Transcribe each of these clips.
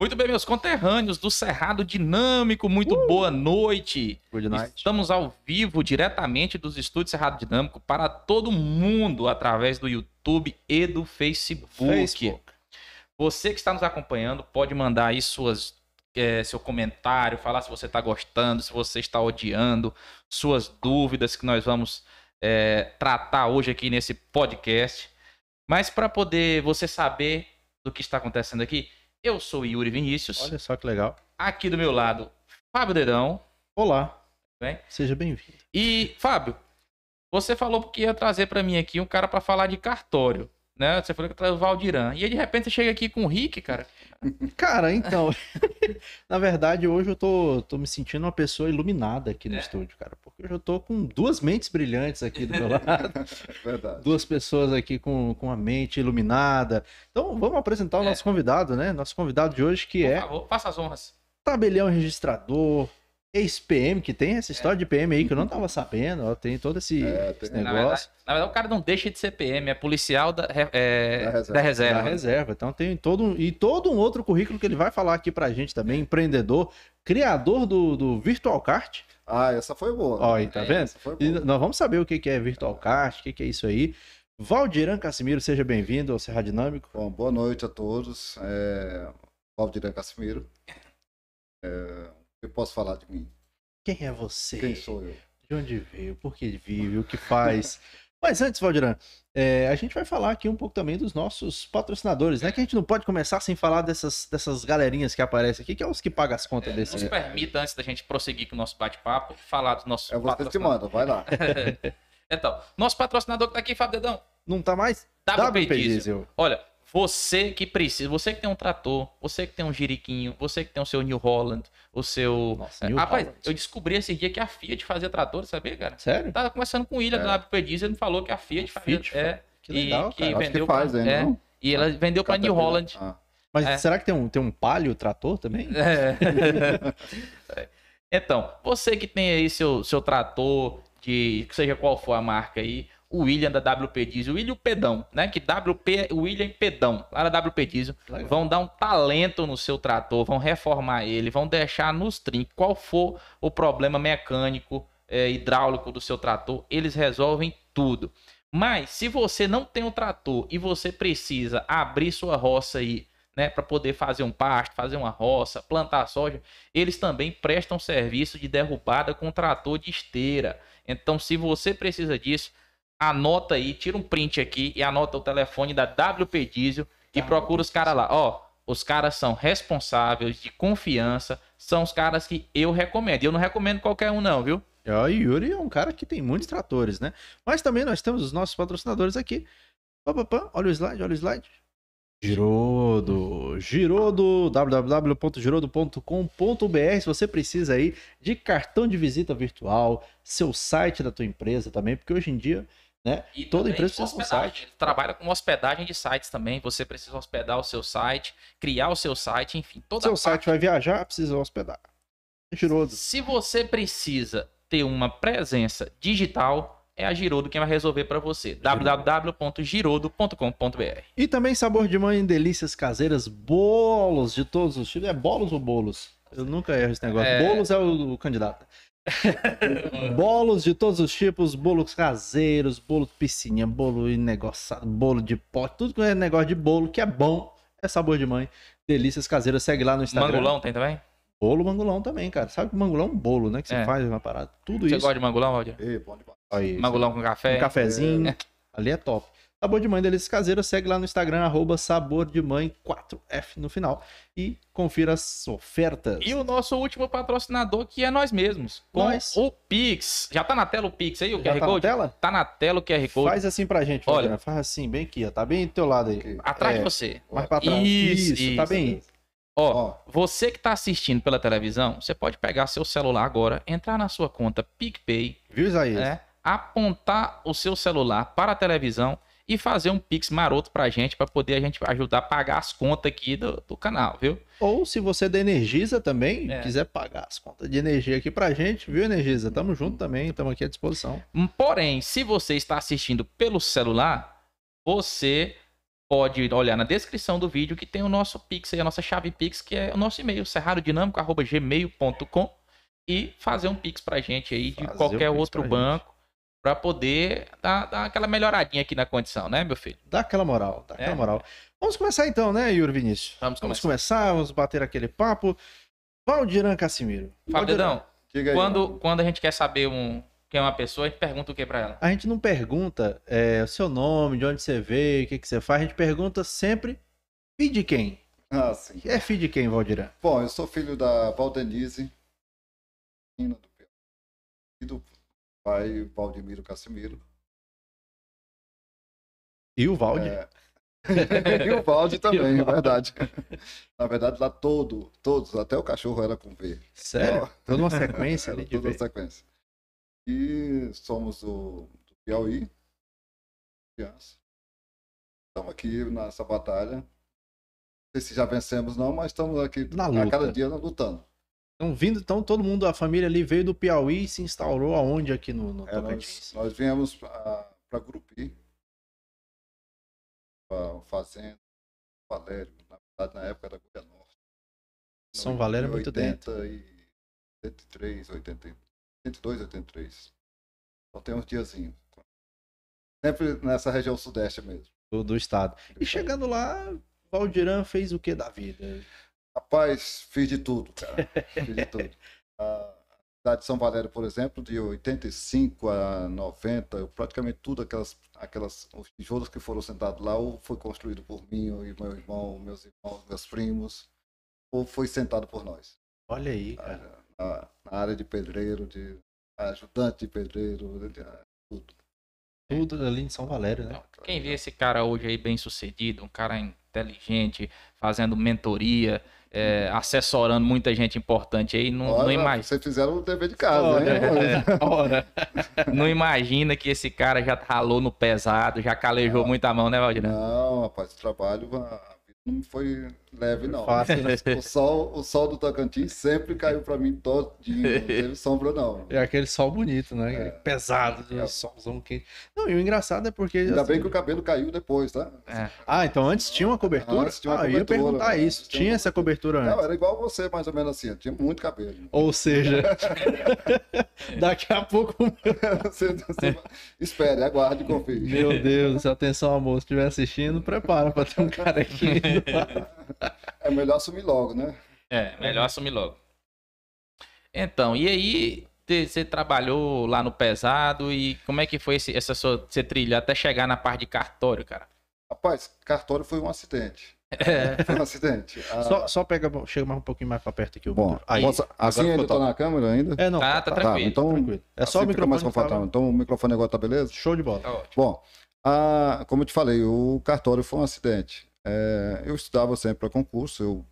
Muito bem, meus conterrâneos do Cerrado Dinâmico, muito Uh! boa noite. Night. Estamos ao vivo, diretamente dos estúdios Cerrado Dinâmico, para todo mundo, através do YouTube e do Facebook. Facebook. Você que está nos acompanhando, pode mandar aí suas, eh, seu comentário, falar se você está gostando, se você está odiando, suas dúvidas que nós vamos eh, tratar hoje aqui nesse podcast. Mas para poder você saber do que está acontecendo aqui, eu sou Yuri Vinícius. Olha só que legal. Aqui do meu lado, Fábio Dedão. Olá. Bem? Seja bem-vindo. E, Fábio, você falou que ia trazer para mim aqui um cara para falar de cartório. Né? Você falou que traz o Valdiran. E aí, de repente, você chega aqui com o Rick, cara. Cara, então, na verdade, hoje eu tô, tô me sentindo uma pessoa iluminada aqui no É. estúdio, cara. Porque hoje eu tô com duas mentes brilhantes aqui do meu lado. Verdade. duas pessoas aqui com, com a mente iluminada. Então, vamos apresentar o É. nosso convidado, né? Nosso convidado de hoje, que Por é favor, faça as honras. tabelião registrador, ex-PM, que tem essa história de PM aí que eu não tava sabendo, ó, tem todo esse, É, tem- esse Na verdade, negócio na verdade, o cara não deixa de ser PM, é policial da, é, Da reserva. da reserva. da reserva. Então tem todo um, e todo um outro currículo que ele vai falar aqui pra gente também, empreendedor, criador do, do Virtual Kart. Ah, essa foi boa. Ó, aí, tá É, vendo? Essa foi E boa. nós vamos saber o que que é Virtual Kart, o que que é isso aí. Valdiran Casimiro, seja bem-vindo ao Serra Dinâmico. Bom, boa noite a todos. É... Valdir Casimiro. É... Eu posso falar de mim? Quem é você? Quem sou eu? De onde veio? Por que vive? O que faz? Mas antes, Valdiran, é, a gente vai falar aqui um pouco também dos nossos patrocinadores, né? Que a gente não pode começar sem falar dessas, dessas galerinhas que aparecem aqui, que é os que pagam as contas Nos desse. permita, antes da gente prosseguir com o nosso bate-papo, falar dos nossos É você que patrocinadores. manda, vai lá. Então, nosso patrocinador que tá aqui, Fábio Dedão, Não tá mais? WP WP Diesel. Diesel. Olha, você que precisa, você que tem um trator, você que tem um jiriquinho, você que tem o seu New Holland, o seu. Nossa, É, New Rapaz, Holland. eu descobri esse dia que a Fiat fazia trator, sabia, cara? Sério? Tava conversando com o William É. do WP Diesel, ele falou que a Fiat fazia. Fiat, é, Que legal, e, cara. que Acho vendeu que faz pra, ainda, é, não? e ela vendeu pra New. Holland. Ah, Mas É. será que tem um, tem um palio trator também? É. então, você que tem aí seu, seu trator, de seja qual for a marca aí, o William da WP Diesel, o William Pedão, né? Que WP o William Pedão, lá da WP Diesel, Legal. vão dar um talento no seu trator, vão reformar ele, vão deixar nos trinques. Qual for o problema mecânico, é, hidráulico do seu trator, eles resolvem tudo. Mas se você não tem um trator e você precisa abrir sua roça aí, né, para poder fazer um pasto, fazer uma roça, plantar soja, eles também prestam serviço de derrubada com trator de esteira. Então, se você precisa disso, anota aí, tira um print aqui e anota o telefone da WP Diesel e procura os caras lá. Ó, os caras são responsáveis, de confiança, são os caras que eu recomendo. E eu não recomendo qualquer um, não, viu? Ó, O Yuri é um cara que tem muitos tratores, né? Mas também nós temos os nossos patrocinadores aqui. Pá, pá, pá. Olha o slide, olha o slide. Girodo, Girodo, www.girodo.com.br. Se você precisa aí de cartão de visita virtual, seu site da tua empresa também, porque hoje em dia, né? E Toda empresa precisa de um site. Ele trabalha com hospedagem de sites também. Você precisa hospedar o seu site, criar o seu site, enfim, toda Seu a site vai viajar, precisa hospedar. Girodo. Se você precisa ter uma presença digital, é a Girodo quem vai resolver para você. www.girodo.com.br. E também sabor de mãe, delícias caseiras, bolos de todos os tipos. É bolos ou bolos? Eu nunca erro esse negócio. É. Bolos é o, o candidato. bolos de todos os tipos, bolos caseiros, bolo de piscininha, bolo negociado, bolo de pote, tudo que é negócio de bolo que é bom é sabor de mãe. Delícias caseiras, segue lá no Instagram. Mangulão tem também? Bolo mangulão também, cara. Sabe que mangulão é um bolo, né? Que você É. faz uma parada. Tudo Você isso. gosta de mangulão, Valdir? ei, bom demais. Aí, Mangulão com café? um cafezinho. Ali é top. Sabor de Mãe Delícias Caseiras, segue lá no Instagram, arroba Sabor de Mãe 4F no final. E confira as ofertas. E o nosso último patrocinador, que é nós mesmos. Com Nós. o Pix. Já tá na tela o Pix aí, o Já QR tá na Code? tela? Tá na tela o QR Code. Faz assim pra gente, Olha. Faz assim, bem aqui, ó. Tá bem do teu lado aí. Atrás É. de você. Mais pra trás. Isso, Isso, tá isso. bem. Ó, Ó, você que tá assistindo pela televisão, você pode pegar seu celular agora, entrar na sua conta PicPay, Viu, Isaías? né? apontar o seu celular para a televisão e fazer um Pix maroto pra gente, pra poder a gente ajudar a pagar as contas aqui do, do canal, viu? Ou se você da Energisa também, É. quiser pagar as contas de energia aqui pra gente, viu, Energisa? Tamo junto também, tamo aqui à disposição. Hum, Porém, se você está assistindo pelo celular, você pode olhar na descrição do vídeo que tem o nosso Pix aí, a nossa chave Pix, que é o nosso e-mail, serradodinâmico.gmail.com e fazer um Pix pra gente aí de Fazer qualquer um outro banco pra poder dar, dar aquela melhoradinha aqui na condição, né, meu filho? Dá aquela moral, dá aquela É. moral. Vamos começar então, né, Yuri Vinícius? Vamos Vamos começar. começar, vamos bater aquele papo. Valdiran Diga aí. quando, quando a gente quer saber um, quem é uma pessoa, a gente pergunta o que pra ela? A gente não pergunta é, o seu nome, de onde você veio, o que, que você faz, a gente pergunta sempre filho de quem? Ah, sim. É filho de quem, Valdiran? Bom, eu sou filho da Valdenise, menina do e do pai Valdemiro Cassimiro. E o Valde? É. e o Valde também, é verdade. Na verdade, lá todo, todos, até o cachorro era com V. Sério? Toda uma sequência ali de toda a ver. sequência. E somos do, do Piauí, criança. Estamos aqui nessa batalha. Não sei se já vencemos não, mas estamos aqui Na a cada dia lutando. Então, vindo, então todo mundo, a família ali veio do Piauí e se instaurou aonde aqui no, no É, nós, Tocantins? nós viemos para Grupi, para Fazenda, Valério, na verdade na época era Goiânia Norte. São Valério é muito 80 e 83, 80, 82, 83. Então tem uns diazinhos. Sempre nessa região sudeste mesmo. Do, do estado. E chegando lá, Valdiran fez o que da vida? Rapaz, fiz de tudo, cara. Fiz de tudo. A cidade de São Valério, por exemplo, de 85 a 90, eu praticamente tudo aquelas, aquelas os tijolos que foram sentados lá, ou foi construído por mim, e meu irmão, meus irmãos, meus primos, ou foi sentado por nós. Olha aí, cara. Na, na área de pedreiro, de ajudante de pedreiro, de, tudo. Tudo ali em São Valério, né? Então, Quem vê esse cara hoje aí bem sucedido, um cara inteligente, fazendo mentoria, é, assessorando muita gente importante aí, não, não, imagina, vocês fizeram o dever de casa, Olha, hein? Ora. não imagina que esse cara já ralou no pesado, já calejou muita mão, né, Valdir? Não, rapaz, o trabalho não foi leve, não. Fácil, né? O sol, o sol do Tocantins sempre caiu pra mim todinho, não teve sombra, não. É aquele sol bonito, né? Aquele pesado, É. solzão quente. Não, e o engraçado é porque. Ainda assim, bem que o cabelo caiu depois, tá? É. Ah, então antes tinha uma cobertura? Antes tinha uma ah, eu ia cobertura, perguntar né? isso. Tinha Tinha essa cobertura Não, antes. era igual você, mais ou menos assim, eu tinha muito cabelo. Ou seja, daqui a pouco. Você- você- espere, aguarde e confie. Meu Deus, atenção, amor. Se estiver assistindo, prepara pra ter um cara aqui. É melhor assumir logo, né? É, melhor assumir logo. Então, e aí, você trabalhou lá no pesado e como é que foi esse, essa sua você trilha até chegar na parte de cartório, cara? Rapaz, cartório foi um acidente. É. Foi um acidente. Ah, Só, só pega, chega mais um pouquinho mais pra perto aqui. o Bom, microfone. aí. posso- assim ainda tô na câmera ainda? É, não. Tá, tá Tá, tranquilo. então tranquilo. É só o assim fica mais microfone. confortável. Então o microfone agora tá beleza? Show de bola. Tá ótimo. Bom, a- como eu te falei, o cartório foi um acidente. É, eu estudava sempre para concurso. Eu,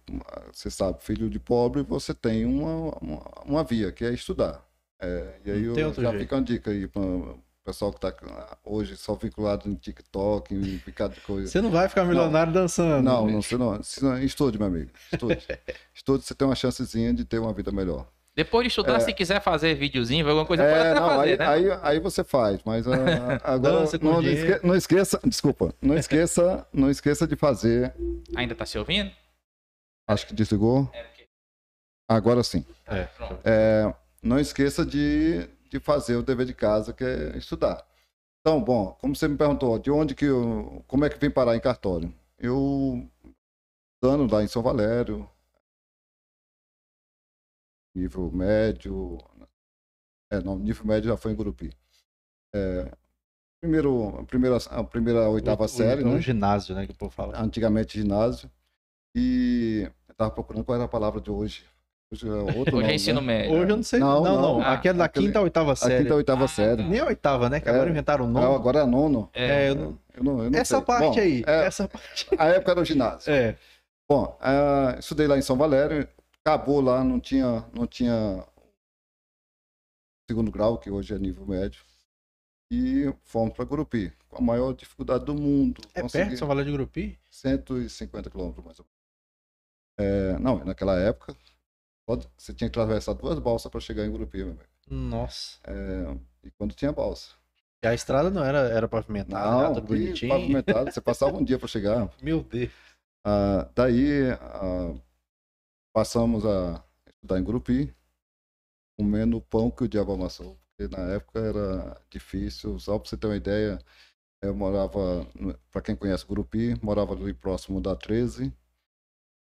você sabe, filho de pobre, você tem uma, uma, uma via, que é estudar. É, e aí Não eu já jeito. fica uma dica aí para o pessoal que está hoje só vinculado em TikTok, em picado de coisa. Você não vai ficar milionário dançando. Não, não, você não, se não. Estude, meu amigo. Estude. estude, você tem uma chancezinha de ter uma vida melhor. Depois de estudar, É. se quiser fazer videozinho, alguma coisa, pode É, até não, fazer, aí, né? aí, aí você faz, mas ah, agora Dança com não, esque- não esqueça, desculpa, não esqueça, não esqueça de fazer. Ainda tá se ouvindo? Acho que desligou. É, porque- Agora sim. É. Pronto. É, não esqueça de, de fazer o dever de casa, que é estudar. Então, bom, como você me perguntou, de onde que eu, como é que vim parar em cartório? Eu estudando lá em São Valério, nível médio, é, não, nível médio já foi em Gurupi. É, primeiro, a primeira, a primeira oitava O- série, o né? ginásio, né? Que o povo fala. antigamente ginásio. E eu tava procurando qual era a palavra de hoje. Hoje é outro Hoje nome, é ensino né? médio. Hoje eu não sei. Não, Não, não. Ah, Aquela da aquele- quinta a oitava A série. quinta ou oitava Ah, série. Nem a oitava, né? Que É. agora inventaram o É, nome. agora é nono. É, eu não- Eu não, eu não Essa sei. parte Bom, aí. é, Essa parte. a época era o ginásio. É. Bom, ah, estudei lá em São Valério, acabou lá, não tinha, não tinha segundo grau, que hoje é nível médio. E fomos para Gurupi, com a maior dificuldade do mundo. É Consegui- perto São Valério de Grupi? 150 quilômetros, mais ou menos. É, não, naquela época, você tinha que atravessar duas balsas para chegar em Gurupi, meu amigo. Nossa. É, e quando tinha balsa. Que a estrada não era, era pavimentada, era Não, tudo que bonitinho. pavimentado, você passava um dia para chegar. Meu Deus. Ah, daí ah, passamos a estudar em Grupi, comendo o pão que o diabo amassou. Porque na época era difícil, só para você ter uma ideia, eu morava, para quem conhece Grupi, morava ali próximo da 13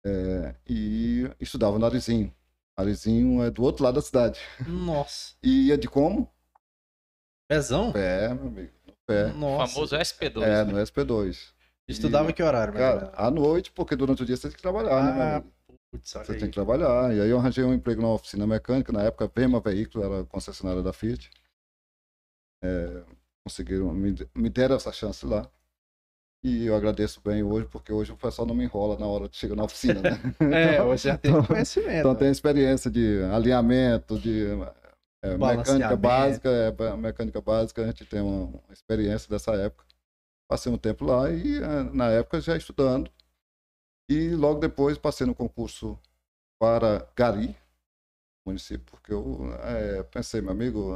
eh, e estudava no Arizinho. Arizinho é do outro lado da cidade. Nossa. E ia de como? Pezão? Pé, meu amigo, no pé. O Nossa. famoso SP2. É, né? no SP2. Estudava E, que horário, meu Cara, irmão? à noite, porque durante o dia você tem que trabalhar, né, meu Ah, amigo? Putz, Você aí. tem que trabalhar. E aí eu arranjei um emprego na oficina mecânica, na época Vema Veículo, era concessionária da Fiat. É, conseguiram, me, me deram essa chance lá. E eu agradeço bem hoje, porque hoje o pessoal não me enrola na hora de chegar na oficina, né? É, você já tem conhecimento. Então tem experiência de alinhamento, de é, mecânica básica, é, mecânica básica, a gente tem uma, uma experiência dessa época. Passei um tempo lá e é, na época já estudando. E logo depois passei no concurso para Gari, município, porque eu é, pensei, meu amigo,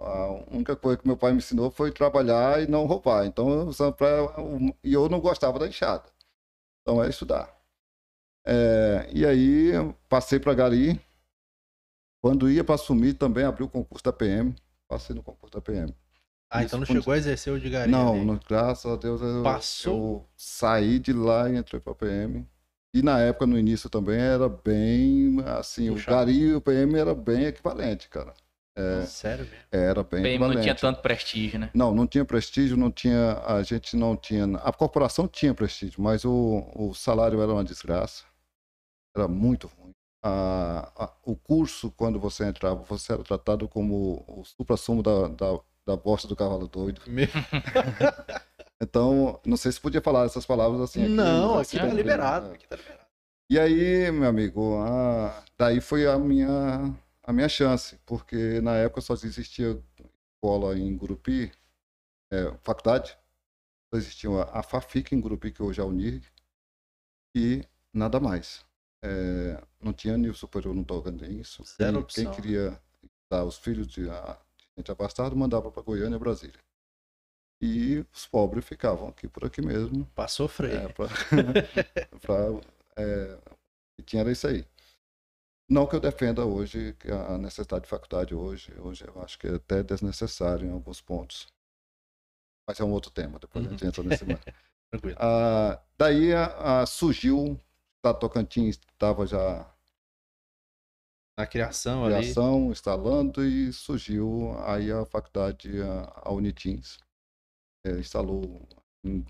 a única coisa que meu pai me ensinou foi trabalhar e não roubar. Então, eu, pra- e eu não gostava da enxada. Então, é estudar. É, e aí, passei para Gari. Quando ia para assumir, também abri o concurso da PM. Passei no concurso da PM. Ah, então não chegou a exercer o de garimpo. Não, não, graças a Deus eu, Passou? eu saí de lá e entrei para PM. E na época, no início também, era bem assim, Puxado. o Gari e o PM era bem equivalente, cara. Sério mesmo. Era bem PM não equivalente. tinha tanto prestígio, né? Não, não tinha prestígio, não tinha. A gente não tinha. A corporação tinha prestígio, mas o, o salário era uma desgraça. Era muito ruim. A, a- o curso, quando você entrava, você era tratado como o supra-sumo da, da, da bosta do cavalo doido. Meu- Então, não sei se podia falar essas palavras assim. aqui, Não, aqui assim, tá né? liberado. Aqui tá liberado. E aí, meu amigo, a- daí foi a minha, a minha chance, porque na época só existia escola em Gurupi, é, faculdade, só existia a, FAFIC em Gurupi, que hoje é a UNIRG, e nada mais. É, não tinha nível superior no Tocantins. Quem- Quem opção. queria dar os filhos de, a- de gente abastada mandava para Goiânia e Brasília. E os pobres ficavam aqui por aqui mesmo, Passou freio. é, pra, pra, é, e tinha isso aí. Não que eu defenda hoje que a necessidade de faculdade hoje, hoje eu acho que é até desnecessário em alguns pontos. Mas é um outro tema, depois a gente entra nesse. mar. Tranquilo. Ah, daí ah, surgiu, o Estado Tocantins estava já Na criação em ali. criação, instalando, e surgiu aí a faculdade, a, Unitins, é, instalou em,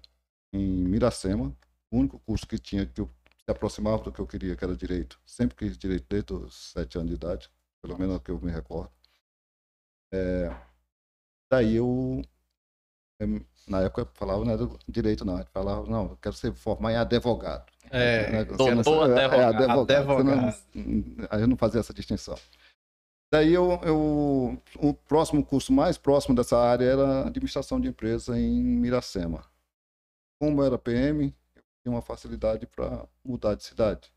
em Miracema, o único curso que tinha que eu, se aproximava do que eu queria, que era direito. Sempre quis direito desde os sete anos de idade, pelo menos é o que eu me recordo. É, daí eu, na época eu falava não era direito não, gente falava, não, eu quero ser formar em advogado. É, Né? doutor Eu quero ser- advogado. É, advogado. Advogado. Não- A gente não fazia essa distinção. Daí eu, eu- o próximo curso mais próximo dessa área era administração de empresa em Miracema. Como era PM, eu tinha uma facilidade para mudar de cidade.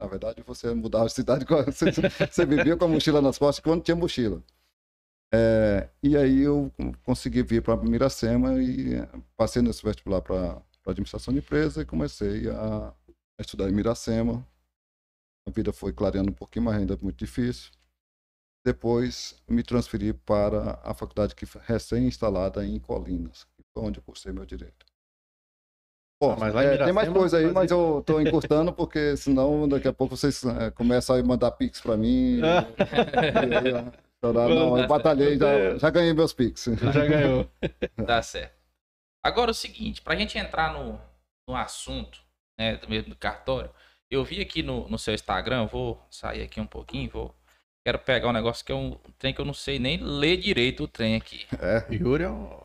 Na verdade, você mudava de cidade, você, você vivia com a mochila nas costas quando tinha mochila. É, e aí eu consegui vir para Miracema e passei nesse vestibular para administração de empresa e comecei a, a estudar em Miracema. A vida foi clareando um pouquinho, mas ainda muito difícil. Depois me transferi para a faculdade que foi recém-instalada em Colinas, que foi onde eu cursei meu direito. Bom, Ah, mas é, tem mais coisa aí, mas eu estou encurtando porque senão daqui a pouco vocês eh, começam a mandar pix para mim. e, aí, ó, não, eu batalhei, já, já ganhei meus pix. Já ganhou. Tá certo. Agora o seguinte, pra gente entrar no, no assunto, né, do mesmo do cartório, eu vi aqui no, no seu Instagram, vou sair aqui um pouquinho, vou. Quero pegar um negócio que é um trem que eu não sei nem ler direito o trem aqui. É, Yuri é um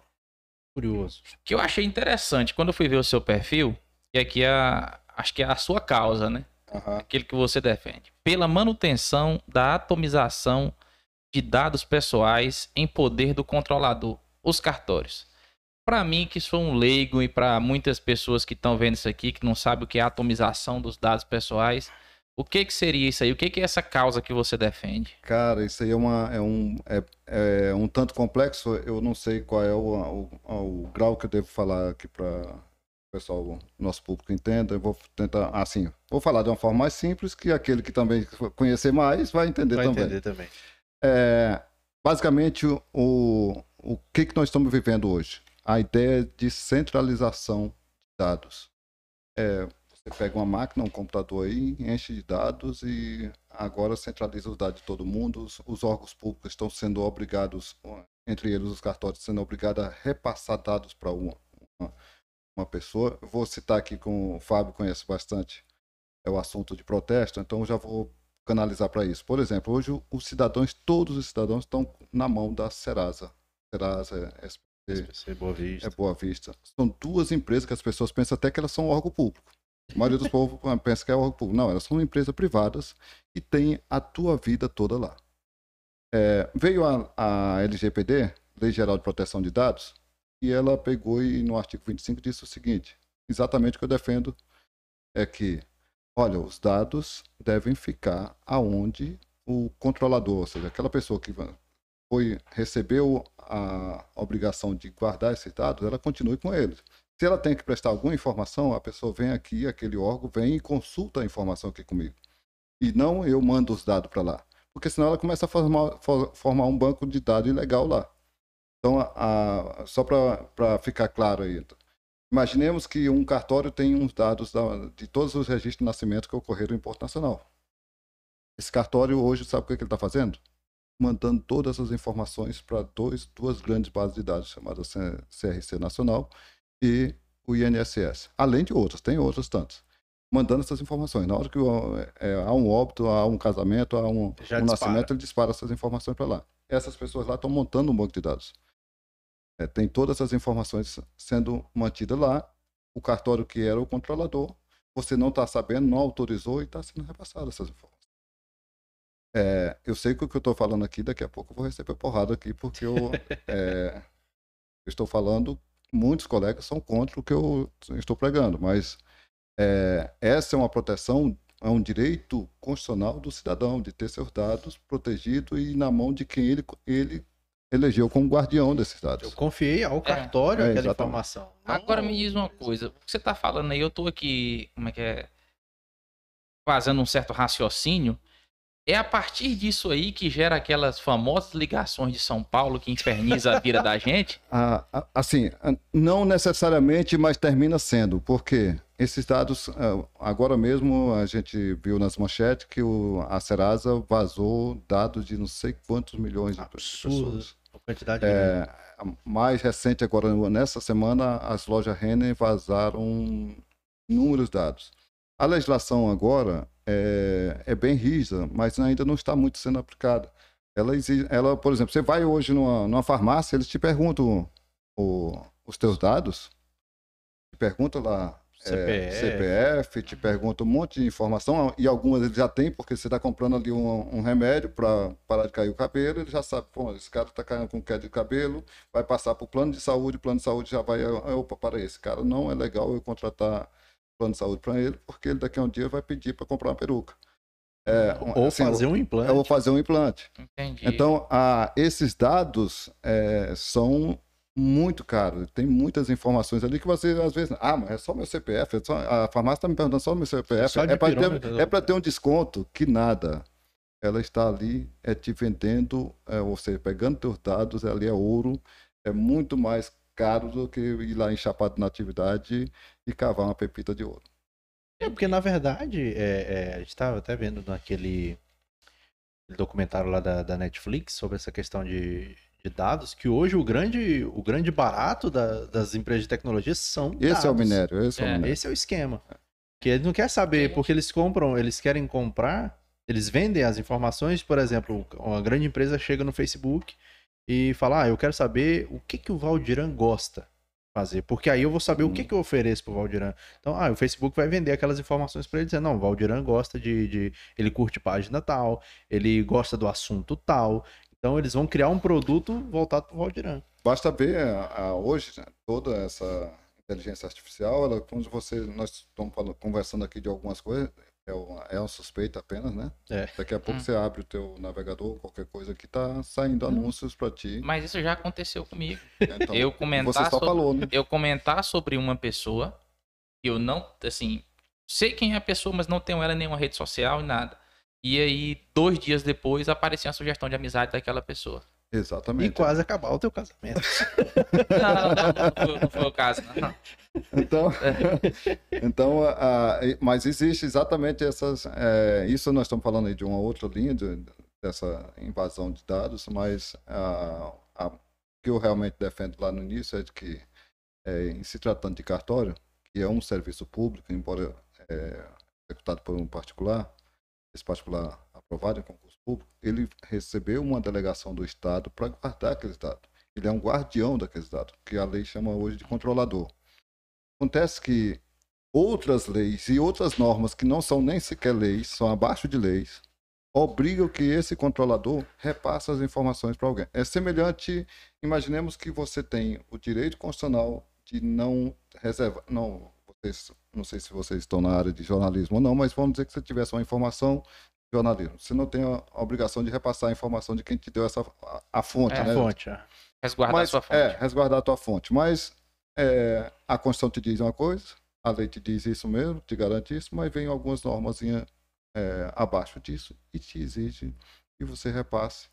curioso. Que eu achei interessante, quando eu fui ver o seu perfil, que aqui é a, acho que é a sua causa, né? aham. aquele que você defende, pela manutenção da atomização de dados pessoais em poder do controlador, os cartórios. Para mim, que sou um leigo e para muitas pessoas que estão vendo isso aqui, que não sabem o que é atomização dos dados pessoais, O que que seria isso aí? O que que é essa causa que você defende? Cara, isso aí é, uma, é, um, é, é um tanto complexo. Eu não sei qual é o, o, o grau que eu devo falar aqui para o pessoal, nosso público entenda. Eu vou tentar, assim, vou falar de uma forma mais simples que aquele que também conhecer mais vai entender Vai também. entender também. É, basicamente, o, o que, que nós estamos vivendo hoje? A ideia de centralização de dados. É, você pega uma máquina, um computador aí, enche de dados e agora centraliza os dados de todo mundo. Os, os órgãos públicos estão sendo obrigados, entre eles os cartórios, sendo obrigados a repassar dados para uma, uma, uma pessoa. Vou citar aqui com o Fábio, conhece bastante, é o assunto de protesto, então já vou canalizar para isso. Por exemplo, hoje os cidadãos, todos os cidadãos estão na mão da Serasa. Serasa, SPC, SPC Boa Vista. é Boa Vista. São duas empresas que as pessoas pensam até que elas são órgão público. A maioria dos povos pensa que é órgão público. Não, elas são empresas privadas e tem a tua vida toda lá. É, veio a, a LGPD, Lei Geral de Proteção de Dados, e ela pegou e no artigo 25 disse o seguinte, exatamente o que eu defendo é que, olha, os dados devem ficar aonde o controlador, ou seja, aquela pessoa que foi recebeu a obrigação de guardar esses dados, ela continue com eles. Se ela tem que prestar alguma informação, a pessoa vem aqui, aquele órgão vem e consulta a informação aqui comigo. E não eu mando os dados para lá. Porque senão ela começa a formar, formar um banco de dados ilegal lá. Então, a, a, só para ficar claro aí. Imaginemos que um cartório tem uns dados da, de todos os registros de nascimento que ocorreram em Porto Nacional. Esse cartório hoje, sabe o que, que ele está fazendo? Mandando todas as informações para duas grandes bases de dados, chamadas CRC Nacional e o INSS. Além de outras, tem outras tantas. Mandando essas informações. Na hora que é, há um óbito, há um casamento, há um, um nascimento, ele dispara essas informações para lá. Essas pessoas lá estão montando um banco de dados. É, tem todas as informações sendo mantidas lá. O cartório que era o controlador, você não está sabendo, não autorizou e está sendo repassado essas informações. É, eu sei que o que eu estou falando aqui, daqui a pouco eu vou receber porrada aqui, porque eu, é, estou falando muitos colegas são contra o que eu estou pregando, mas é, essa é uma proteção, é um direito constitucional do cidadão de ter seus dados protegidos e na mão de quem ele, ele elegeu como guardião desses dados. Eu confiei ao cartório É, aquela informação. Agora me diz uma coisa. O que você tá falando aí, eu tô aqui, como é que é? Fazendo um certo raciocínio. É a partir disso aí que gera aquelas famosas ligações de São Paulo que inferniza a vida da gente? Ah, ah, assim, ah, não necessariamente, mas termina sendo, porque esses dados, ah, agora mesmo a gente viu nas manchetes que o, a Serasa vazou dados de não sei quantos milhões de Absurdo. pessoas. A quantidade de... É, mais recente agora, nessa semana, as lojas Renner vazaram inúmeros dados. A legislação agora é, é bem rígida, mas ainda não está muito sendo aplicada. Ela, exige, ela por exemplo, você vai hoje numa, numa farmácia, eles te perguntam o- os teus dados, te perguntam lá é, CPF. CPF, te perguntam um monte de informação, e algumas eles já têm, porque você está comprando ali um, um remédio para parar de cair o cabelo, ele já sabe, pô, esse cara está caindo com queda de cabelo, vai passar para o plano de saúde, o plano de saúde já vai, ah, opa, para esse cara não é legal eu contratar plano de saúde para ele, porque ele daqui a um dia vai pedir para comprar uma peruca. É, Ou assim, fazer um implante. eu vou fazer um implante. Entendi. Então, ah, esses dados é, são muito caros. Tem muitas informações ali que você, às vezes, ah, mas é só meu CPF. é só- a farmácia está me perguntando só meu CPF. É para ter, é pra ter um desconto que nada. Ela está ali, é te vendendo, é, ou seja, pegando teus dados, ali é ouro. É muito mais caro do que ir lá em Chapada na atividade e cavar uma pepita de ouro. É, porque na verdade, é, é, a gente estava até vendo naquele aquele documentário lá da, da Netflix sobre essa questão de, de dados, que hoje o grande, o grande barato da- das empresas de tecnologia são Esse é o dados. minério, esse é, o É, minério. Esse é o esquema. Que eles não querem saber, porque eles compram, eles querem comprar, eles vendem as informações, por exemplo, uma grande empresa chega no Facebook e fala, ah, eu quero saber o que, que o Valdiran gosta de fazer, porque aí eu vou saber o que, Hum. que eu ofereço pro Valdiran. Então, ah, o Facebook vai vender aquelas informações para ele, dizer, não, o Valdiran gosta de, de, ele curte página tal, ele gosta do assunto tal, então eles vão criar um produto voltado pro Valdiran. Basta ver a- a- hoje né, toda essa inteligência artificial, ela, quando você nós estamos falando- conversando aqui de algumas coisas, é um, é um suspeito apenas, né? É. Daqui a pouco Hum. você abre o teu navegador, qualquer coisa que tá saindo anúncios para ti. Mas isso já aconteceu comigo. Então, eu comentar você só sobre- falou, né? eu comentar sobre uma pessoa que eu não, assim, sei quem é a pessoa, mas não tenho ela em nenhuma rede social e nada. E aí, dois dias depois, aparecia uma sugestão de amizade daquela pessoa. E Exatamente. quase acabar o teu casamento. Não, não, não, não, foi, não foi o caso, não. Então, então a- a- mas existe exatamente essas. é, isso nós estamos falando aí de uma outra linha de- dessa invasão de dados, mas a, a- o que eu realmente defendo lá no início é de que, é, em se tratando de cartório, que é um serviço público, embora é, executado por um particular, esse particular aprovado em concurso público, ele recebeu uma delegação do Estado para guardar aqueles dados. Ele é um guardião daqueles dados, que a lei chama hoje de controlador. Acontece que outras leis e outras normas que não são nem sequer leis, são abaixo de leis, obrigam que esse controlador repasse as informações para alguém. É semelhante, imaginemos que você tem o direito constitucional de não reservar, não, vocês, não sei se vocês estão na área de jornalismo ou não, mas vamos dizer que você tivesse uma informação jornalismo, você não tem a a obrigação de repassar a informação de quem te deu essa a, a fonte, É, né? Fonte, ah. Resguardar mas, sua fonte. É, resguardar a tua fonte. Mas é, a Constituição te diz uma coisa, a lei te diz isso mesmo, te garante isso, mas vem algumas normas é, abaixo disso e te exige que você repasse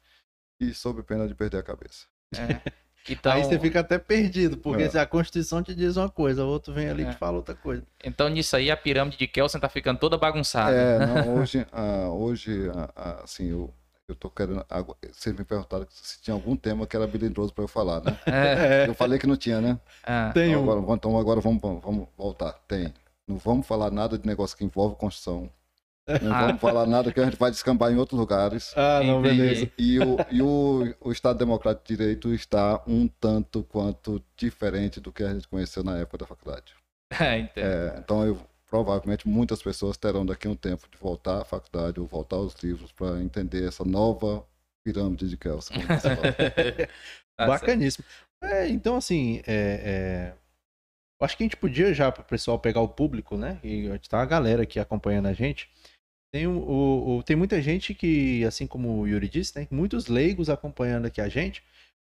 e sob pena de perder a cabeça. É. Então, Aí você fica até perdido, porque É. se a Constituição te diz uma coisa, o outro vem ali e É. te fala outra coisa. então, nisso aí, a pirâmide de Kelsen tá ficando toda bagunçada. É, não, hoje, ah, hoje ah, ah, assim, eu, eu tô querendo. Vocês me perguntaram se tinha algum tema que era melindroso para eu falar, né? É, Eu falei que não tinha, né? ah, Tem Então um. agora, então agora vamos, vamos voltar. Tem. Não vamos falar nada de negócio que envolve Constituição. Não Ah. vamos falar nada que a gente vai descambar em outros lugares. Ah, não, Entendi. beleza. E o, e o, o Estado Democrático de Direito está um tanto quanto diferente do que a gente conheceu na época da faculdade. é, entendo. É, então, eu, provavelmente, muitas pessoas terão daqui um tempo de voltar à faculdade ou voltar aos livros para entender essa nova pirâmide de Kelsen. Tá. Bacaníssimo. É, então, assim, é, é, eu acho que a gente podia já, para o pessoal pegar o público, né? E tá a galera aqui acompanhando a gente. Tem, o, o- tem muita gente que, assim como o Yuri disse, tem muitos leigos acompanhando aqui a gente.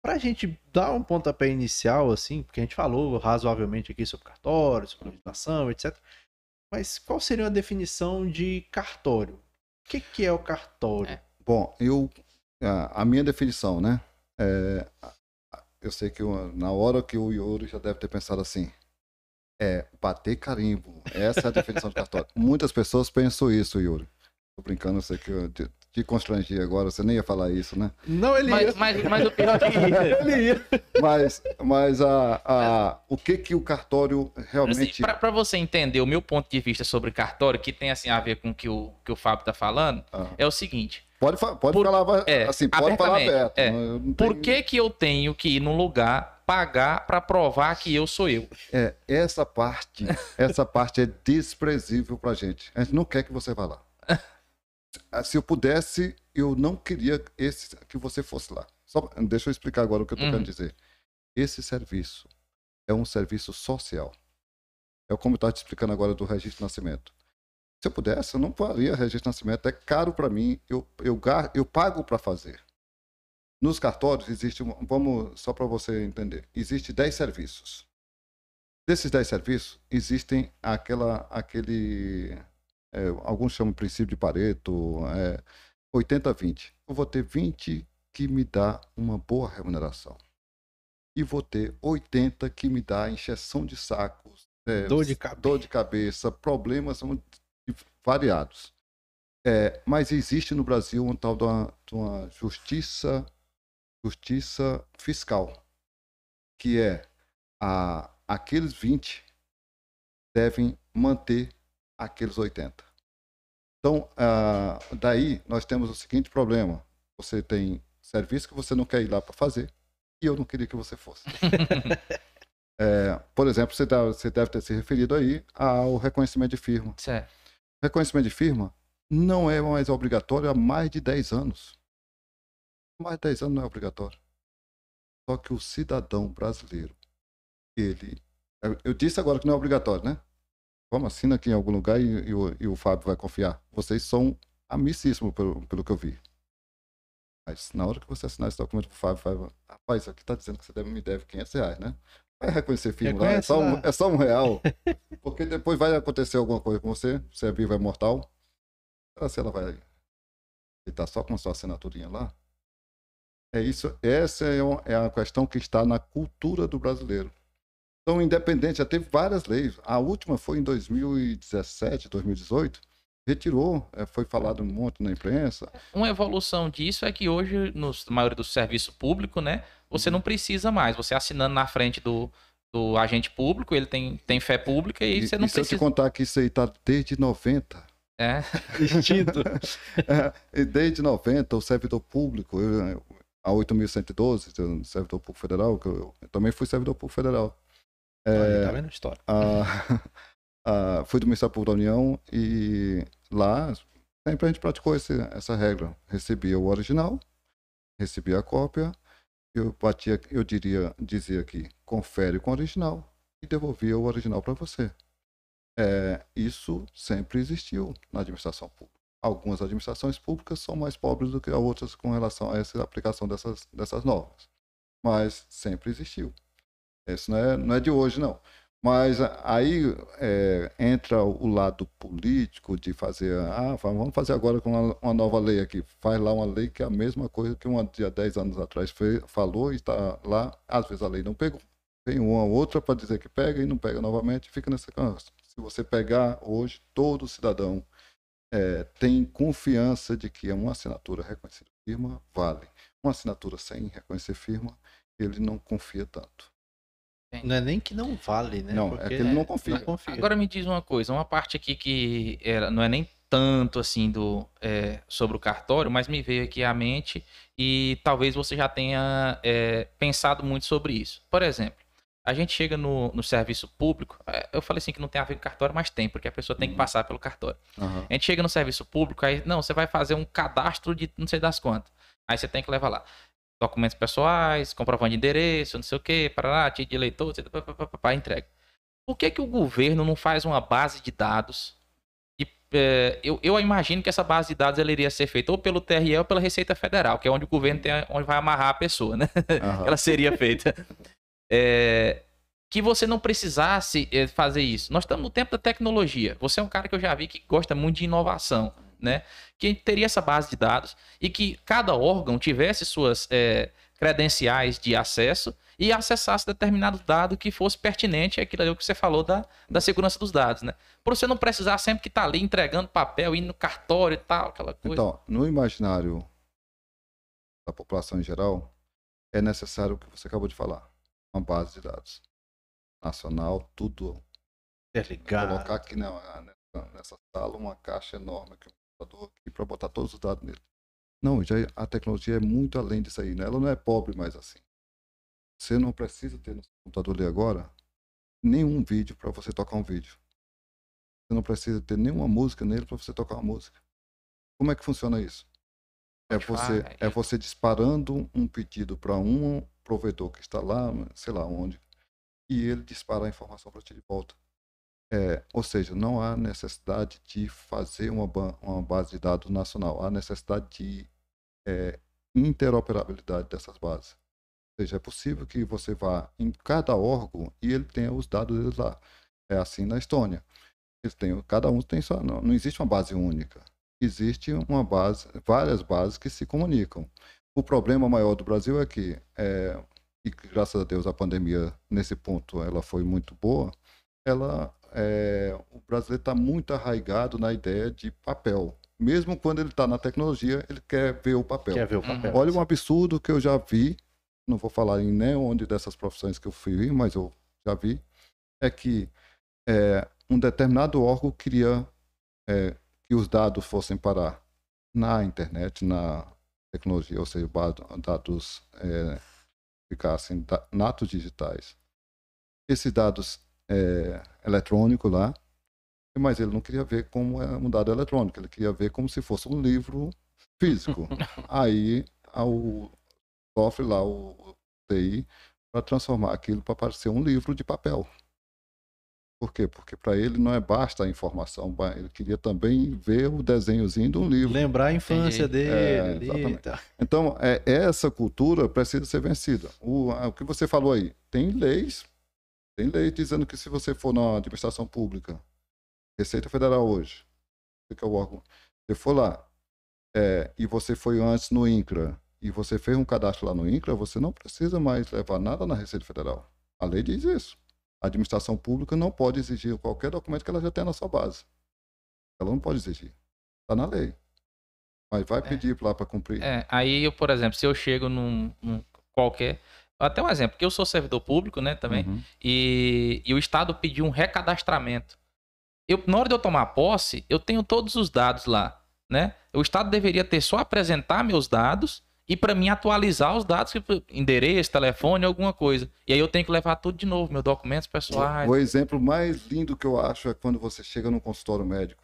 Pra gente dar um pontapé inicial, assim, porque a gente falou razoavelmente aqui sobre cartório, sobre legislação, etc. Mas qual seria a definição de cartório? O que, que é o cartório? É. Bom, eu a, a minha definição, né? é, a- a- eu sei que eu- na hora que o Yuri já deve ter pensado assim, é bater carimbo. Essa é a definição de cartório. Muitas pessoas pensam isso, Yuri. Tô brincando, eu sei que eu te, te constrangi agora, você nem ia falar isso, né? Não, ele Mas, mas, mas o pior que Ele ia. Mas, mas a, a, o que que o cartório Assim, realmente pra, pra você entender o meu ponto de vista sobre cartório, que tem assim a ver com o que o, que o Fábio tá falando, Ah. é o seguinte: pode pode Por- falar é, assim, pode falar aberto. é. não por que, que eu tenho que ir num lugar pagar pra provar que eu sou eu? É, essa parte, essa parte é desprezível pra gente. A gente não quer que você vá lá. Se eu pudesse, eu não queria esse, que você fosse lá. Só, deixa eu explicar agora o que eu tô Uhum. querendo dizer. Esse serviço é um serviço social. É como eu estava te explicando agora do registro de nascimento. Se eu pudesse, eu não faria registro de nascimento. É caro para mim, eu, eu, eu pago para fazer. Nos cartórios existe, vamos só para você entender, existe 10 serviços. Desses 10 serviços, existem aquela, aquele, é, alguns chamam de princípio de Pareto, é, 80-20. Eu vou ter 20 que me dá uma boa remuneração. E vou ter 80 que me dá injeção de sacos, é, Dor de cabeça. dor de cabeça, problemas variados. É, mas existe no Brasil um tal de uma, de uma justiça, justiça fiscal, que é a, aqueles 20 devem manter aqueles 80. Então, ah, daí nós temos o seguinte problema: você tem serviço que você não quer ir lá para fazer, e eu não queria que você fosse. É, por exemplo, você, dá- você deve ter se referido aí ao reconhecimento de firma. Certo. Reconhecimento de firma não é mais obrigatório há mais de 10 anos. Mais de 10 anos não é obrigatório. Só que o cidadão brasileiro, ele. eu- disse agora que não é obrigatório, né? Vamos, assina aqui em algum lugar e, e o, e o Fábio vai confiar. Vocês são amicíssimos pelo, pelo que eu vi. Mas na hora que você assinar esse documento pro Fábio, Fábio, rapaz, isso aqui tá dizendo que você deve, me deve 500 reais, né? Vai reconhecer firme lá, é só, um, é só um real. Porque depois vai acontecer alguma coisa com você, você é vivo, é mortal. Será se ela vai estar só com a sua assinaturinha lá? É isso, essa é, uma- é a questão que está na cultura do brasileiro. Então, independente, já teve várias leis. A última foi em 2017, 2018. Retirou, eh, foi falado um monte na imprensa. Uma evolução disso é que hoje, no na maioria do serviço público, né, você não precisa mais. Você assinando na frente do, do agente público, ele tem, tem fé pública e, E, você não e se eu te precisa. contar que isso aí está desde 90. É, Instinto. É, e desde 90, o servidor público, eu, a 8.112, o servidor público federal, que eu, eu também fui servidor público federal. Aí, tá vendo a história? a, a- fui do Ministério Público da União e lá sempre a gente praticou esse, essa regra. Recebia o original, recebia a cópia, eu batia, eu diria, dizia que confere com o original e devolvia o original para você. É, isso sempre existiu na administração pública. Algumas administrações públicas são mais pobres do que as outras com relação a essa aplicação dessas, dessas normas. Mas sempre existiu. Isso não é, não é de hoje, não. Mas a- aí é, entra o lado político de fazer, ah, vamos fazer agora com uma, uma nova lei aqui. Faz lá uma lei que é a mesma coisa que uma de há 10 anos atrás fe- falou e está lá. Às vezes a lei não pegou. Vem uma ou outra para dizer que pega e não pega novamente, fica nessa. Se você pegar hoje, todo cidadão é, tem confiança de que uma assinatura reconhecida firma vale. Uma assinatura sem reconhecer firma, ele não confia tanto. Não é nem que não vale, né? Não, é que ele não confia. Não confia. Agora me diz uma coisa, uma parte aqui que era, não é nem tanto assim do é, sobre o cartório, mas me veio aqui à mente e talvez você já tenha é, pensado muito sobre isso. Por exemplo, a gente chega no, no serviço público, é, eu falei assim que não tem a ver com cartório, mas tem, porque a pessoa tem que Uhum. passar pelo cartório. Aham. A gente chega no serviço público, aí, não, você vai fazer um cadastro de não sei das quantas. Aí você tem que levar lá documentos pessoais, comprovante de endereço, não sei o que, para lá, título de eleitor, etc, pá, pá, pá, pá, pá, entrega. Por que, que o governo não faz uma base de dados? eh, eu, eu imagino que essa base de dados ela iria ser feita ou pelo TRE ou pela Receita Federal, que é onde o governo tem, onde vai amarrar a pessoa, né? Aham. ela seria feita. É, que você não precisasse é, fazer isso. Nós estamos no tempo da tecnologia. Você é um cara que eu já vi que gosta muito de inovação, né? Que teria essa base de dados e que cada órgão tivesse suas é, credenciais de acesso e acessasse determinado dado que fosse pertinente àquilo ali que você falou da, da segurança dos dados, né? Para você não precisar sempre que tá ali entregando papel, indo no cartório e tal, aquela coisa. Então, no imaginário da população em geral, é necessário o que você acabou de falar. Uma base de dados. Nacional, tudo. Interligado. Colocar aqui na, nessa, nessa sala uma caixa enorme aqui, um computador aqui para botar todos os dados nele. Não, já, a tecnologia é muito além disso aí, né? Ela não é pobre mais assim. Você não precisa ter no seu computador ali agora nenhum vídeo para você tocar um vídeo. Você não precisa ter nenhuma música nele para você tocar uma música. Como é que funciona isso? É você, Spotify. é você disparando um pedido para um provedor que está lá, sei lá onde, e ele dispara a informação para ti de volta. É, ou seja, não há necessidade de fazer uma, ba- uma base de dados nacional, há necessidade de é, interoperabilidade dessas bases. Ou seja, é possível que você vá em cada órgão e ele tenha os dados deles lá. É assim na Estônia. Eles têm, cada um tem sua. Não, não existe uma base única. Existe uma base, várias bases que se comunicam. O problema maior do Brasil é que, é, e graças a Deus a pandemia nesse ponto ela foi muito boa, ela é, o brasileiro está muito arraigado na ideia de papel. Mesmo quando ele está na tecnologia, ele quer ver o papel. Quer ver o Uhum. papel? Olha um absurdo que eu já vi, não vou falar em nenhuma dessas profissões que eu fui, mas eu já vi, é que é, um determinado órgão queria é, que os dados fossem parar na internet, na tecnologia, ou seja, dados é, ficassem da- natos digitais. Esses dados é, eletrônicos lá, mas ele não queria ver como é um dado eletrônico, ele queria ver como se fosse um livro físico. Aí ao, sofre lá o TI para transformar aquilo para parecer um livro de papel. Por quê? Porque para ele não é basta a informação, ele queria também ver o desenhozinho de um livro. Lembrar a infância Entendi. dele É. Então, é, essa cultura precisa ser vencida. O, o que você falou aí, tem leis, tem leis dizendo que se você for na administração pública, Receita Federal hoje, é o órgão, você for lá, é, e você foi antes no INCRA, e você fez um cadastro lá no INCRA, você não precisa mais levar nada na Receita Federal. A lei diz isso. A administração pública não pode exigir qualquer documento que ela já tenha na sua base. Ela não pode exigir. Está na lei. Mas vai pedir lá para cumprir. É, aí eu, por exemplo, se eu chego num, num qualquer. Até um exemplo, porque eu sou servidor público, né, também, Uhum. e, e o Estado pediu um recadastramento. Eu, na hora de eu tomar posse, eu tenho todos os dados lá, né? O Estado deveria ter só apresentar meus dados e para mim atualizar os dados, tipo, endereço, telefone, alguma coisa. E aí eu tenho que levar tudo de novo, meus documentos pessoais. O exemplo mais lindo que eu acho é quando você chega num consultório médico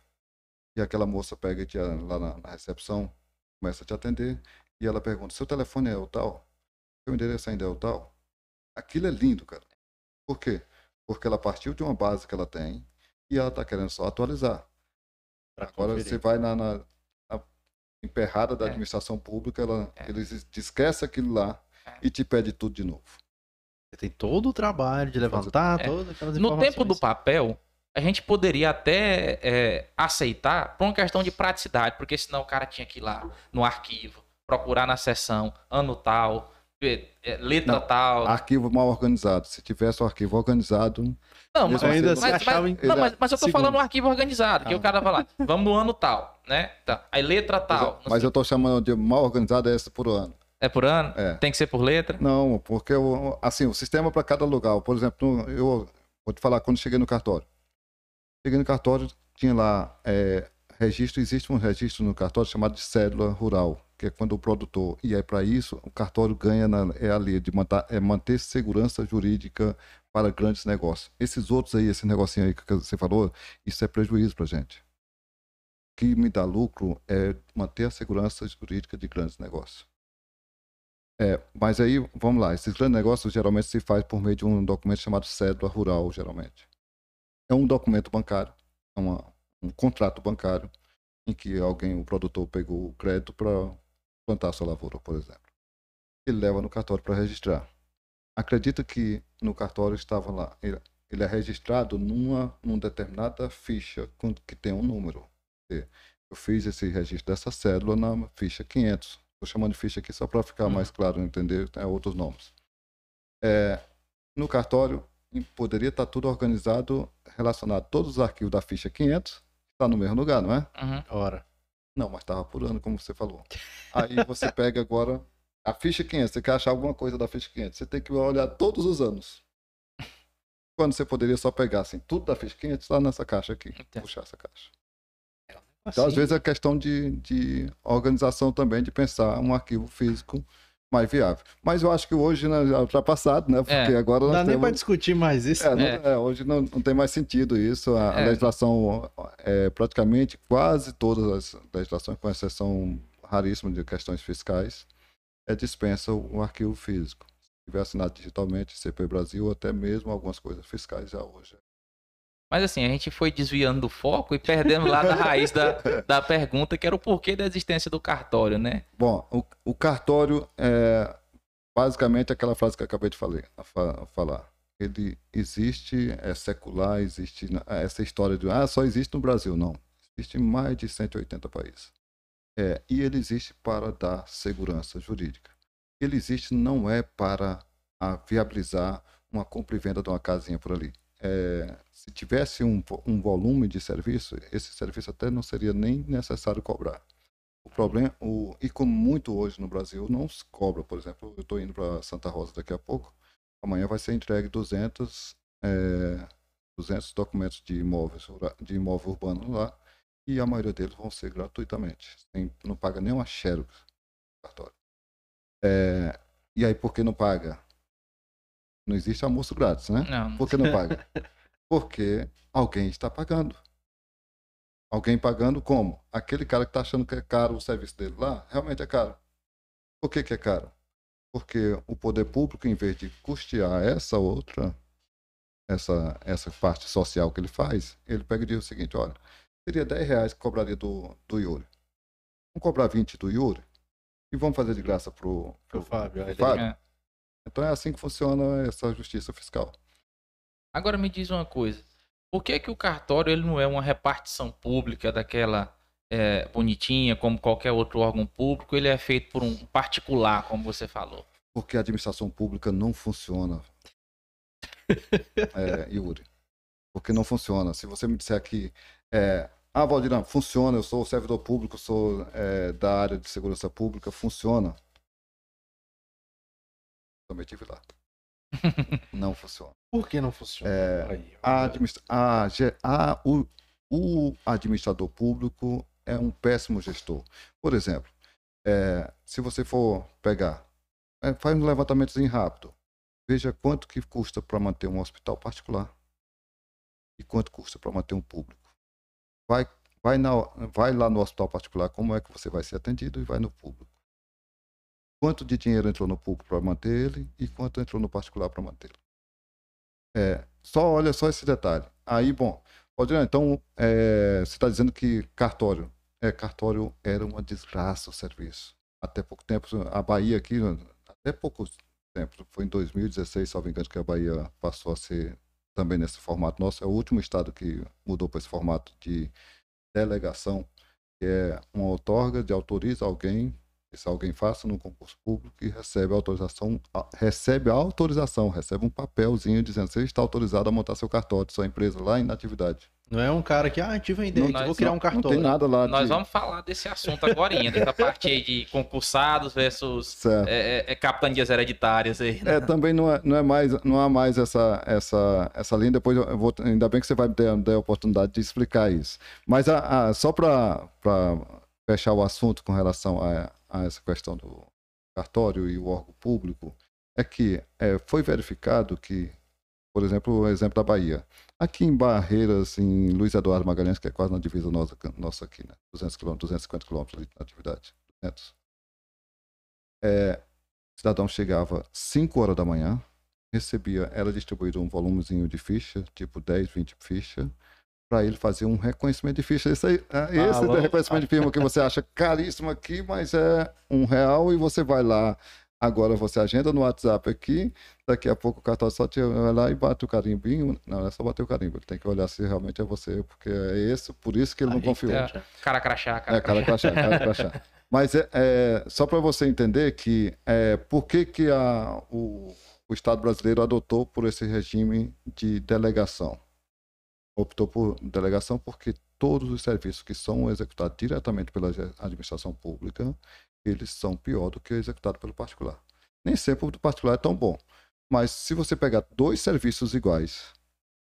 e aquela moça pega te, lá na, na recepção, começa a te atender e ela pergunta: seu telefone é o tal? Seu endereço ainda é o tal? Aquilo é lindo, cara. Por quê? Porque ela partiu de uma base que ela tem e ela está querendo só atualizar. Pra Agora conferir. você vai na, na emperrada da É. administração pública, ela, É. eles te esquece aquilo lá É. e te pede tudo de novo. Você tem todo o trabalho de levantar É. todas aquelas No tempo do papel, a gente poderia até é, aceitar por uma questão de praticidade, porque senão o cara tinha que ir lá no arquivo, procurar na seção, ano tal, ver, é, letra Não, tal. Arquivo mal organizado. Se tivesse o arquivo organizado, Não, mas, ainda assim, se mas, achava mas- não, mas, mas eu tô Segundo. falando um arquivo organizado, que Ah. o cara vai lá, vamos no ano tal, né? Tá. Aí letra tal. mas eu tô chamando de mal organizado é esse por ano. É por ano? É. Tem que ser por letra? Não, porque o, assim, o sistema para cada lugar. Por exemplo, eu vou te falar quando cheguei no cartório. Cheguei no cartório, tinha lá é, registro, existe um registro no cartório chamado de cédula rural, que é quando o produtor, e é para isso, o cartório ganha na, é ali de manter, é manter segurança jurídica para grandes negócios. Esses outros aí, esse negocinho aí que você falou, isso é prejuízo para gente. O que me dá lucro é manter a segurança jurídica de grandes negócios. É, mas aí, vamos lá, esses grandes negócios geralmente se faz por meio de um documento chamado cédula rural, geralmente. É um documento bancário, é uma, um contrato bancário, em que alguém, o produtor, pegou o crédito para plantar sua lavoura, por exemplo. Ele leva no cartório para registrar. Acredita que no cartório estava lá, ele, ele é registrado numa, numa determinada ficha que tem um número. Eu fiz esse registro dessa cédula na ficha 500. Estou chamando de ficha aqui só para ficar Uhum. mais claro, entender tem outros nomes. É, no cartório, poderia estar tudo organizado, relacionado todos os arquivos da ficha 500, está no mesmo lugar, não é? Uhum. Ora. Não, mas estava apurando, como você falou. Aí você pega agora a ficha 500, você quer achar alguma coisa da ficha 500, você tem que olhar todos os anos. Quando você poderia só pegar assim, tudo da ficha 500 lá nessa caixa aqui, puxar essa caixa. Então, às vezes, é questão de, de organização também, de pensar um arquivo físico mais viável. Mas eu acho que hoje né, já é ultrapassado, né? Porque É. agora Não dá nem temos... pra discutir mais isso. É, não- É. é, hoje não, não tem mais sentido isso. A, a É. legislação, é, praticamente quase todas as legislações, com exceção raríssima de questões fiscais, é, dispensa o, o arquivo físico. Se tiver assinado digitalmente, CP Brasil, até mesmo algumas coisas fiscais já hoje. Mas assim, a gente foi desviando do foco e perdemos lá da raiz da, da pergunta, que era o porquê da existência do cartório, né? Bom, o, o cartório é basicamente aquela frase que eu acabei de falei- falar. Ele existe, é secular, existe essa história de ah, só existe no Brasil, não. Existe em mais de 180 países. É, e ele existe para dar segurança jurídica. Ele existe não é para ah, viabilizar uma compra e venda de uma casinha por ali. É, se tivesse um, um volume de serviço, esse serviço até não seria nem necessário cobrar. O problema, o, e como muito hoje no Brasil não se cobra, por exemplo, eu estou indo para Santa Rosa daqui a pouco, amanhã vai ser entregue 200, é, 200 documentos de imóveis, de imóvel urbano lá, e a maioria deles vão ser gratuitamente, sem, não paga nem uma xerox no cartório. É, e aí, por que não paga? Não existe almoço grátis, né? Não. Por que não paga? Porque alguém está pagando. Alguém pagando como? Aquele cara que está achando que é caro o serviço dele lá, realmente é caro. Por que, que é caro? Porque o poder público, em vez de custear essa outra, essa, essa parte social que ele faz, ele pega e diz o seguinte, olha, seria 10 reais que cobraria do, do Yuri. Vamos cobrar 20 do Yuri e vamos fazer de graça pro, Pro Fábio, pro Fábio. É. Então é assim que funciona essa justiça fiscal. Agora me diz uma coisa. Por que, que o cartório ele não é uma repartição pública daquela é, bonitinha, como qualquer outro órgão público? Ele é feito por um particular, como você falou. Porque a administração pública não funciona. é, Yuri. Porque não funciona. Se você me disser que. É, ah, Valdirão, funciona, eu sou servidor público, sou é, da área de segurança pública, funciona. Também estive lá. não funciona. Por que não funciona? É, Aí. A administra- a a- o, o administrador público é um péssimo gestor. Por exemplo, é, se você for pegar, é, faz um levantamentozinho rápido. Veja quanto que custa para manter um hospital particular e quanto custa para manter um público. Vai, vai, na, vai lá no hospital particular, como é que você vai ser atendido e vai no público. Quanto de dinheiro entrou no público para manter ele e quanto entrou no particular para mantê-lo. É, só olha só esse detalhe. Aí, bom, então é, você está dizendo que cartório, é, cartório era uma desgraça o serviço. Até pouco tempo, a Bahia aqui, até pouco tempo, foi em 2016, salvo engano, que a Bahia passou a ser também nesse formato nosso. É o último estado que mudou para esse formato de delegação, que é uma outorga de autoriza alguém, esse alguém faça no concurso público e recebe autorização, recebe a autorização, recebe um papelzinho dizendo que você está autorizado a montar seu cartório, sua empresa lá em atividade. Não é um cara que, ah, tive uma ideia, Não, vou criar não- um Não tem cartório. nada lá Nós de... vamos falar desse assunto agora, dessa parte aí de concursados versus é, é, é capitanias hereditárias aí. né? É, também não é, não é mais, não há mais essa, essa, essa linha. Depois eu vou, ainda bem que você vai me dar, dar a oportunidade de explicar isso. Mas a, a- só para fechar o assunto com relação a, a essa questão do cartório e o órgão público, é que é, foi verificado que, por exemplo, o exemplo da Bahia. Aqui em Barreiras, em Luiz Eduardo Magalhães, que é quase na divisa nossa, nossa aqui, né? 200 km, 250 quilômetros na atividade. 200. É, o cidadão chegava 5 horas da manhã, recebia, era distribuído um volumezinho de ficha, tipo 10, 20 fichas, para ele fazer um reconhecimento de ficha. Esse, aí, é, esse Alô? é reconhecimento de firma que você acha caríssimo aqui, mas é um real e você vai lá. Agora você agenda no WhatsApp aqui, daqui a pouco o cartão só te vai lá e bate o carimbinho. Não, não é só bater o carimbo, ele tem que olhar se realmente é você, porque é esse, por isso que ele não confiou. É, cara crachá, cara, É, cara crachá. cara crachá. Mas é, é, só para você entender que é, por que, que a, o, o Estado brasileiro adotou por esse regime de delegação. Optou por delegação porque todos os serviços que são executados diretamente pela administração pública, eles são pior do que o executado pelo particular. Nem sempre o do particular é tão bom. Mas se você pegar dois serviços iguais,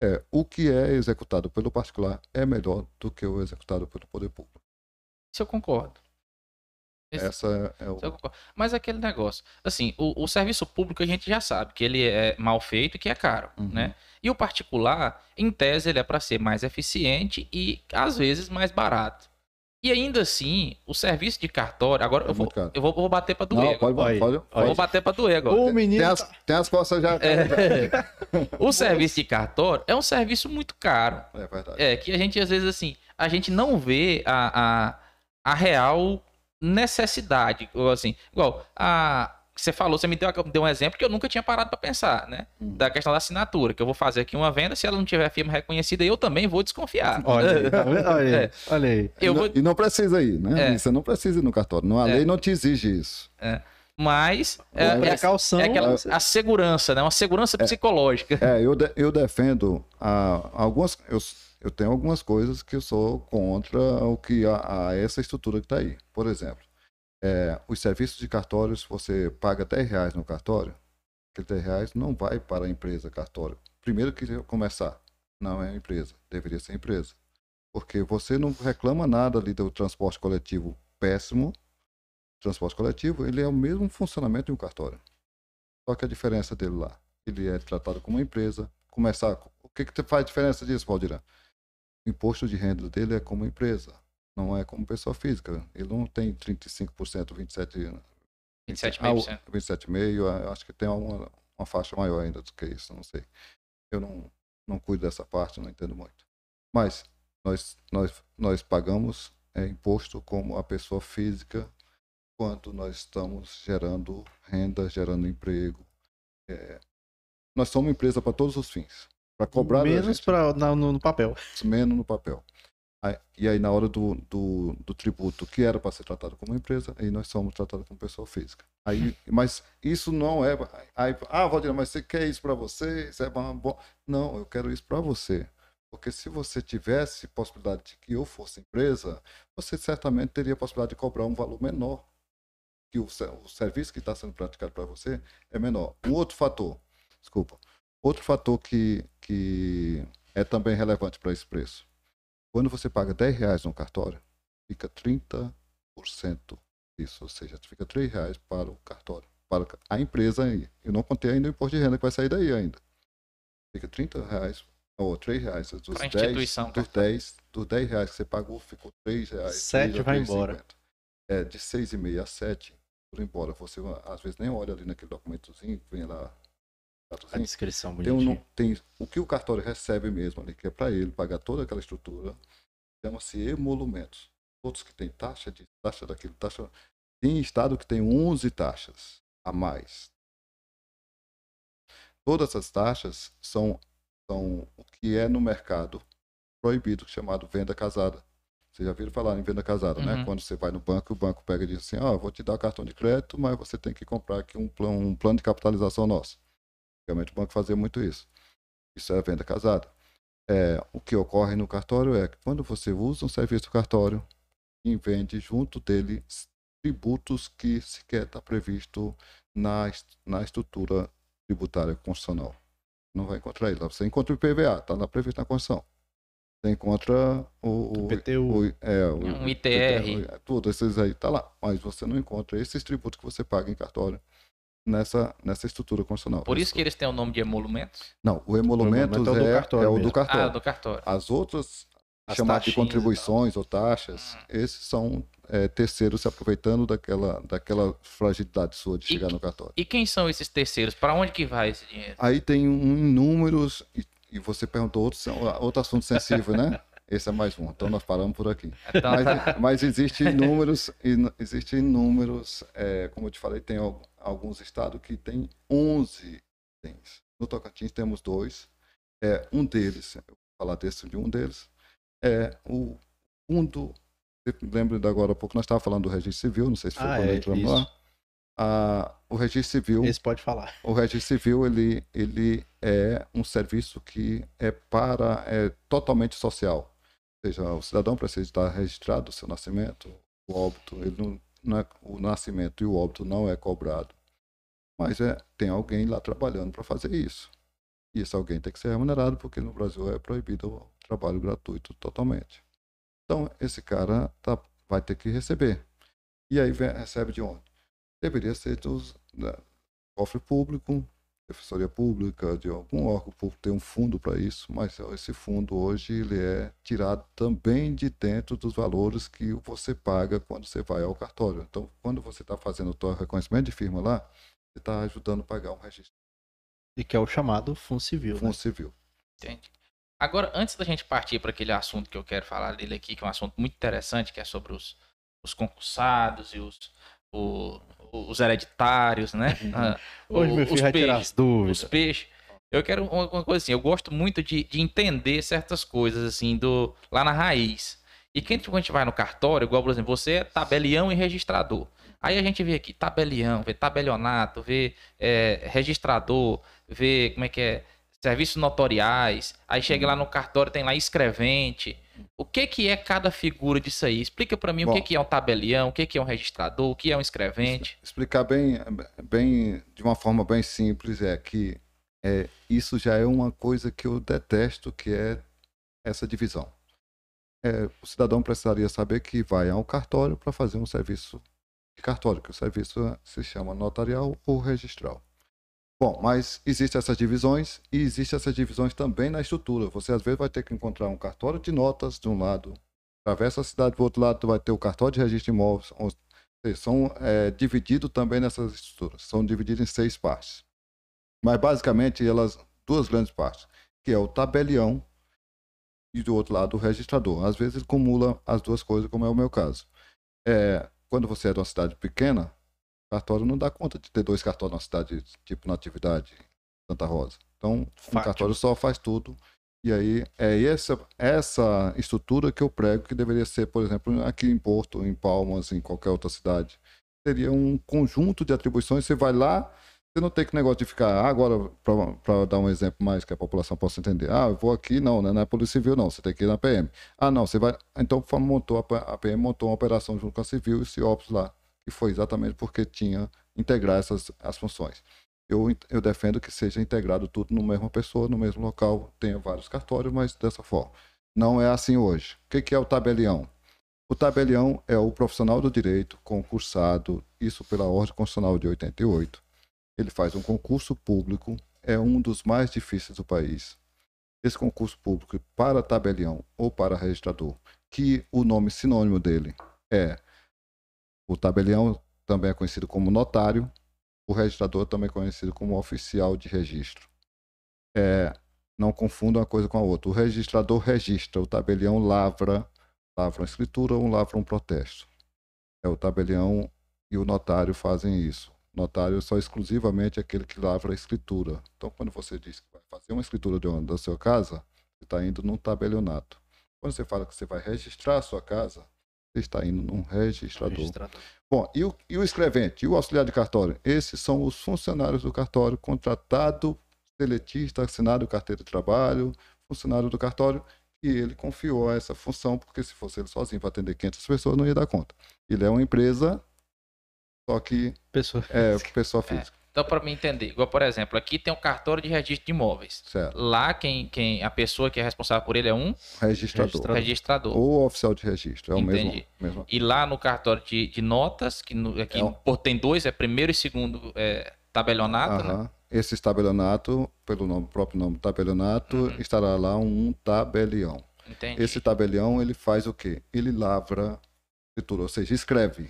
é, o que é executado pelo particular é melhor do que o executado pelo poder público. Isso eu concordo. Esse- Essa é o. Mas aquele negócio, assim, o, o serviço público a gente já sabe que ele é mal feito e que é caro, Uhum. né? E o particular, em tese, ele é para ser mais eficiente e às vezes mais barato. E ainda assim, o serviço de cartório, agora É eu vou, eu vou, vou bater para doer Não, agora. pode, pode, aí. pode. Vou bater para doer agora. O menino. Tem as, tem as costas já. É, O serviço de cartório é um serviço muito caro. verdade. É, que a gente, às vezes, assim, a gente não vê a, a, a real necessidade. Ou assim, igual, a, você falou, você me deu, deu um exemplo que eu nunca tinha parado para pensar, né? Hum. Da questão da assinatura, que eu vou fazer aqui uma venda, se ela não tiver firma reconhecida, eu também vou desconfiar. Olha aí, tá olha aí. É. Olha aí. Eu e, vou, não, e não precisa ir, né? É. Você não precisa ir no cartório. Não, a É. lei não te exige isso. mas é, é, precaução. é aquela a segurança, né? Uma segurança psicológica. É, eu, de- eu defendo ah, algumas. Eu, eu tenho algumas coisas que eu sou contra o que a, a essa estrutura que está aí. Por exemplo, é, os serviços de cartórios, você paga 10 reais no cartório, aquele 10 reais não vai para a empresa cartório. Primeiro que começar, não é empresa, deveria ser empresa. Porque você não reclama nada ali do transporte coletivo péssimo. Transporte coletivo, ele é o mesmo funcionamento de um cartório. Só que a diferença dele lá, ele é tratado como uma empresa. Começar, o que que faz diferença disso, Valdirã? O imposto de renda dele é como empresa, não é como pessoa física. Ele não tem 35%, 27, 27,5%. ah, 27,5%, eu acho que tem uma, uma faixa maior ainda do que isso, não sei. Eu não, não cuido dessa parte, não entendo muito. Mas nós, nós, nós pagamos é, imposto como a pessoa física quando nós estamos gerando renda, gerando emprego. É, nós somos uma empresa para todos os fins. Para cobrar Menos gente, pra, na- no, no papel. menos no papel. Aí- e aí, na hora do, do, do tributo, que era para ser tratado como empresa, aí nós somos tratados como pessoa física. Aí, mas isso não é. Aí, ah, Valdir, mas você quer isso para você? Isso é bom. Não, eu quero isso para você. Porque se você tivesse possibilidade de que eu fosse empresa, você certamente teria a possibilidade de cobrar um valor menor. Que o, o serviço que está sendo praticado para você é menor. Um outro fator, desculpa, outro fator que, que é também relevante para esse preço. Quando você paga 10 reais no cartório, fica 30% disso, ou seja, fica 3 reais para o cartório, para a empresa aí. Eu não contei ainda o imposto de renda que vai sair daí ainda. Fica 30 reais, ou 3 reais. Dos Pra 10, instituição, dos 10, dos 10 reais que você pagou, ficou 3 reais. Sete 3 a vai 3,50. embora. É, de 6,5 a 7, por embora. Você às vezes nem olha ali naquele documentozinho, vem lá. A datozinho. descrição Tem, um, tem o que o cartório recebe mesmo ali, que é para ele pagar toda aquela estrutura, chama-se emolumentos. Outros que tem taxa de taxa daquilo, taxa. Tem estado que tem 11 taxas a mais. Todas essas taxas são, são o que é no mercado proibido, chamado venda casada. Vocês já viram falar em venda casada, Uhum. né? Quando você vai no banco, o banco pega e diz assim: Ó, vou te dar cartão de crédito, mas você tem que comprar aqui um plano, um plano de capitalização nosso. Antigamente o banco fazia muito isso. Isso é venda casada. É, o que ocorre no cartório é que quando você usa um serviço do cartório e vende junto dele tributos que sequer está previsto na, est- na estrutura tributária constitucional. Não vai encontrar ele. lá. Você encontra o IPVA, está lá previsto na Constituição. Você encontra o, o, PTU. o- é, o, Um ITR. ITR, Tudo, esses aí tá lá. Mas você não encontra esses tributos que você paga em cartório nessa, nessa estrutura constitucional. Por isso que eles têm o nome de emolumentos? Não, o emolumento é o do é, cartório é o do cartório. Ah, do cartório. As outras, As chamadas de contribuições ou taxas, Hum. esses são é, terceiros se aproveitando daquela, daquela fragilidade sua de E chegar no cartório. E quem são esses terceiros? Para onde que vai esse dinheiro? Aí tem um inúmeros, e, e você perguntou outro, outro assunto sensível, né? Esse é mais um, então nós paramos por aqui. Então, tá- Mas, mas existem inúmeros, inu- existem inúmeros, é, como eu te falei, tem alguns estados que tem 11 itens. No Tocantins temos dois. É, um deles, eu vou falar desse de um deles, é o fundo. Você lembra de agora há pouco, nós estávamos falando do registro civil, não sei se foi Ah, quando é, entramos lá. Ah, o registro civil Esse pode falar. o registro civil ele, ele é um serviço que é para é totalmente social. Ou seja, o cidadão precisa estar registrado o seu nascimento, o óbito, ele não é, o nascimento e o óbito não é cobrado. Mas é, tem alguém lá trabalhando para fazer isso. E esse alguém tem que ser remunerado, porque no Brasil é proibido o trabalho gratuito totalmente. Então, esse cara tá, vai ter que receber. E aí vem- recebe de onde? Deveria ser dos, da- cofre público, defensoria pública, de algum órgão público tem um fundo para isso, mas esse fundo hoje ele é tirado também de dentro dos valores que você paga quando você vai ao cartório. Então, quando você está fazendo o seu reconhecimento de firma lá, você está ajudando a pagar um registro E que é o chamado Fundo Civil. fundo Né? civil. Entendi. Agora, antes da gente partir para aquele assunto que eu quero falar dele aqui, que é um assunto muito interessante, que é sobre os, os concursados e os, o- os hereditários, né? Ah, Hoje, o- meu filho os vai tirar peixes. as dúvidas. os peixes. Eu quero uma, uma coisa assim, eu gosto muito de, de entender certas coisas assim do lá na raiz. E quem quando a gente vai no cartório, igual por exemplo, você é tabelião e registrador. Aí a gente vê aqui tabelião, vê tabelionato, vê é, registrador, vê como é que é serviços notoriais. Aí chega lá no cartório tem lá escrevente. O que que é cada figura disso aí? Explica pra mim o Bom. que que é um tabelião, o que que é um registrador, o que é um escrevente. Explicar bem, bem de uma forma bem simples é que é, isso já é uma coisa que eu detesto, que é essa divisão. É, o cidadão precisaria saber que vai ao cartório para fazer um serviço de cartório, que o serviço se chama notarial ou registral. Bom, mas existem essas divisões e existem essas divisões também na estrutura. Você às vezes vai ter que encontrar um cartório de notas de um lado, atravessa a cidade do outro lado, vai ter o cartório de registro de imóveis, são é, divididos também nessas estruturas. São divididos em seis partes. Mas basicamente elas duas grandes partes. que é o tabelião, e do outro lado o registrador. Às vezes ele acumula as duas coisas, como é o meu caso. É, quando você é de uma cidade pequena, cartório não dá conta de ter dois cartórios numa cidade, tipo na atividade Santa Rosa. Então, um Fátima. cartório só faz tudo. E aí é essa, essa estrutura que eu prego que deveria ser, por exemplo, aqui em Porto, em Palmas, em qualquer outra cidade. Seria um conjunto de atribuições. Você vai lá, você não tem que negócio de ficar. Ah, agora, para dar um exemplo mais que a população possa entender. Ah, eu vou aqui, não, né? não é Polícia Civil, não. Você tem que ir na PM. Ah, não, você vai. Então montou a, PM montou uma operação junto com a Civil e o CIOPS lá. E foi exatamente porque tinha integrar essas as funções. Eu, eu defendo que seja integrado tudo no mesma pessoa, no mesmo local, tenha vários cartórios, mas dessa forma. Não é assim hoje. O que, que é o tabelião? O tabelião é o profissional do direito concursado, isso pela Ordem Constitucional de 88. Ele faz um concurso público, é um dos mais difíceis do país. Esse concurso público para tabelião ou para registrador, que o nome sinônimo dele é o tabelião, também é conhecido como notário, o registrador também é conhecido como oficial de registro. É, não confunda uma coisa com a outra. O registrador registra, o tabelião lavra, lavra uma escritura ou lavra um protesto. É o tabelião e o notário fazem isso. O notário é só exclusivamente aquele que lavra a escritura. Então, quando você diz que vai fazer uma escritura de uma, da sua casa, você está indo num tabelionato. Quando você fala que você vai registrar a sua casa, está indo num registrador. Registrador. Bom, e o, e o escrevente e o auxiliar de cartório? Esses são os funcionários do cartório, contratado, seletista, assinado carteira de trabalho, funcionário do cartório, e ele confiou essa função, porque se fosse ele sozinho para atender 500 pessoas, não ia dar conta. Ele é uma empresa, só que Pessoa. é pessoa física, Então, para me entender, igual, por exemplo, aqui tem um cartório de registro de imóveis. certo? Lá, quem, quem, a pessoa que é responsável por ele é um Registrador. Registrador. registrador. Ou oficial de registro, é o mesmo. Entendi. mesmo. E lá no cartório de, de notas, que no, aqui É um- por- tem dois, é primeiro e segundo é, tabelionato, né? Aham. Esse tabelionato, pelo nome, próprio nome tabelionato, Uhum. estará lá um tabelião. Entendi. Esse tabelião, ele faz o quê? Ele lavra escritura, ou seja, escreve.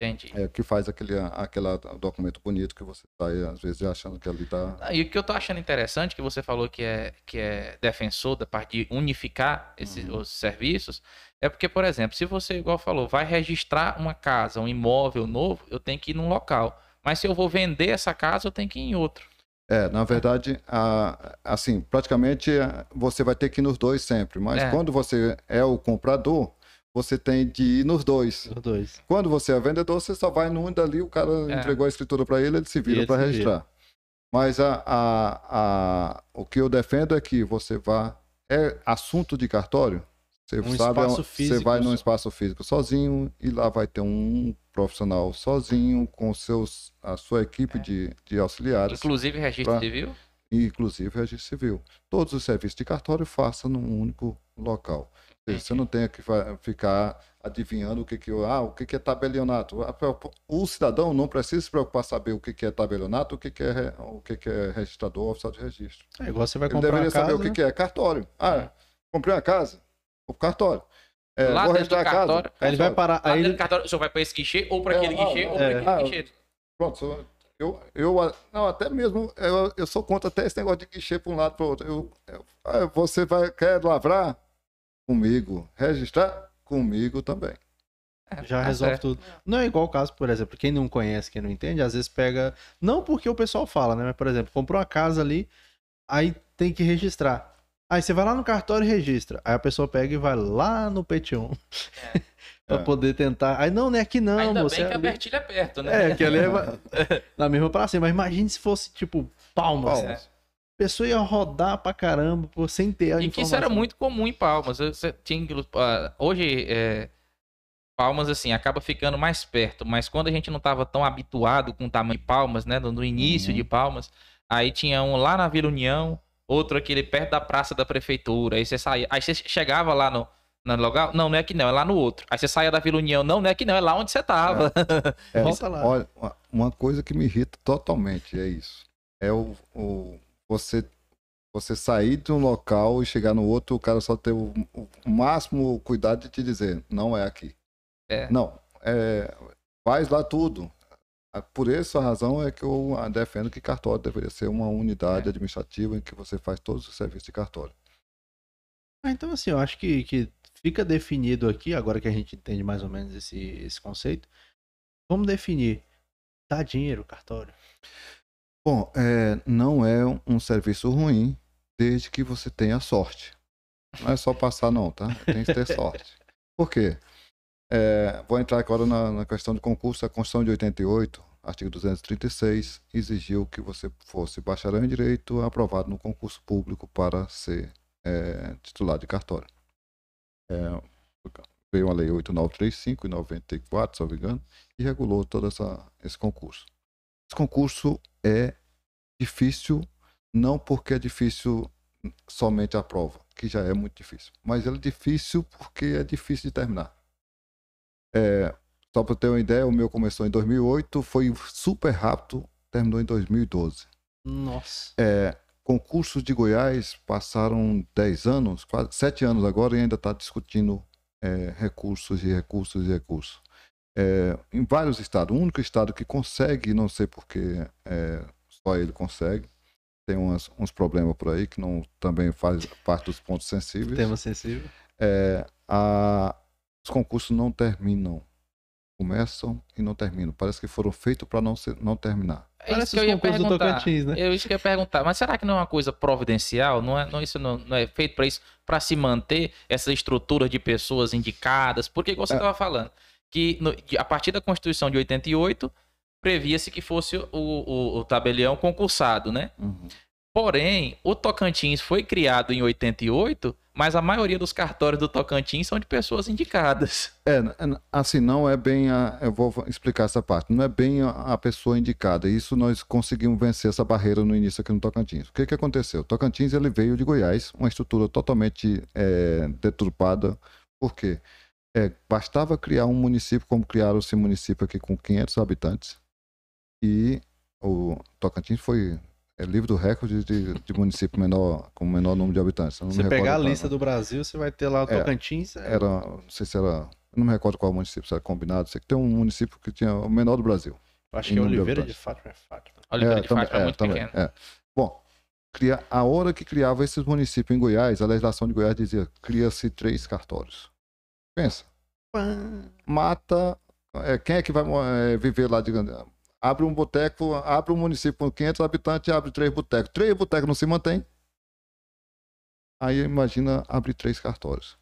Entendi. É o que faz aquele aquela documento bonito que você está aí, às vezes, achando que ali tá. Ah, E o que eu tô achando interessante, que você falou que é, que é defensor da parte de unificar esses, Uhum. os serviços, é porque, por exemplo, se você, igual falou, vai registrar uma casa, um imóvel novo, eu tenho que ir num local. Mas se eu vou vender essa casa, eu tenho que ir em outro. É, na verdade, a- assim, praticamente você vai ter que ir nos dois sempre, mas É. quando você é o comprador, você tem de ir nos dois. Os dois. Quando você é vendedor, você só vai num dali, o cara É. entregou a escritura para ele, ele se vira para registrar. Mas a, a, a, o que eu defendo é que você vá. É assunto de cartório. Você Um sabe, você vai num espaço físico sozinho e lá vai ter um profissional sozinho com seus, a sua equipe de, de auxiliares, Inclusive registro Pra- civil. inclusive registro civil. Todos os serviços de cartório faça num único local. Seja, Você não tem que ficar adivinhando o que que, ah, o que que é tabelionato. O cidadão não precisa se preocupar saber o que que é tabelionato, o que que é, o que que é registrador oficial de registro. É igual você vai Ele comprar deveria casa, saber o que que é cartório. Ah, comprei uma casa, pro cartório. É, Lá vou dentro do registrar a casa. cartório, Aí ele vai parar. Lá Aí dentro ele, do cartório, o senhor vai para esse guichê, ou para É, aquele ah, guichê, ou é. para Ah, aquele guichê. Pronto, eu, eu, não, até mesmo, eu, eu sou contra até esse negócio de guichê para um lado para o outro. Eu, eu- ah, você vai, quer lavrar? Comigo. Registrar? Comigo também. já Tá resolve certo. tudo. Não é igual o caso, por exemplo, quem não conhece, quem não entende, às vezes pega. Não porque o pessoal fala, né? Mas, por exemplo, comprou uma casa ali, aí tem que registrar. Aí você vai lá no cartório e registra. Aí a pessoa pega e vai lá no P1 pra É. poder tentar. Aí não, não é aqui não, Ainda você bem que a ali- Bertilha é perto, né? É, que ali é na mesma praça. Mas imagine se fosse, tipo, palmas. Palmas. A pessoa ia rodar pra caramba pô, sem ter a E que isso era muito comum em Palmas. Você tinha, que- ah, hoje, é, Palmas, assim, acaba ficando mais perto. Mas quando a gente não estava tão habituado com o tamanho de Palmas, né? No, no início Uhum. de Palmas, aí tinha um lá na Vila União, outro aquele perto da Praça da Prefeitura. Aí você saía, aí você chegava lá no, no lugar, não, não é aqui não, é lá no outro. Aí você saía da Vila União, não, não é aqui não, é lá onde você tava. É, Volta lá. Olha, uma- uma coisa que me irrita totalmente é isso. É o, o- você você sair de um local e chegar no outro, o cara só ter o, o máximo cuidado de te dizer, não é aqui. É. Não, é, faz lá tudo. Ah, Por essa razão é que eu ah, defendo que cartório deveria ser uma unidade É. administrativa em que você faz todos os serviços de cartório. Ah, então, assim, eu acho que, que fica definido aqui, agora que a gente entende mais ou menos esse, esse conceito. Vamos definir. Dá dinheiro, cartório. Bom, é, não é um- serviço ruim desde que você tenha sorte. Não é só passar, não, tá? Tem que ter sorte. Por quê? É, vou entrar agora na, na questão de concurso. A Constituição de 88, artigo 236, exigiu que você fosse bacharel em Direito aprovado no concurso público para ser é, titular de cartório. É, veio a Lei 8935 em 94, se não me engano, e regulou todo essa, esse concurso. Esse concurso é difícil, não porque é difícil somente a prova, que já é muito difícil, mas ele é difícil porque é difícil de terminar. É, só para ter uma ideia, o meu começou em 2008, foi super rápido, terminou em 2012. Nossa. É, concursos de Goiás passaram 10 anos, quase 7 anos agora, e ainda está discutindo é, recursos e recursos e recursos. É, em vários estados, o único estado que consegue, não sei porque é, só ele consegue, tem umas- uns problemas por aí que não também faz parte dos pontos sensíveis. Tema sensível. É, a- os concursos não terminam. Começam e não terminam. Parece que foram feitos para não, ser- não terminar. É Parece que eu os ia concursos do perguntar. Tocantins, né? Eu isso que eu ia perguntar, mas será que não é uma coisa providencial? Não é, não, isso não, não é feito para isso, para se manter essa estrutura de pessoas indicadas? Porque igual você É. estava falando, que no- a partir da Constituição de 88 previa-se que fosse o, o, o tabelião concursado, né? Porém, o Tocantins foi criado em 88, mas a maioria dos cartórios do Tocantins são de pessoas indicadas. É, assim, não é bem a. Eu vou explicar essa parte. Não é bem a, pessoa indicada. Isso nós conseguimos vencer essa barreira no início aqui no Tocantins. O que, que aconteceu? O Tocantins ele veio de Goiás, uma estrutura totalmente é, deturpada. Por quê? É, bastava criar um município, como criaram esse município aqui com 500 habitantes. E o Tocantins foi é, livre do recorde de, de município menor, com menor número de habitantes. Eu me pegar a lista do Brasil, você vai ter lá o É. Tocantins. é, era, não sei se era, eu não me recordo qual município, se era combinado, sei que tem um município que tinha o menor do Brasil. Acho que é de Oliveira de habitantes. Fátima é Fátima. Oliveira É, de também- Fátima é é, muito também, pequeno. é. Bom, cria, a hora que criava esses municípios em Goiás, a legislação de Goiás dizia, cria-se três cartórios. Pensa, mata, é, quem é que vai é, viver lá, digamos, abre um boteco, abre um município com 500 habitantes, abre três botecos. Três botecos não se mantém. Aí imagina abrir três cartórios.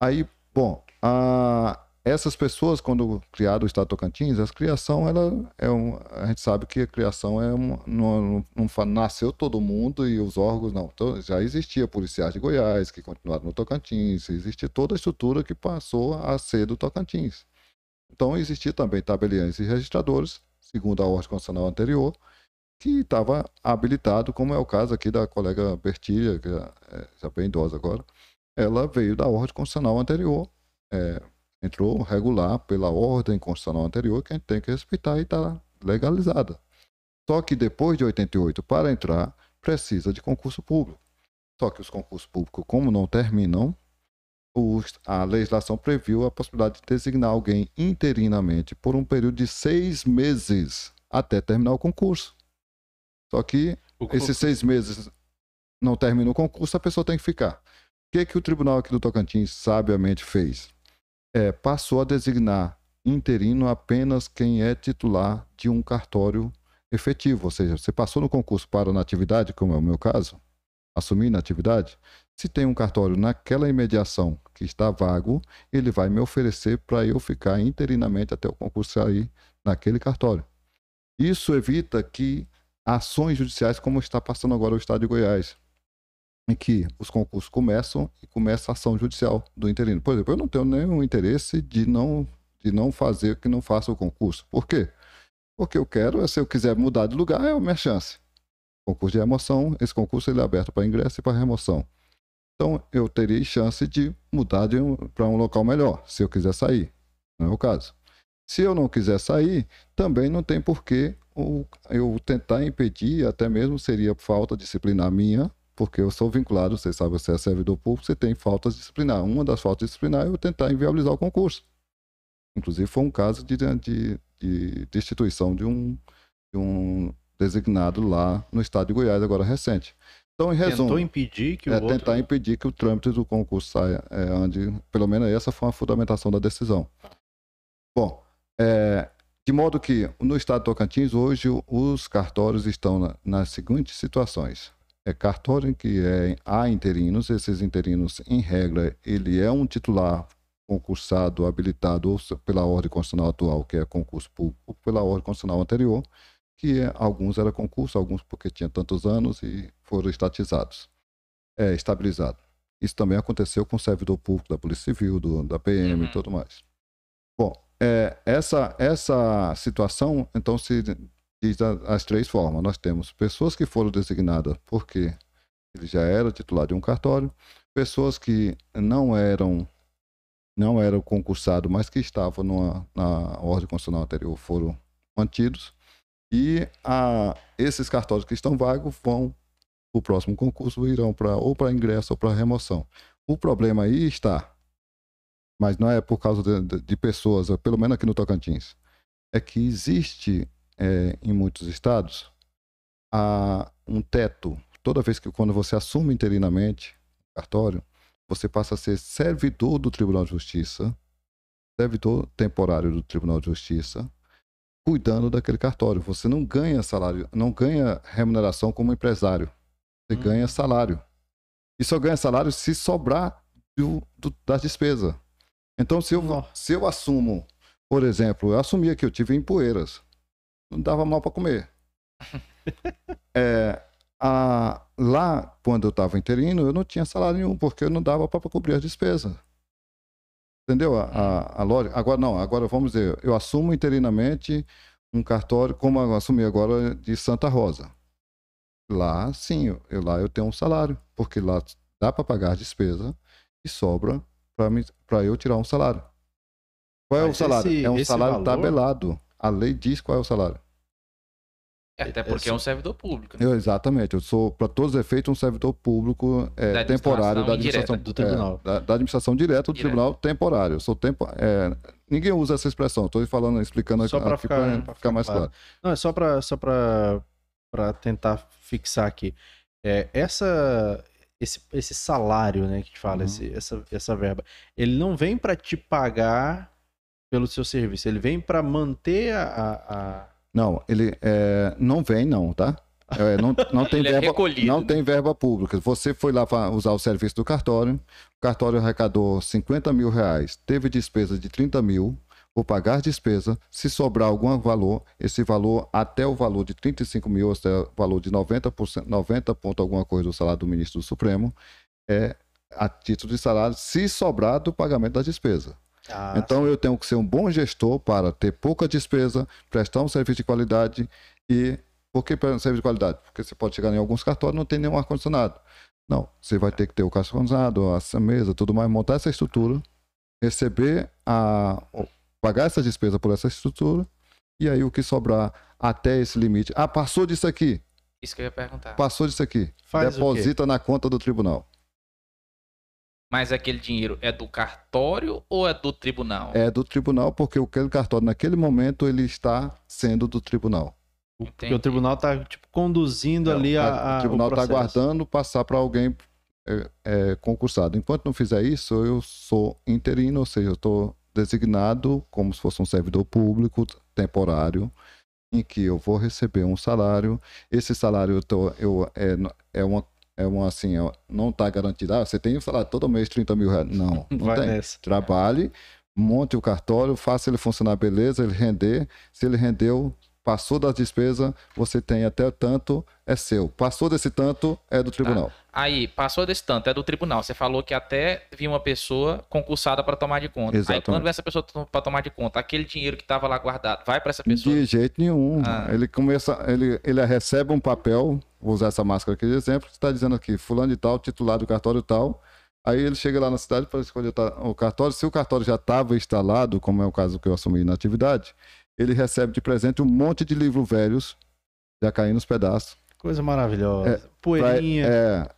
Aí, bom, a- essas pessoas, quando criaram o Estado Tocantins, a criação, ela é um, a gente sabe que a criação é um, não, não- nasceu todo mundo e os órgãos não. Então, já existia policiais de Goiás que continuaram no Tocantins, existia toda a estrutura que passou a ser do Tocantins. Então, existia também tabeliães e registradores, segundo a ordem constitucional anterior, que estava habilitado, como é o caso aqui da colega Bertilha, que é, é, já bem idosa agora. Ela veio da ordem constitucional anterior, é, entrou regular pela ordem constitucional anterior, que a gente tem que respeitar e está legalizada. Só que depois de 88, para entrar, precisa de concurso público. Só que os concursos públicos, como não terminam, a legislação previu a possibilidade de designar alguém interinamente por um período de seis meses até terminar o concurso. Só que O esses seis meses não termina o concurso, a pessoa tem que ficar. O que, que o tribunal aqui do Tocantins sabiamente fez? É, passou a designar interino apenas quem é titular de um cartório efetivo, ou seja, você passou no concurso para natividade, como é o meu caso, assumir natividade, se tem um cartório naquela imediação que está vago, ele vai me oferecer para eu ficar interinamente até o concurso sair naquele cartório. Isso evita que ações judiciais, como está passando agora o Estado de Goiás, em que os concursos começam e começa a ação judicial do interino. Por exemplo, eu não tenho nenhum interesse de não, de não fazer que não faça o concurso. Por quê? Porque eu quero, se eu quiser mudar de lugar, é a minha chance. Concurso de remoção, esse concurso ele é aberto para ingresso e para remoção. Então, eu teria chance de mudar um, para um local melhor, se eu quiser sair. Não é o caso. Se eu não quiser sair, também não tem porquê eu tentar impedir, até mesmo seria falta disciplinar minha, porque eu sou vinculado, você sabe, você é servidor público, você tem faltas disciplinar. Uma das faltas disciplinar é eu tentar inviabilizar o concurso. Inclusive, foi um caso de, de de destituição de um, de um designado lá no estado de Goiás, agora recente. Então, em resumo, Tentou impedir que o é outro... tentar impedir que o trâmite do concurso saia, é, ande, pelo menos essa foi a fundamentação da decisão. Bom, é, de modo que no estado de Tocantins, hoje os cartórios estão na- nas seguintes situações. É cartório que é, há interinos, esses interinos, em regra, ele é um titular concursado, habilitado ou pela ordem constitucional atual, que é concurso público, ou pela ordem constitucional anterior, que é, alguns era concurso, alguns porque tinha tantos anos e foram estatizados, é, estabilizados. Isso também aconteceu com o servidor público da Polícia Civil, do, da PM Uhum. e tudo mais. Bom, é, essa, essa situação, então, se diz as três formas. Nós temos pessoas que foram designadas porque ele já era titular de um cartório, pessoas que não eram não eram concursados, mas que estavam numa, na ordem constitucional anterior foram mantidos, e a, esses cartórios que estão vagos vão, o próximo concurso, irão para ou para ingresso ou para remoção. O problema aí está, mas não é por causa de, de- de pessoas, pelo menos aqui no Tocantins, é que existe é, em muitos estados a, um teto. Toda vez que quando você assume interinamente cartório, você passa a ser servidor do Tribunal de Justiça, servidor temporário do Tribunal de Justiça, cuidando daquele cartório. Você não ganha salário, não ganha remuneração como empresário. Você Hum. ganha salário. E só ganha salário se sobrar do, do, das despesas. Então, se eu, Nossa. se eu assumo, por exemplo, eu assumia que eu tive em Poeiras, não dava mal para comer. É, a- lá, quando eu estava interino, eu não tinha salário nenhum, porque eu não dava para cobrir as despesas. Entendeu a, a, a lógica? Agora, não, agora vamos dizer, eu assumo interinamente um cartório, como eu assumi agora de Santa Rosa. Lá, sim, eu, eu- lá eu tenho um salário, porque lá dá para pagar a despesa e sobra para eu tirar um salário. Qual é o Mas salário? esse- é um salário valor- tabelado. A lei diz qual é o salário. Até porque é um servidor público. né? Eu, exatamente, eu sou, para todos os efeitos, um servidor público é, Da temporário da administração indireta do tribunal. é, da, da administração direta do Direta. tribunal temporário. Eu sou tempo, é, ninguém usa essa expressão, estou falando, explicando Só aqui ficar- pra ficar, ficar mais claro. claro. Não, é só para só pra tentar fixar aqui. É, essa, esse, esse salário, né, que te fala, Uhum. esse- essa, essa verba, ele não vem para te pagar pelo seu serviço, ele vem para manter a, a- Não, ele é, não vem não, tá? É, não, não tem Ele é verba, recolhido, não né? tem verba pública. Você foi lá usar o serviço do cartório, o cartório arrecadou 50 mil reais, teve despesa de 30 mil, vou pagar as despesas, se sobrar algum valor, esse valor até o valor de 35 mil, até o valor de 90%, 90 ponto alguma coisa do salário do ministro do Supremo, é a título de salário, se sobrar do pagamento da despesa. A- Então eu tenho que ser um bom gestor para ter pouca despesa, prestar um serviço de qualidade e por que prestar um serviço de qualidade? Porque você pode chegar em alguns cartórios e não tem nenhum ar-condicionado. Não, você vai ter que ter o ar-condicionado, essa mesa, tudo mais, montar essa estrutura, receber a. pagar essa despesa por essa estrutura, e aí o que sobrar até esse limite. Ah, passou disso aqui, Isso que eu ia perguntar. passou disso aqui. faz o quê? deposita na conta do tribunal. Mas aquele dinheiro é do cartório ou é do tribunal? É do tribunal, porque aquele cartório, naquele momento, ele está sendo do tribunal. Porque Entendi. o tribunal tá tipo conduzindo ali a, a- o tribunal está aguardando passar para alguém é, é, concursado. Enquanto não fizer isso, eu sou interino, ou seja, eu estou designado como se fosse um servidor público temporário, em que eu vou receber um salário. Esse salário eu tô, eu, é, é uma é uma assim, é- não está garantido. Ah, você tem um salário todo mês 30 mil reais. Não, não Vai tem. nessa. Trabalhe, monte o cartório, faça ele funcionar beleza, ele render. Se ele rendeu, passou das despesas, você tem até tanto, é seu. Passou desse tanto, é do tribunal. Aí, passou desse tanto, é do tribunal. Você falou que até vinha uma pessoa concursada para tomar de conta. Aí Exatamente. quando vem essa pessoa para tomar de conta, aquele dinheiro que estava lá guardado, vai para essa pessoa? De jeito nenhum. Ah. Ele começa, ele, ele recebe um papel, vou usar essa máscara aqui de exemplo, que está dizendo aqui, fulano de tal, titular do cartório tal. Aí ele chega lá na cidade para escolher o cartório. Se o cartório já estava instalado, como é o caso que eu assumi na atividade, ele recebe de presente um monte de livros velhos, já caindo nos pedaços. Coisa maravilhosa. É, Pra- Poeirinha. é,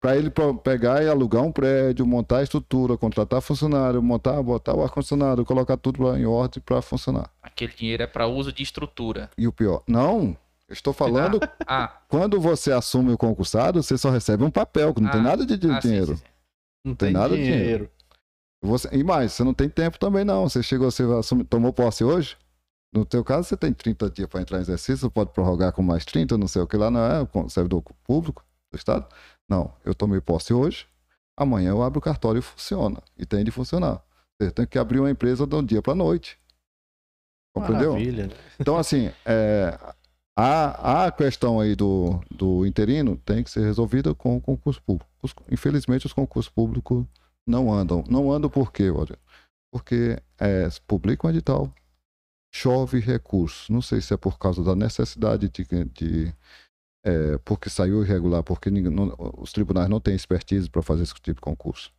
Para ele pegar e alugar um prédio, montar a estrutura, contratar funcionário, montar, botar o ar-condicionado, colocar tudo em ordem para funcionar. Aquele dinheiro é para uso de estrutura. E o pior, não, eu estou falando, Ah, quando você assume o concursado, você só recebe um papel, que não tem Ah, nada de, de ah, sim, dinheiro. sim, sim. Não tem tem, nada de dinheiro. Você, e mais, você não tem tempo também não. Você chegou, você assume- tomou posse hoje? No teu caso, você tem 30 dias para entrar em exercício, você pode prorrogar com mais 30, não sei o que lá, não é com- servidor público do Estado? Não, eu tomei posse hoje, amanhã eu abro o cartório e funciona. E tem de funcionar. Você tem que abrir uma empresa de um dia para noite. Compreendeu? Maravilha. Então, assim, é, a, a questão aí do, do interino tem que ser resolvida com o concurso público. Os- infelizmente, os concursos públicos não andam. Não andam por quê, olha? Porque é, publica um edital, chove recurso. Não sei se é por causa da necessidade de. de é, porque saiu irregular, porque ninguém- não- os tribunais não têm expertise para fazer esse tipo de concurso.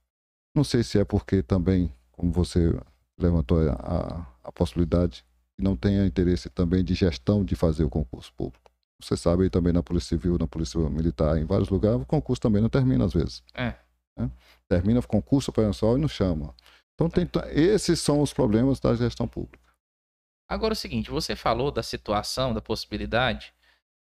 Não sei se é porque também, como você levantou a, a, possibilidade, não tenha interesse também de gestão de fazer o concurso público. Você sabe aí também na Polícia Civil, na Polícia Militar, em vários lugares, o concurso também não termina às vezes. É. Né? Termina o concurso operacional e não chama. Então, tem, esses são os problemas da gestão pública. Agora é o seguinte, você falou da situação, da possibilidade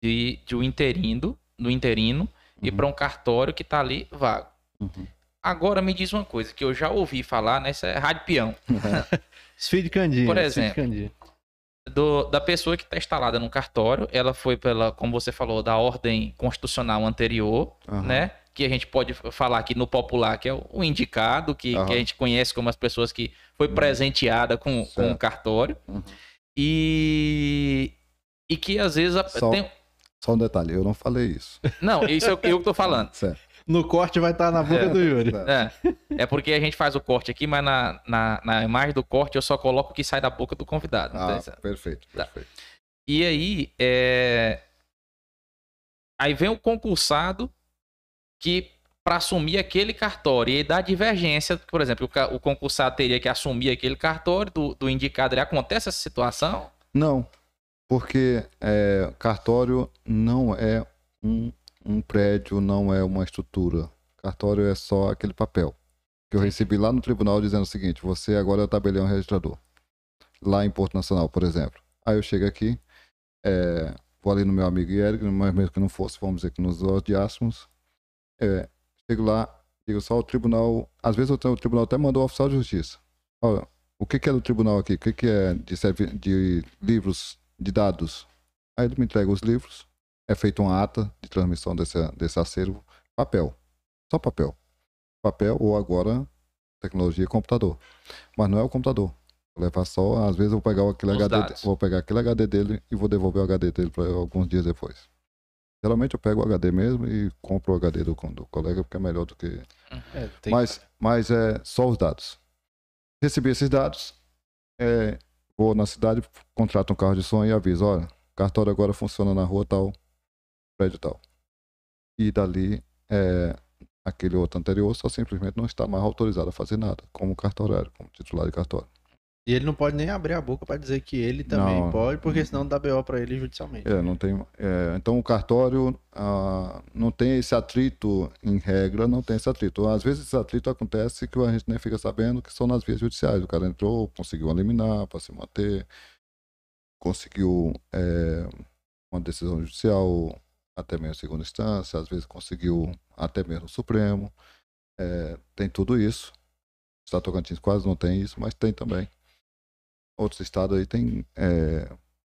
de, de o interino, do interino ir Uhum. para um cartório que está ali vago. Uhum. Agora me diz uma coisa que eu já ouvi falar nessa rádio peão, Speed Candinha. Por exemplo. Do- da pessoa que está instalada no cartório, ela foi pela, como você falou, da ordem constitucional anterior, Aham. né? Que a gente pode falar aqui no popular, que é o indicado, que, que Aham. a gente conhece como as pessoas que foi presenteada com, com o cartório. Uhum. E, e que às vezes a- Só- tem- Só um detalhe, eu não falei isso. Não, isso é o que eu que tô falando. Certo. No corte vai estar na boca É. do Yuri. É, é porque a gente faz o corte aqui, mas na, na, na imagem do corte eu só coloco o que sai da boca do convidado. Ah, Então, perfeito, Tá. perfeito. E aí, é... aí vem o concursado que para assumir aquele cartório e dá divergência, por exemplo, o, concursado teria que assumir aquele cartório do, do indicado. Ele acontece essa situação? Não, porque é, cartório não é um, um prédio, não é uma estrutura. Cartório é só aquele papel que eu recebi lá no tribunal dizendo o seguinte: você agora é o tabelião registrador. Lá em Porto Nacional, por exemplo. Aí eu chego aqui, é, vou ali no meu amigo Eric, mas mesmo que não fosse, vamos dizer que nos odiássemos. É, chego lá, digo só o tribunal. Às vezes o, tribunal até mandou o oficial de justiça. Olha, o que, que é do tribunal aqui? O que, que é de, de livros, de dados? Aí ele me entrega os livros, é feita uma ata de transmissão desse, desse acervo, papel, só papel. Papel ou agora tecnologia computador. Mas não é o computador. Vou levar só, às vezes eu vou pegar aquele Os HD, dados. vou pegar aquele HD dele e vou devolver o HD dele para alguns dias depois. Geralmente eu pego o HD mesmo e compro o HD do, do colega porque é melhor do que É, tem- mas, mas é só os dados. Recebi esses dados, é, vou na cidade, contrato um carro de som e aviso, olha, cartório agora funciona na rua tal, prédio tal. E dali, é, aquele outro anterior só simplesmente não está mais autorizado a fazer nada, como cartorário, como titular de cartório. E ele não pode nem abrir a boca pra dizer que ele também Não. pode, porque senão dá BO pra ele judicialmente. É, não tem, é, então o cartório ah, não tem esse atrito em regra, não tem esse atrito. Às vezes esse atrito acontece que a gente nem fica sabendo que são nas vias judiciais. O cara entrou, conseguiu eliminar para se manter, conseguiu é, uma decisão judicial até mesmo segunda instância, às vezes conseguiu até mesmo o Supremo. É, tem tudo isso. O Estado Tocantins quase não tem isso, mas tem também. Outros estados aí tem é,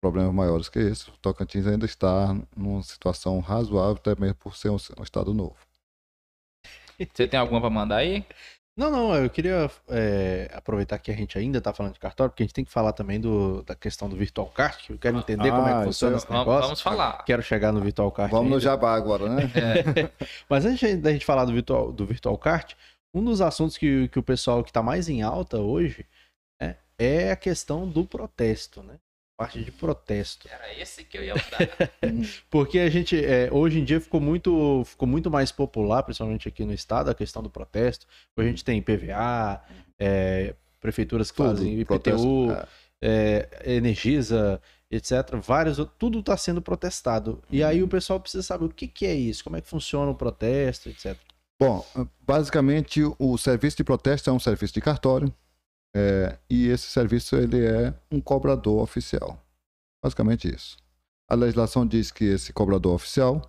problemas maiores que esse. O Tocantins ainda está numa situação razoável, até mesmo por ser um, um estado novo. Você tem alguma para mandar aí? Não, não, eu queria é, aproveitar que a gente ainda tá falando de cartório, porque a gente tem que falar também do, da questão do Virtual Card, que eu quero entender como é Ah, que isso funciona é- esse Vamos, negócio. vamos falar. Quero chegar no Virtual Card. Vamos no ainda. jabá agora, né? É, Mas antes da gente falar do Virtual, do Virtual Cart, um dos assuntos que, que o pessoal que está mais em alta hoje é a questão do protesto, né? Parte de protesto. era esse que eu ia mandar. Porque a gente, é, hoje em dia, ficou muito, ficou muito mais popular, principalmente aqui no estado, a questão do protesto. Hoje a gente tem PVA, é, prefeituras que fazem IPTU, protesto, é. é, Energisa, etc. Vários, outros- tudo está sendo protestado. E aí o pessoal precisa saber o que, que é isso, como é que funciona o protesto, etc. Bom, basicamente o serviço de protesto é um serviço de cartório é, e esse serviço ele é um cobrador oficial. Basicamente isso. A legislação diz que esse cobrador oficial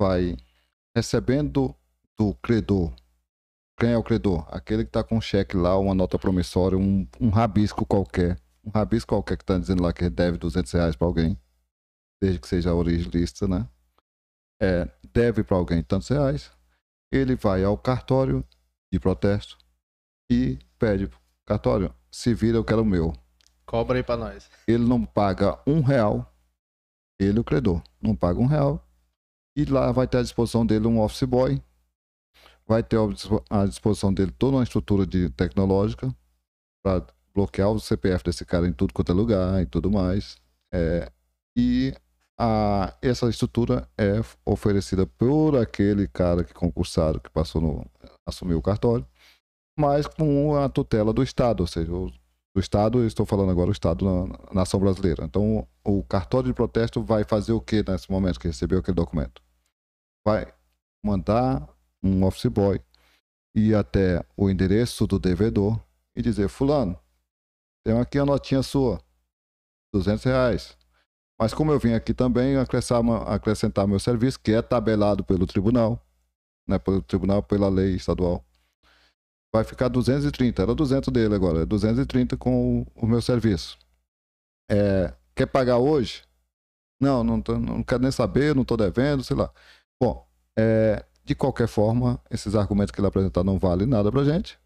vai recebendo do credor. Quem é o credor? Aquele que está com um cheque lá, uma nota promissória, um, um rabisco qualquer. Um rabisco qualquer que está dizendo lá que deve 200 reais para alguém, desde que seja a origem lista, né? É, deve para alguém tantos reais. Ele vai ao cartório de protesto e pede: cartório, se vira, eu quero o meu. Cobra aí para nós. Ele não paga um real. Ele, o credor, não paga um real. E lá vai ter à disposição dele um office boy vai ter à disposição dele toda uma estrutura de tecnológica para bloquear o CPF desse cara em tudo quanto é lugar e tudo mais. É, e a, essa estrutura é oferecida por aquele cara que concursaram, que passou no. assumiu o cartório, mas com a tutela do Estado, ou seja, o, do Estado, eu estou falando agora o Estado na, nação brasileira. Então, o cartório de protesto vai fazer o que nesse momento que recebeu aquele documento? Vai mandar um office boy, ir até o endereço do devedor e dizer: Fulano, tenho aqui a notinha sua, 200 reais. Mas como eu vim aqui também acrescentar meu serviço, que é tabelado pelo tribunal, né, pelo tribunal, pela lei estadual, vai ficar 230. Era 200 dele agora, é 230 com o, o meu serviço. É, quer pagar hoje? Não, não, tô, não quero nem saber, não estou devendo, sei lá. Bom, é, de qualquer forma, esses argumentos que ele apresentar não valem nada para gente.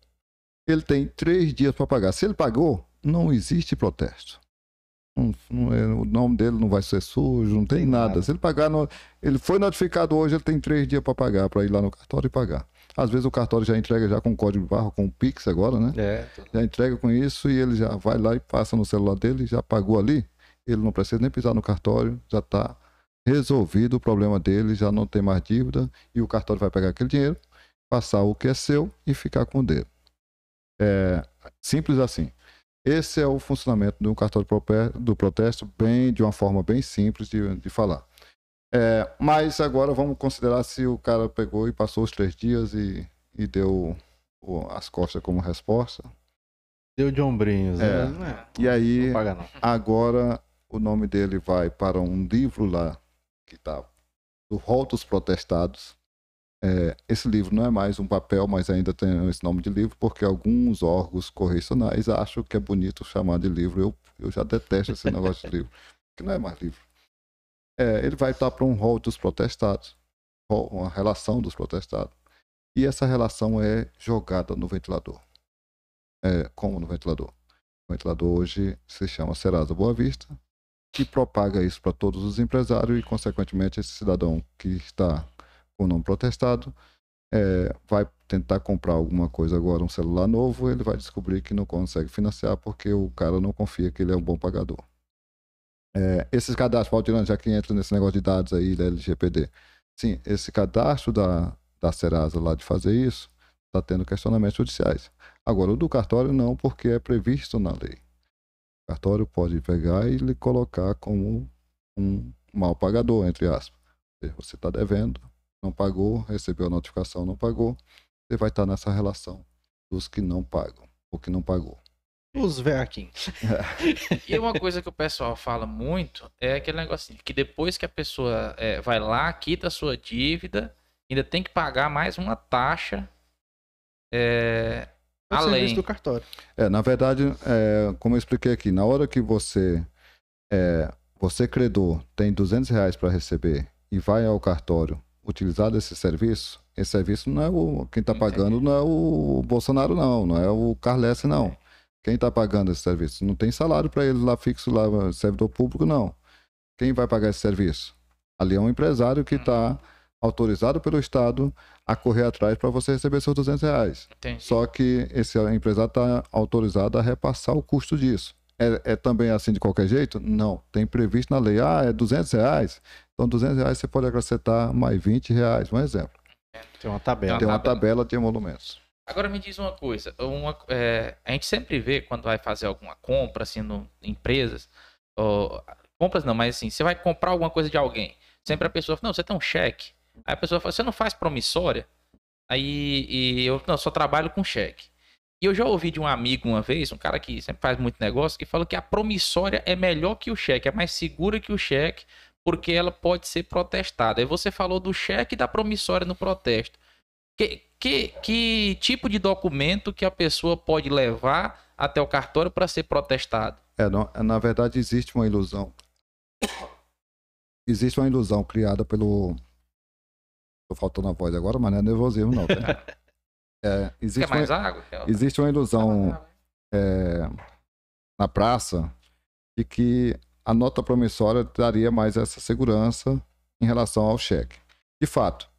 Ele tem três dias para pagar. Se ele pagou, não existe protesto. Não, não é, o nome dele não vai ser sujo, não tem, nada. Se ele pagar, no, ele foi notificado hoje, ele tem três dias para pagar, para ir lá no cartório e pagar. Às vezes o cartório já entrega já com código de barra, com o Pix agora, né? É, já entrega com isso e ele já vai lá e passa no celular dele, já pagou ali. Ele não precisa nem pisar no cartório, já está resolvido o problema dele, já não tem mais dívida e o cartório vai pegar aquele dinheiro, passar o que é seu e ficar com o dele. É simples assim. Esse é o funcionamento do cartório do protesto, bem de uma forma bem simples de, de falar. É, mas agora vamos considerar se o cara pegou e passou os três dias e, e deu o, as costas como resposta. Deu de ombrinhos, é. né? E aí, agora o nome dele vai para um livro lá que está do rol dos protestados. É, esse livro não é mais um papel, mas ainda tem esse nome de livro, porque alguns órgãos correcionais acham que é bonito chamar de livro. Eu, eu já detesto esse negócio de livro, que não é mais livro. É, ele vai estar para um rol dos protestados, uma relação dos protestados. E essa relação é jogada no ventilador. É, como no ventilador? O ventilador hoje se chama Serasa Boa Vista, que propaga isso para todos os empresários e, consequentemente, esse cidadão que está com o nome protestado é, vai tentar comprar alguma coisa agora, um celular novo, ele vai descobrir que não consegue financiar porque o cara não confia que ele é um bom pagador. É, esses cadastros, Valdirano, já que entra nesse negócio de dados aí da LGPD, sim, esse cadastro da, da Serasa lá de fazer isso está tendo questionamentos judiciais. Agora, o do cartório não, porque é previsto na lei cartório pode pegar e lhe colocar como um mal pagador, entre aspas. Você está devendo, não pagou, recebeu a notificação, não pagou, você vai estar tá nessa relação dos que não pagam, ou que não pagou. Os verquinhos. e uma coisa que o pessoal fala muito é aquele negócio que depois que a pessoa é, vai lá, quita a sua dívida, ainda tem que pagar mais uma taxa é, o Além do cartório. É, na verdade, é, como eu expliquei aqui, na hora que você, é, você credor, tem 200 reais para receber e vai ao cartório utilizar esse serviço, esse serviço não é o quem está pagando não é o Bolsonaro não, não é o Carles não. Quem está pagando esse serviço? Não tem salário para ele lá fixo lá, servidor público não. Quem vai pagar esse serviço? Ali é um empresário que está uhum autorizado pelo Estado a correr atrás para você receber seus 200 reais. Entendi. Só que esse empresário está autorizado a repassar o custo disso. É, é, também assim de qualquer jeito? Não. Tem previsto na lei. Ah, é 200 reais? Então, 200 reais você pode acrescentar mais 20 reais. Um exemplo. Tem uma tabela. Tem uma tabela de emolumentos. Agora me diz uma coisa. Uma, é, a gente sempre vê quando vai fazer alguma compra, assim, no, em empresas. Ou, compras não, mas assim, você vai comprar alguma coisa de alguém. Sempre a pessoa fala, não, você tem um cheque. Aí a pessoa fala, você não faz promissória? Aí e eu não, só trabalho com cheque. E eu já ouvi de um amigo uma vez, um cara que sempre faz muito negócio, que falou que a promissória é melhor que o cheque, é mais segura que o cheque, porque ela pode ser protestada. Aí você falou do cheque e da promissória no protesto. Que, que, que tipo de documento que a pessoa pode levar até o cartório para ser protestado? É, não, na verdade existe uma ilusão. Existe uma ilusão criada pelo. Tô faltando a voz agora, mas não é nervosismo, não. Tá? É, existe, Quer mais uma, água? existe uma ilusão é, na praça de que a nota promissória daria mais essa segurança em relação ao cheque. De fato.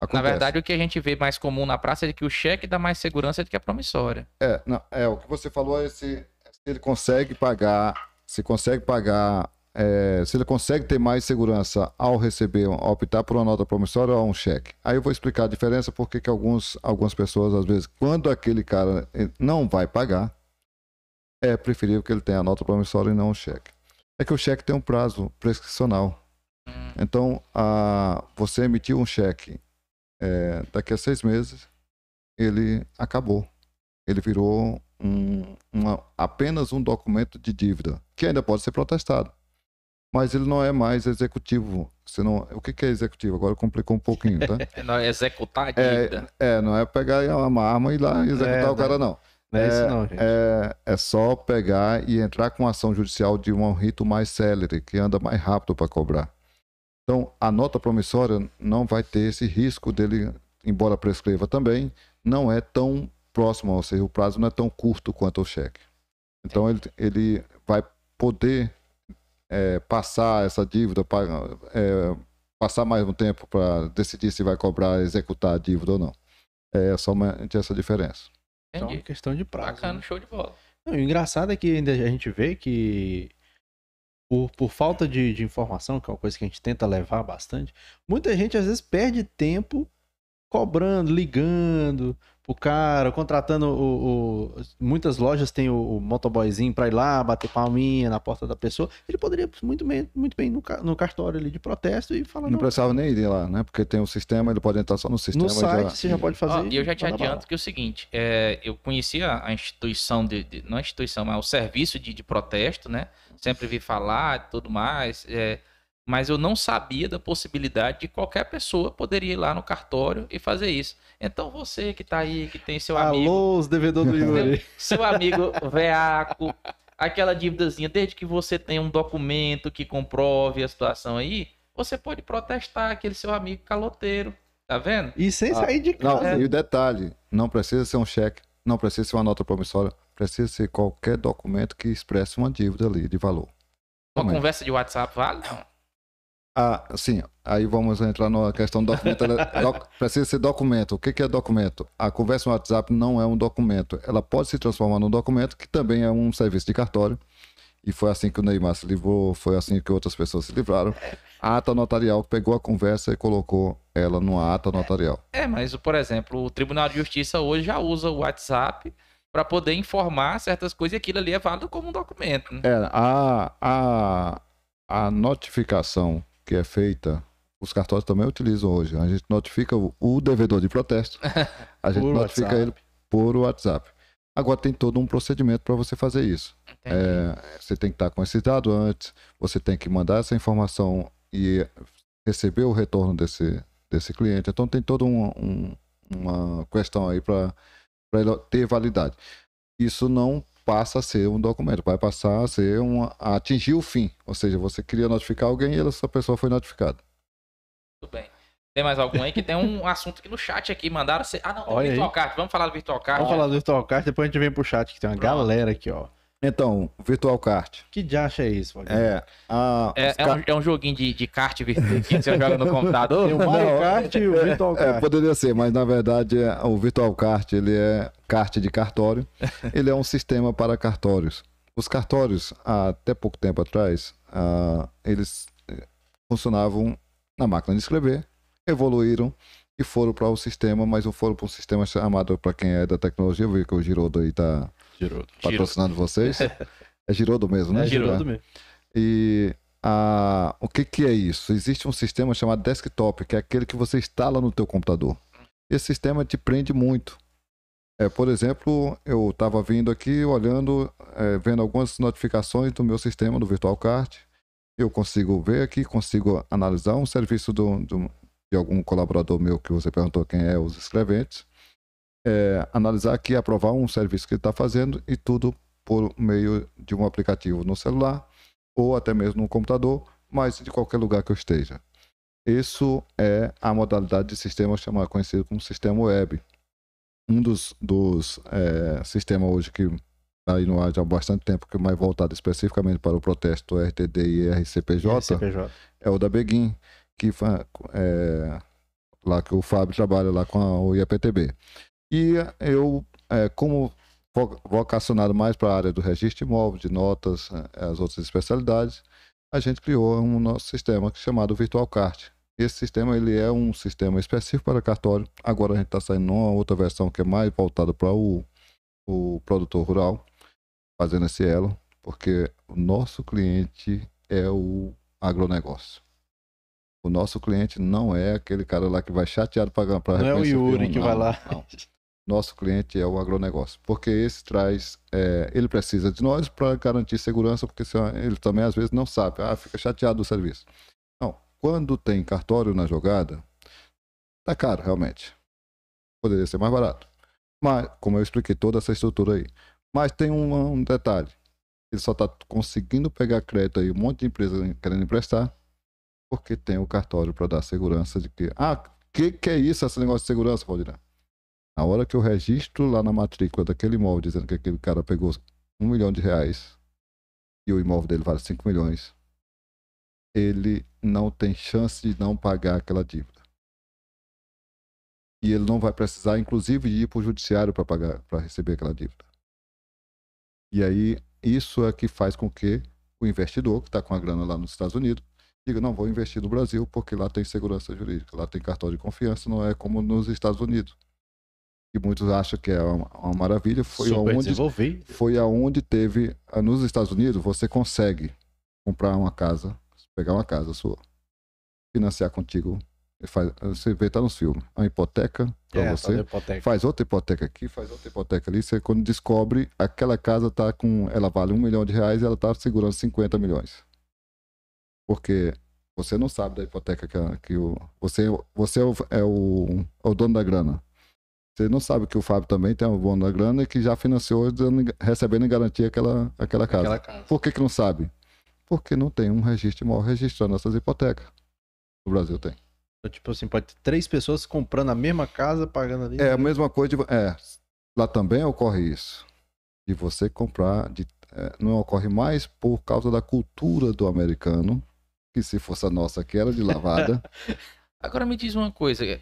Na acontece. verdade, o que a gente vê mais comum na praça é que o cheque dá mais segurança do que a promissória. É, não, é, o que você falou é se, se ele consegue pagar, se consegue pagar, é, se ele consegue ter mais segurança ao receber, ao optar por uma nota promissória ou um cheque. Aí eu vou explicar a diferença porque que alguns, algumas pessoas, às vezes, quando aquele cara eh, não vai pagar, é preferível que ele tenha a nota promissória e não o cheque. É que o cheque tem um prazo prescricional. Hum, Então, a, você emitiu um cheque é, daqui a seis meses, ele acabou. Ele virou um- uma- apenas um documento de dívida, que ainda pode ser protestado. Mas ele não é mais executivo. Você não, o que, que é executivo? Agora complicou um pouquinho, tá? é não- é executar a É, dívida. é, não é pegar uma arma e ir lá e executar É, o cara, não. Não é, isso não, gente. É, é só pegar e entrar com ação judicial de um rito mais célere, que anda mais rápido para cobrar. Então, a nota promissória não vai ter esse risco dele, embora prescreva também, não é tão próximo, ou seja, o prazo não é tão curto quanto o cheque. Então, ele, ele vai poder é, passar essa dívida, é, passar mais um tempo para decidir se vai cobrar, executar a dívida ou não. É somente essa diferença. Então, Entendi. questão de prazo. Bacana, né? show de bola. Não, o engraçado é que ainda a gente vê que por, por falta de, de informação, que é uma coisa que a gente tenta levar bastante, muita gente às vezes perde tempo cobrando, ligando pro cara, contratando o, o- muitas lojas têm o, o motoboyzinho pra ir lá bater palminha na porta da pessoa. Ele poderia muito bem, muito bem no, no cartório ali de protesto e falar Não não, precisava nem ir lá, né? Porque tem um sistema, ele pode entrar só no sistema. no e site já- você já pode fazer. E eu já te bala. adianto que é o seguinte, é, eu conhecia a instituição de, de- não a instituição, mas o serviço de, de protesto, né? Sempre vi falar e tudo mais, é, mas eu não sabia da possibilidade de qualquer pessoa poderia ir lá no cartório e fazer isso. Então você que tá aí, que tem seu amigo, Alô, os devedores do Yuri. seu amigo veaco, aquela dívidazinha, desde que você tenha um documento que comprove a situação aí, você pode protestar aquele seu amigo caloteiro, tá vendo? E sem Ah, sair de Não, casa. e o detalhe, não precisa ser um cheque, não precisa ser uma nota promissória, precisa ser qualquer documento que expresse uma dívida ali de valor. Uma Somente. conversa de WhatsApp vale? Não. Ah, sim, aí vamos entrar na questão do documento. Doc- precisa ser documento. O que que é documento? A conversa no WhatsApp não é um documento. Ela pode se transformar num documento que também é um serviço de cartório. E foi assim que o Neymar se livrou, foi assim que outras pessoas se livraram. A ata notarial pegou a conversa e colocou ela numa ata notarial. É, mas, por exemplo, o Tribunal de Justiça hoje já usa o WhatsApp para poder informar certas coisas e aquilo ali é válido como um documento. Né? É, a, a, a notificação que é feita, os cartórios também utilizam hoje. A gente notifica o, o devedor de protesto, a gente notifica WhatsApp. ele por WhatsApp. Agora tem todo um procedimento para você fazer isso. É, você tem que estar com esse dado antes, você tem que mandar essa informação e receber o retorno desse, desse cliente. Então tem toda um, um- uma questão aí para ele ter validade. Isso não passa a ser um documento, vai passar a ser um, a atingir o fim. Ou seja, você queria notificar alguém e essa pessoa foi notificada. Tudo bem. Tem mais algum aí que tem um assunto aqui no chat aqui, mandaram você. Ah, não, tem o Olha aí. Virtual Card. Vamos falar do Virtual Card. Vamos falar do Virtual Card, depois a gente vem pro chat, que tem uma Pronto. galera aqui, ó. Então, Virtual Card. Que diacho é isso? É, a, É, os é ca- um, é um joguinho de, de kart virtual que você joga no computador. Tem o Mario Não, Kart e o Virtual É, Card. poderia ser, mas na verdade é- o Virtual Kart ele é kart de cartório. ele é um sistema para cartórios. Os cartórios, há até pouco tempo atrás, ah, eles funcionavam na máquina de escrever, evoluíram e foram para o sistema, mas não foram para um sistema chamado, para quem é da tecnologia, eu vi que o Girodo aí está Girodo. patrocinando vocês. É Girodo mesmo, né? É Girodo. Girodo mesmo. E a, o que, que é isso? Existe um sistema chamado desktop, que é aquele que você instala no teu computador. Esse sistema te prende muito. É, por exemplo, eu estava vindo aqui olhando, é, vendo algumas notificações do meu sistema do Virtual Cart. Eu consigo ver aqui, consigo analisar um serviço do, do, de algum colaborador meu que você perguntou quem é, os escreventes. É, analisar aqui, aprovar um serviço que ele está fazendo e tudo por meio de um aplicativo no celular ou até mesmo no computador, mas de qualquer lugar que eu esteja. Isso é a modalidade de sistema chamado, conhecido como sistema web. Um dos, dos é, sistemas hoje que está aí no ar já há bastante tempo, que é mais voltado especificamente para o protesto RTD e RCPJ, RCPJ. é o da Beguin, que é, lá que o Fábio trabalha lá com a, o IAPTB. E eu, é, como vocacionado mais para a área do registro imóvel, de notas, é, as outras especialidades, a gente criou um nosso sistema chamado Virtual Cart. Esse sistema ele é um sistema específico para cartório. Agora a gente está saindo numa outra versão que é mais voltada para o, o produtor rural, fazendo esse elo, porque o nosso cliente é o agronegócio. O nosso cliente não é aquele cara lá que vai chateado para Não é o Yuri que não, vai lá. Não. Nosso cliente é o agronegócio, porque esse traz, é, ele precisa de nós para garantir segurança, porque ele também às vezes não sabe, ah, fica chateado do serviço. Não, quando tem cartório na jogada, tá caro realmente. Poderia ser mais barato. Mas, como eu expliquei toda essa estrutura aí. Mas tem um, um detalhe. Ele só está conseguindo pegar crédito aí, um monte de empresa querendo emprestar, porque tem o cartório para dar segurança de que. Ah, que que é isso, esse negócio de segurança, Valdirão? Na hora que eu registro lá na matrícula daquele imóvel dizendo que aquele cara pegou um milhão de reais e o imóvel dele vale 5 milhões, ele não tem chance de não pagar aquela dívida. E ele não vai precisar, inclusive, de ir para o judiciário para pagar, para receber aquela dívida. E aí, isso é que faz com que o investidor, que está com a grana lá nos Estados Unidos, diga, não, vou investir no Brasil porque lá tem segurança jurídica, lá tem cartão de confiança, não é como nos Estados Unidos. Que muitos acham que é uma, uma maravilha, foi Super aonde foi aonde teve ah, nos Estados Unidos você consegue comprar uma casa, pegar uma casa sua, financiar contigo Faz, você vê, tá nos filmes. Uma hipoteca para é, você. Hipoteca. Faz outra hipoteca aqui, faz outra hipoteca ali. Você quando descobre, aquela casa tá com. Ela vale um milhão de reais e ela tá segurando 50 milhões. Porque você não sabe da hipoteca que, que o. Você, você é, o, é, o, é o dono da grana. Você não sabe que o Fábio também tem um dono da grana e que já financiou dando, recebendo em garantia aquela, aquela, casa. aquela casa. Por que, que não sabe? Porque não tem um registro imóvel registrando essas hipotecas. O Brasil tem. Então, tipo assim, pode ter três pessoas comprando a mesma casa, pagando ali. É a mesma coisa. De, é, lá também ocorre isso. De você comprar. De, é, não ocorre mais por causa da cultura do americano, que se fosse a nossa aqui era de lavada. Agora me diz uma coisa, é,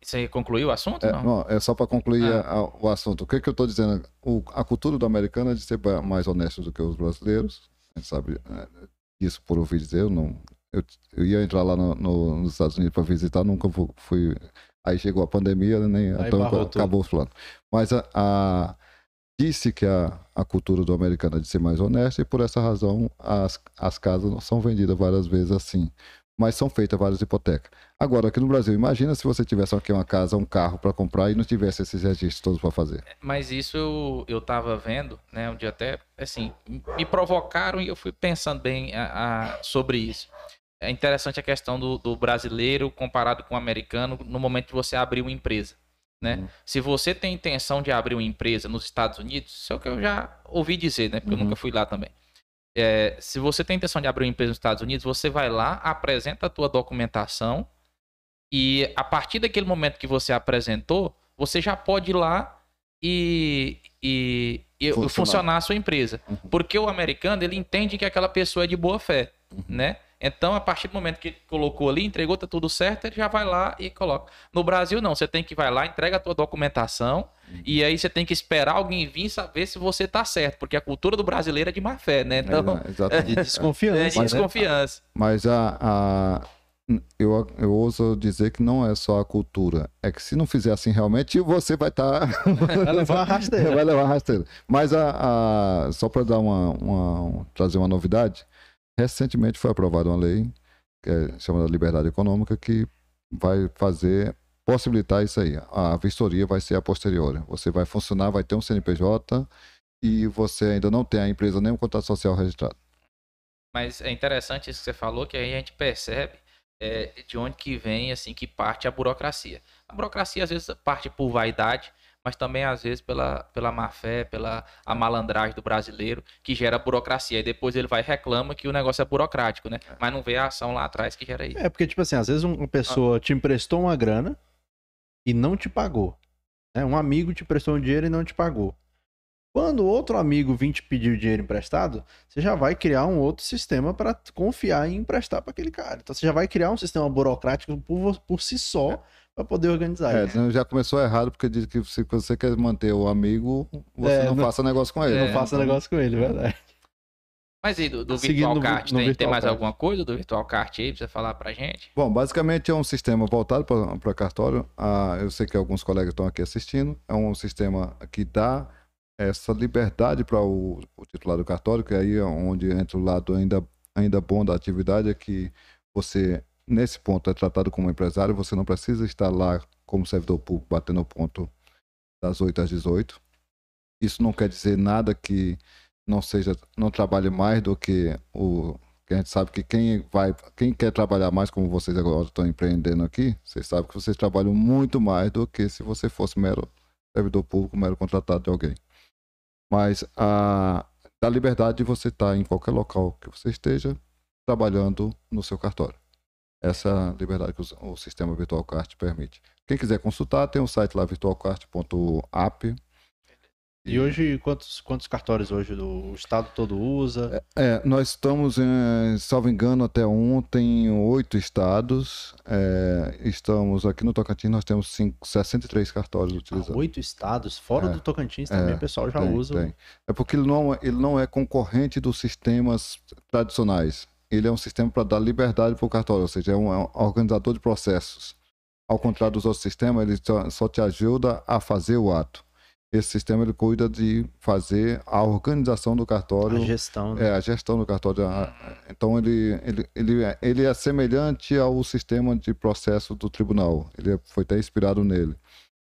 você concluiu o assunto? É, não? não é só para concluir ah. a, o assunto. O que, que eu estou dizendo? O, a cultura do americano é de ser mais honesto do que os brasileiros. A gente sabe é, isso por ouvir dizer, eu não, eu, eu ia entrar lá no, no, nos Estados Unidos para visitar, nunca fui. Aí chegou a pandemia, nem então acabou os planos. Mas a, a, disse que a, a cultura do americano é de ser mais honesta e por essa razão as, as casas não são vendidas várias vezes assim. Mas são feitas várias hipotecas. Agora, aqui no Brasil, imagina se você tivesse aqui uma casa, um carro para comprar e não tivesse esses registros todos para fazer. Mas isso eu, eu tava vendo, né? Um dia até, assim, me provocaram e eu fui pensando bem a, a sobre isso é interessante a questão do, do, brasileiro comparado com o americano no momento de você abrir uma empresa. Né? Uhum. Se você tem intenção de abrir uma empresa nos Estados Unidos, isso é o que eu já ouvi dizer, né? Porque uhum. eu nunca fui lá também. É, se você tem intenção de abrir uma empresa nos Estados Unidos, você vai lá, apresenta a tua documentação e a partir daquele momento que você apresentou, você já pode ir lá e, e, e funcionar. funcionar. a sua empresa. Uhum. Porque o americano, ele entende que aquela pessoa é de boa fé, uhum. né? Então, a partir do momento que colocou ali, entregou, tá tudo certo, ele já vai lá e coloca. No Brasil, não. Você tem que vai lá, entrega a tua documentação uhum. e aí você tem que esperar alguém vir saber se você tá certo, porque a cultura do brasileiro é de má fé, né? Então, é, de desconfiança. É, de desconfiança. Mas a, a, eu, eu ouso dizer que não é só a cultura. É que se não fizer assim realmente, você vai estar. Tá... vai levar a rasteira. vai levar a rasteira. Mas a, a... só para dar uma, uma, trazer uma novidade, Recentemente foi aprovada uma lei, que é chamada Liberdade Econômica, que vai fazer possibilitar isso aí. A vistoria vai ser a posterior. Você vai funcionar, vai ter um CNPJ e você ainda não tem a empresa nem o contrato social registrado. Mas é interessante isso que você falou, que aí a gente percebe é, de onde que vem, assim, que parte a burocracia. A burocracia às vezes parte por vaidade, mas também às vezes pela, pela má fé, pela a malandragem do brasileiro, que gera burocracia. E depois ele vai e reclama que o negócio é burocrático, né? Mas não vê a ação lá atrás que gera isso. É, porque, tipo assim, às vezes uma pessoa te emprestou uma grana e não te pagou. Né? Um amigo te prestou um dinheiro e não te pagou. Quando outro amigo vir te pedir dinheiro emprestado, você já vai criar um outro sistema para confiar em emprestar para aquele cara. Então você já vai criar um sistema burocrático por, por si só para poder organizar. É, isso. já começou errado porque diz que se você quer manter o amigo, você É, não, não- faça negócio com ele. não faça negócio com ele, verdade. Mas e do, do Seguindo Virtual no- Cart, no tem, tem Virtual mais Cart. alguma coisa do Virtual Cart aí pra você falar pra gente? Bom, basicamente é um sistema voltado para cartório. Ah, eu sei que alguns colegas estão aqui assistindo. É um sistema que dá essa liberdade para o, o titular do cartório, que aí é onde entra o lado ainda, ainda bom da atividade, é que você, nesse ponto, é tratado como empresário, você não precisa estar lá como servidor público batendo ponto das 8 às 18. Isso não quer dizer nada que não seja, não trabalhe mais do que o que a gente sabe que quem vai, quem quer trabalhar mais, como vocês agora estão empreendendo aqui, vocês sabem que vocês trabalham muito mais do que se você fosse mero servidor público, mero contratado de alguém. Mas a dá liberdade de você estar em qualquer local que você esteja trabalhando no seu cartório. Essa liberdade que os- o sistema Virtual Cart permite. Quem quiser consultar, tem o site lá virtualcart.app. E hoje, quantos, quantos cartórios hoje do o estado todo usa? É, nós estamos, em, salvo engano, até ontem, em oito estados. É, estamos aqui no Tocantins, nós temos cinco, 63 cartórios Ah, utilizados. Oito estados, fora É, do Tocantins também, é, o pessoal já Tem, usa. tem. É porque ele não, é- ele não é concorrente dos sistemas tradicionais. Ele é um sistema para dar liberdade para o cartório, ou seja, é um, é um organizador de processos. Ao contrário dos outros sistemas, ele só, só te ajuda a fazer o ato. Esse sistema ele cuida de fazer a organização do cartório. A gestão, né? É, a gestão do cartório. Então, ele, ele, ele, é- ele é semelhante ao sistema de processo do tribunal. Ele é- foi até inspirado nele.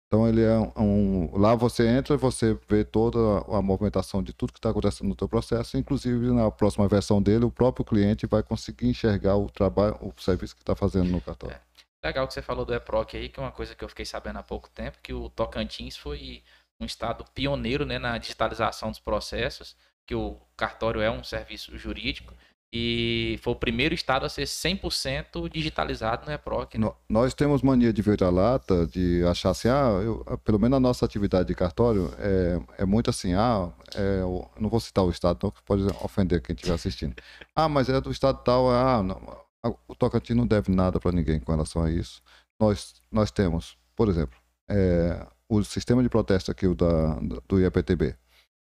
Então, ele é um. Lá você entra e você vê toda a movimentação de tudo que está acontecendo no teu processo. Inclusive, na próxima versão dele, o próprio cliente vai conseguir enxergar o trabalho, o serviço que está fazendo no cartório. Legal que você falou do EPROC aí, que é uma coisa que eu fiquei sabendo há pouco tempo, que o Tocantins foi um estado pioneiro né, na digitalização dos processos, que o cartório é um serviço jurídico, e foi o primeiro estado a ser 100% digitalizado no EPROC. Né? Nós temos mania de ver a lata, de achar assim, ah, eu- pelo menos a nossa atividade de cartório é, é muito assim, ah, é, não vou citar o estado, não, pode ofender quem estiver assistindo. Ah, mas é do estado tal, ah, não, a- o Tocantins não deve nada para ninguém com relação a isso. Nós, nós temos, por exemplo, é, o sistema de protesto aqui, o da, do IAPTB,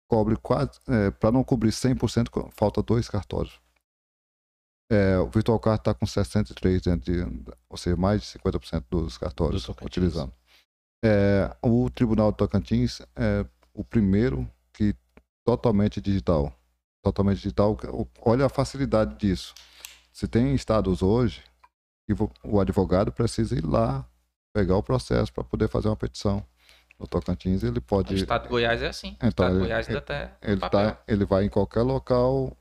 cobre quase, para não cobrir 100%, co- falta dois cartórios. É, o Virtual Card está com 63 dentro de, ou seja, mais de 50% dos cartórios Do utilizando. É, o Tribunal de Tocantins é o primeiro que totalmente digital. Totalmente digital. Olha a facilidade disso. Se tem estados hoje que o advogado precisa ir lá pegar o processo para poder fazer uma petição. No Tocantins ele O pode estado de Goiás é assim. O Então, estado de ele- Goiás ainda até ele, tá, ele vai em qualquer local,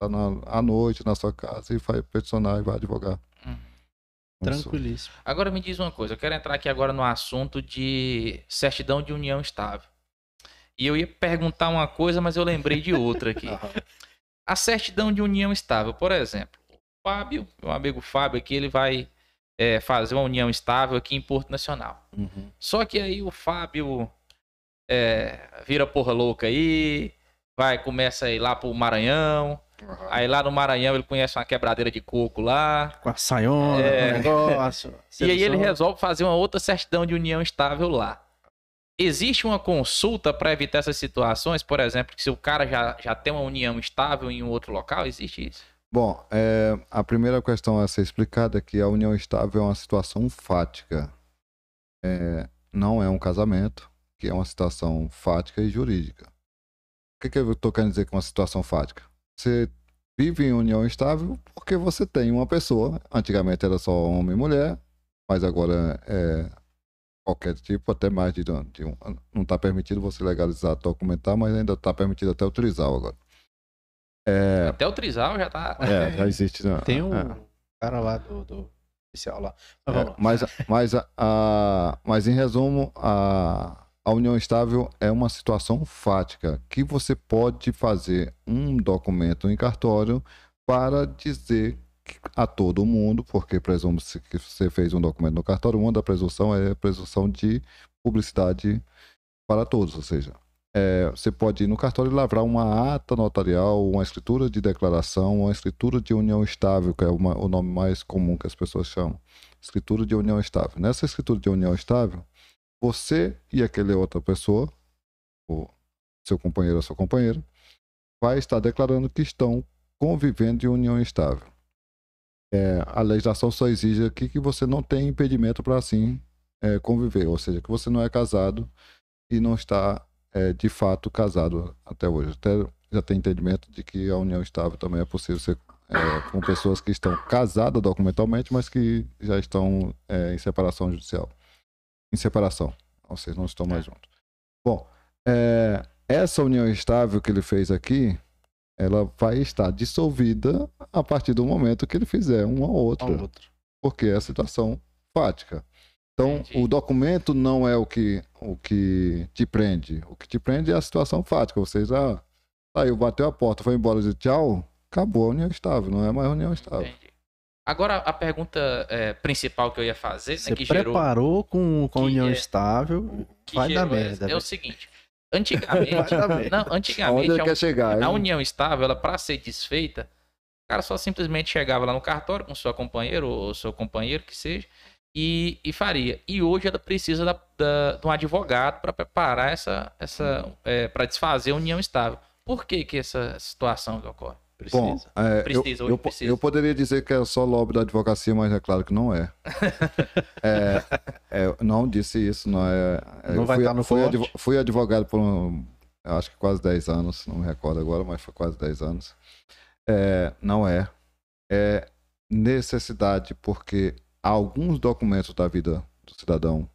tá na, à noite na sua casa e vai peticionar e vai advogar. Isso. Tranquilíssimo. Agora me diz uma coisa, eu quero entrar aqui agora no assunto de certidão de união estável. E eu ia perguntar uma coisa, mas eu lembrei de outra aqui. A certidão de união estável, por exemplo, o Fábio, meu amigo Fábio aqui, ele vai é, fazer uma união estável aqui em Porto Nacional. Uhum. Só que aí o Fábio é, vira porra louca aí, vai, começa a ir lá pro Maranhão, aí lá no Maranhão ele conhece uma quebradeira de coco lá, Com a saiona, É. com o negócio. e aí ele resolve fazer uma outra certidão de união estável lá. Existe uma consulta para evitar essas situações? Por exemplo, que se o cara já, já tem uma união estável em um outro local, existe isso? Bom, é, a primeira questão a ser explicada é que a união estável é uma situação fática. É, não é um casamento, que é uma situação fática e jurídica. O que, que eu estou querendo dizer com uma situação fática? Você vive em união estável porque você tem uma pessoa. Antigamente era só homem e mulher, mas agora é qualquer tipo, até mais de, de um. Não está permitido você legalizar, documentar, mas ainda está permitido até utilizar agora. É, Até o Trizal já tá. é, já existe. né? Tem um É. cara lá do, do oficial lá. Mas É, mas, mas, a, a- mas em resumo, a, a união estável é uma situação fática que você pode fazer um documento em cartório para dizer a todo mundo, porque presume-se que você fez um documento no cartório, uma da presunção é a presunção de publicidade para todos, ou seja, é, você pode ir no cartório e lavrar uma ata notarial, uma escritura de declaração, uma escritura de união estável, que é uma- o nome mais comum que as pessoas chamam escritura de união estável. Nessa escritura de união estável, você e aquela outra pessoa, o seu companheiro ou sua companheira, vai estar declarando que estão convivendo em união estável. É, a legislação só exige aqui que você não tem impedimento para assim é, conviver, ou seja, que você não é casado e não está é, de fato casado até hoje. Até já tem entendimento de que a união estável também é possível ser é, com pessoas que estão casadas documentalmente, mas que já estão é, em separação judicial. Em separação, ou seja, não estão mais juntos. Bom, é, essa união estável que ele fez aqui, ela vai estar dissolvida a partir do momento que ele fizer uma ou outra, outro. porque é a situação fática. Então, Entendi. o documento não é o que, o que te prende. O que te prende é a situação fática. Você já saiu, bateu a porta, foi embora de tchau, acabou a união estável, não é mais união estável. Entendi. Agora, a pergunta é, principal que eu ia fazer, Você né, que gerou. preparou com, com a união é- estável, que vai dar gerou merda. É o seguinte. Antigamente, não, antigamente a, quer chegar? a união estável, ela para ser desfeita, o cara só simplesmente chegava lá no cartório com sua companheira ou seu companheiro que seja e, e faria. E hoje ela precisa da, da- de um advogado para preparar essa, essa para desfazer a união estável. Por que que essa situação que ocorre? Bom, Precisa. é, Precisa, eu, hoje eu, precisa. eu poderia dizer que é só lobby da advocacia, mas é claro que não é. É, é, não disse isso, não é. é, Não vai fui, estar no fui, fui advogado por um, eu acho que quase 10 anos, não me recordo agora, mas foi quase 10 anos. É, não é. É necessidade, porque alguns documentos da vida do cidadão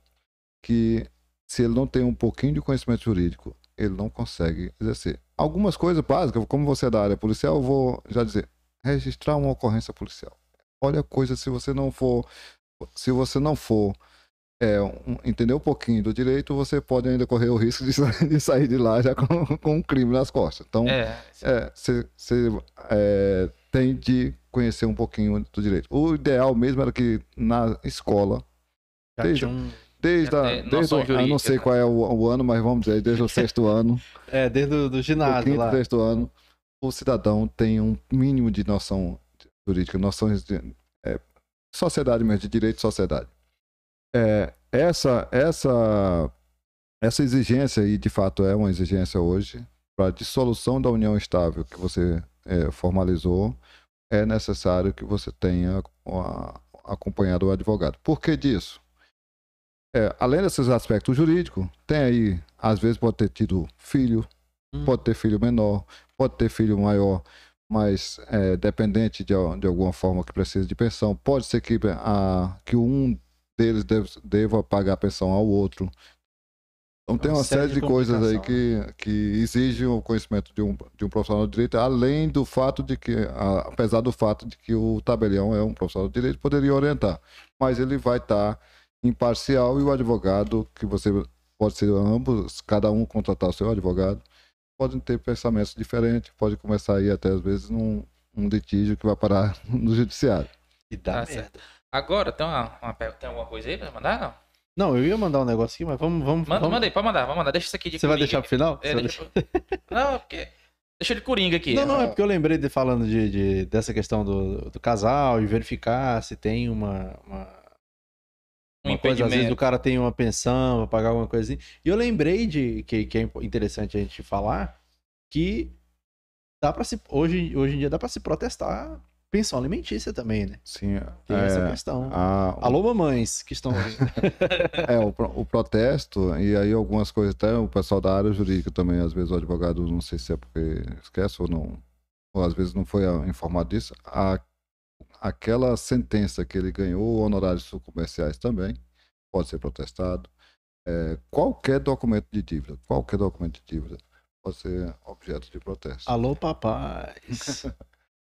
que, se ele não tem um pouquinho de conhecimento jurídico, ele não consegue exercer. Algumas coisas básicas, como você é da área policial, eu vou já dizer, registrar uma ocorrência policial. Olha a coisa, se você não for, se você não for é, um- entender um pouquinho do direito, você pode ainda correr o risco de, de sair de lá já com, com um crime nas costas. Então, É, é, você é, tem de conhecer um pouquinho do direito. O ideal mesmo era que na escola, Já desde- tinha um- desde, a, desde o, eu não jurídica, sei né? qual é o, o ano, mas vamos dizer, desde o sexto ano, É, desde o do ginásio quinto, lá. sexto ano, o cidadão tem um mínimo de noção jurídica, noções de é, sociedade mesmo, de direito de sociedade. É, essa, essa, essa exigência, e de fato é uma exigência hoje, para a dissolução da união estável que você é, formalizou, é necessário que você tenha uma- acompanhado o advogado. Por que disso? É, além desses aspectos jurídicos, tem aí, às vezes pode ter tido filho, Hum. pode ter filho menor, pode ter filho maior, mas é, dependente de, de alguma forma que precisa de pensão. Pode ser que, a, que um deles deva pagar a pensão ao outro. Então tem Uma uma série série de de coisas aí que, que exigem o conhecimento de um, de um profissional de direito, além do fato de que, a- apesar do fato de que o tabelião é um profissional de direito, poderia orientar. Mas ele vai estar imparcial e o advogado, que você pode ser ambos, cada um contratar o seu advogado, podem ter pensamentos diferentes, pode começar aí até às vezes num um litígio que vai parar no judiciário. E dá Tá certo. Agora, tem, uma, uma tem alguma coisa aí pra mandar? Não? Não, eu ia mandar um negócio aqui, mas vamos. vamos, Manda, vamos... manda aí, pode mandar, vamos mandar. Deixa isso aqui de Você vai coringa deixar pro final? É, vai deixa... Não, porque. Deixa de coringa aqui. Não, não, é porque eu lembrei de falando de, de- dessa questão do, do casal e verificar se tem uma, uma, um uma coisa, às vezes impedimento. o cara tem uma pensão, vai pagar alguma coisa assim. E eu lembrei de que, que é interessante a gente falar que dá para se hoje, hoje em dia dá para se protestar pensão alimentícia também, né? Sim, Tem essa é, questão. a- Alô, mamães que estão. É, o, o protesto, e aí algumas coisas, até o pessoal da área jurídica também, às vezes o advogado, não sei se é porque esquece ou não, ou às vezes não foi ah, informado disso, a, aquela sentença que ele ganhou, honorários comerciais também, pode ser protestado. é, qualquer documento de dívida, qualquer documento de dívida pode ser objeto de protesto. Alô, papais.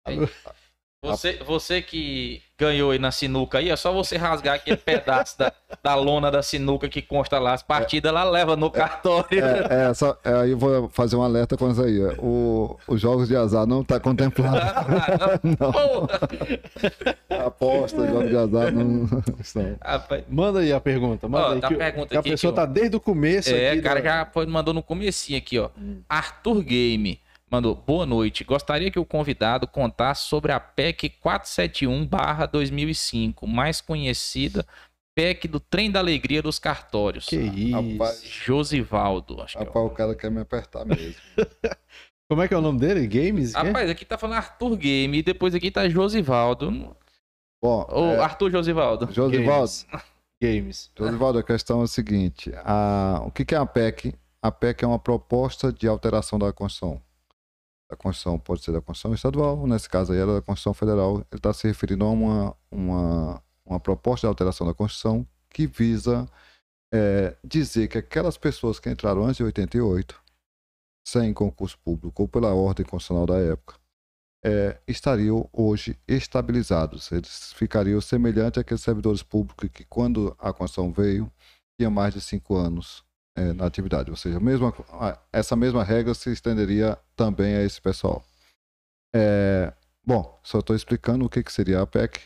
Você, você que ganhou aí na sinuca aí, é só você rasgar aquele pedaço da, da lona da sinuca que consta lá, as partidas lá leva no cartório. É, é, só, é, aí eu vou fazer um alerta com isso aí. O, os jogos de azar não tá contemplado. não. Aposta, jogos de azar não estão. Manda aí a pergunta. Manda Ó, aí. tá que, a pergunta que a aqui, pessoa aqui, ó. tá desde o começo É, aqui. cara da- já foi, mandou no comecinho aqui, ó. Hum. Arthur Game mandou, boa noite. Gostaria que o convidado contasse sobre a PEC 471-2005, mais conhecida PEC do Trem da Alegria dos Cartórios. Que isso. Rapaz. Josivaldo, acho que é. o- Rapaz, o cara quer me apertar mesmo. Como é que é o nome dele? Games? Rapaz, aqui tá falando Arthur Game e depois aqui tá Josivaldo. Bom, Ô, é, Arthur Josivaldo. Josivaldo, Games. Josivaldo, a questão é a seguinte: a, o que, que é a PEC? A PEC é uma proposta de alteração da Constituição. A Constituição pode ser da Constituição estadual, nesse caso aí era da Constituição Federal. Ele está se referindo a uma, uma, uma proposta de alteração da Constituição que visa é, dizer que aquelas pessoas que entraram antes de 88, sem concurso público ou pela ordem constitucional da época, é, estariam hoje estabilizados. Eles ficariam semelhantes àqueles servidores públicos que, quando a Constituição veio, tinha mais de cinco anos é, na atividade. Ou seja, mesma, essa mesma regra se estenderia também a esse pessoal. É, bom, só estou explicando o que, que seria a PEC.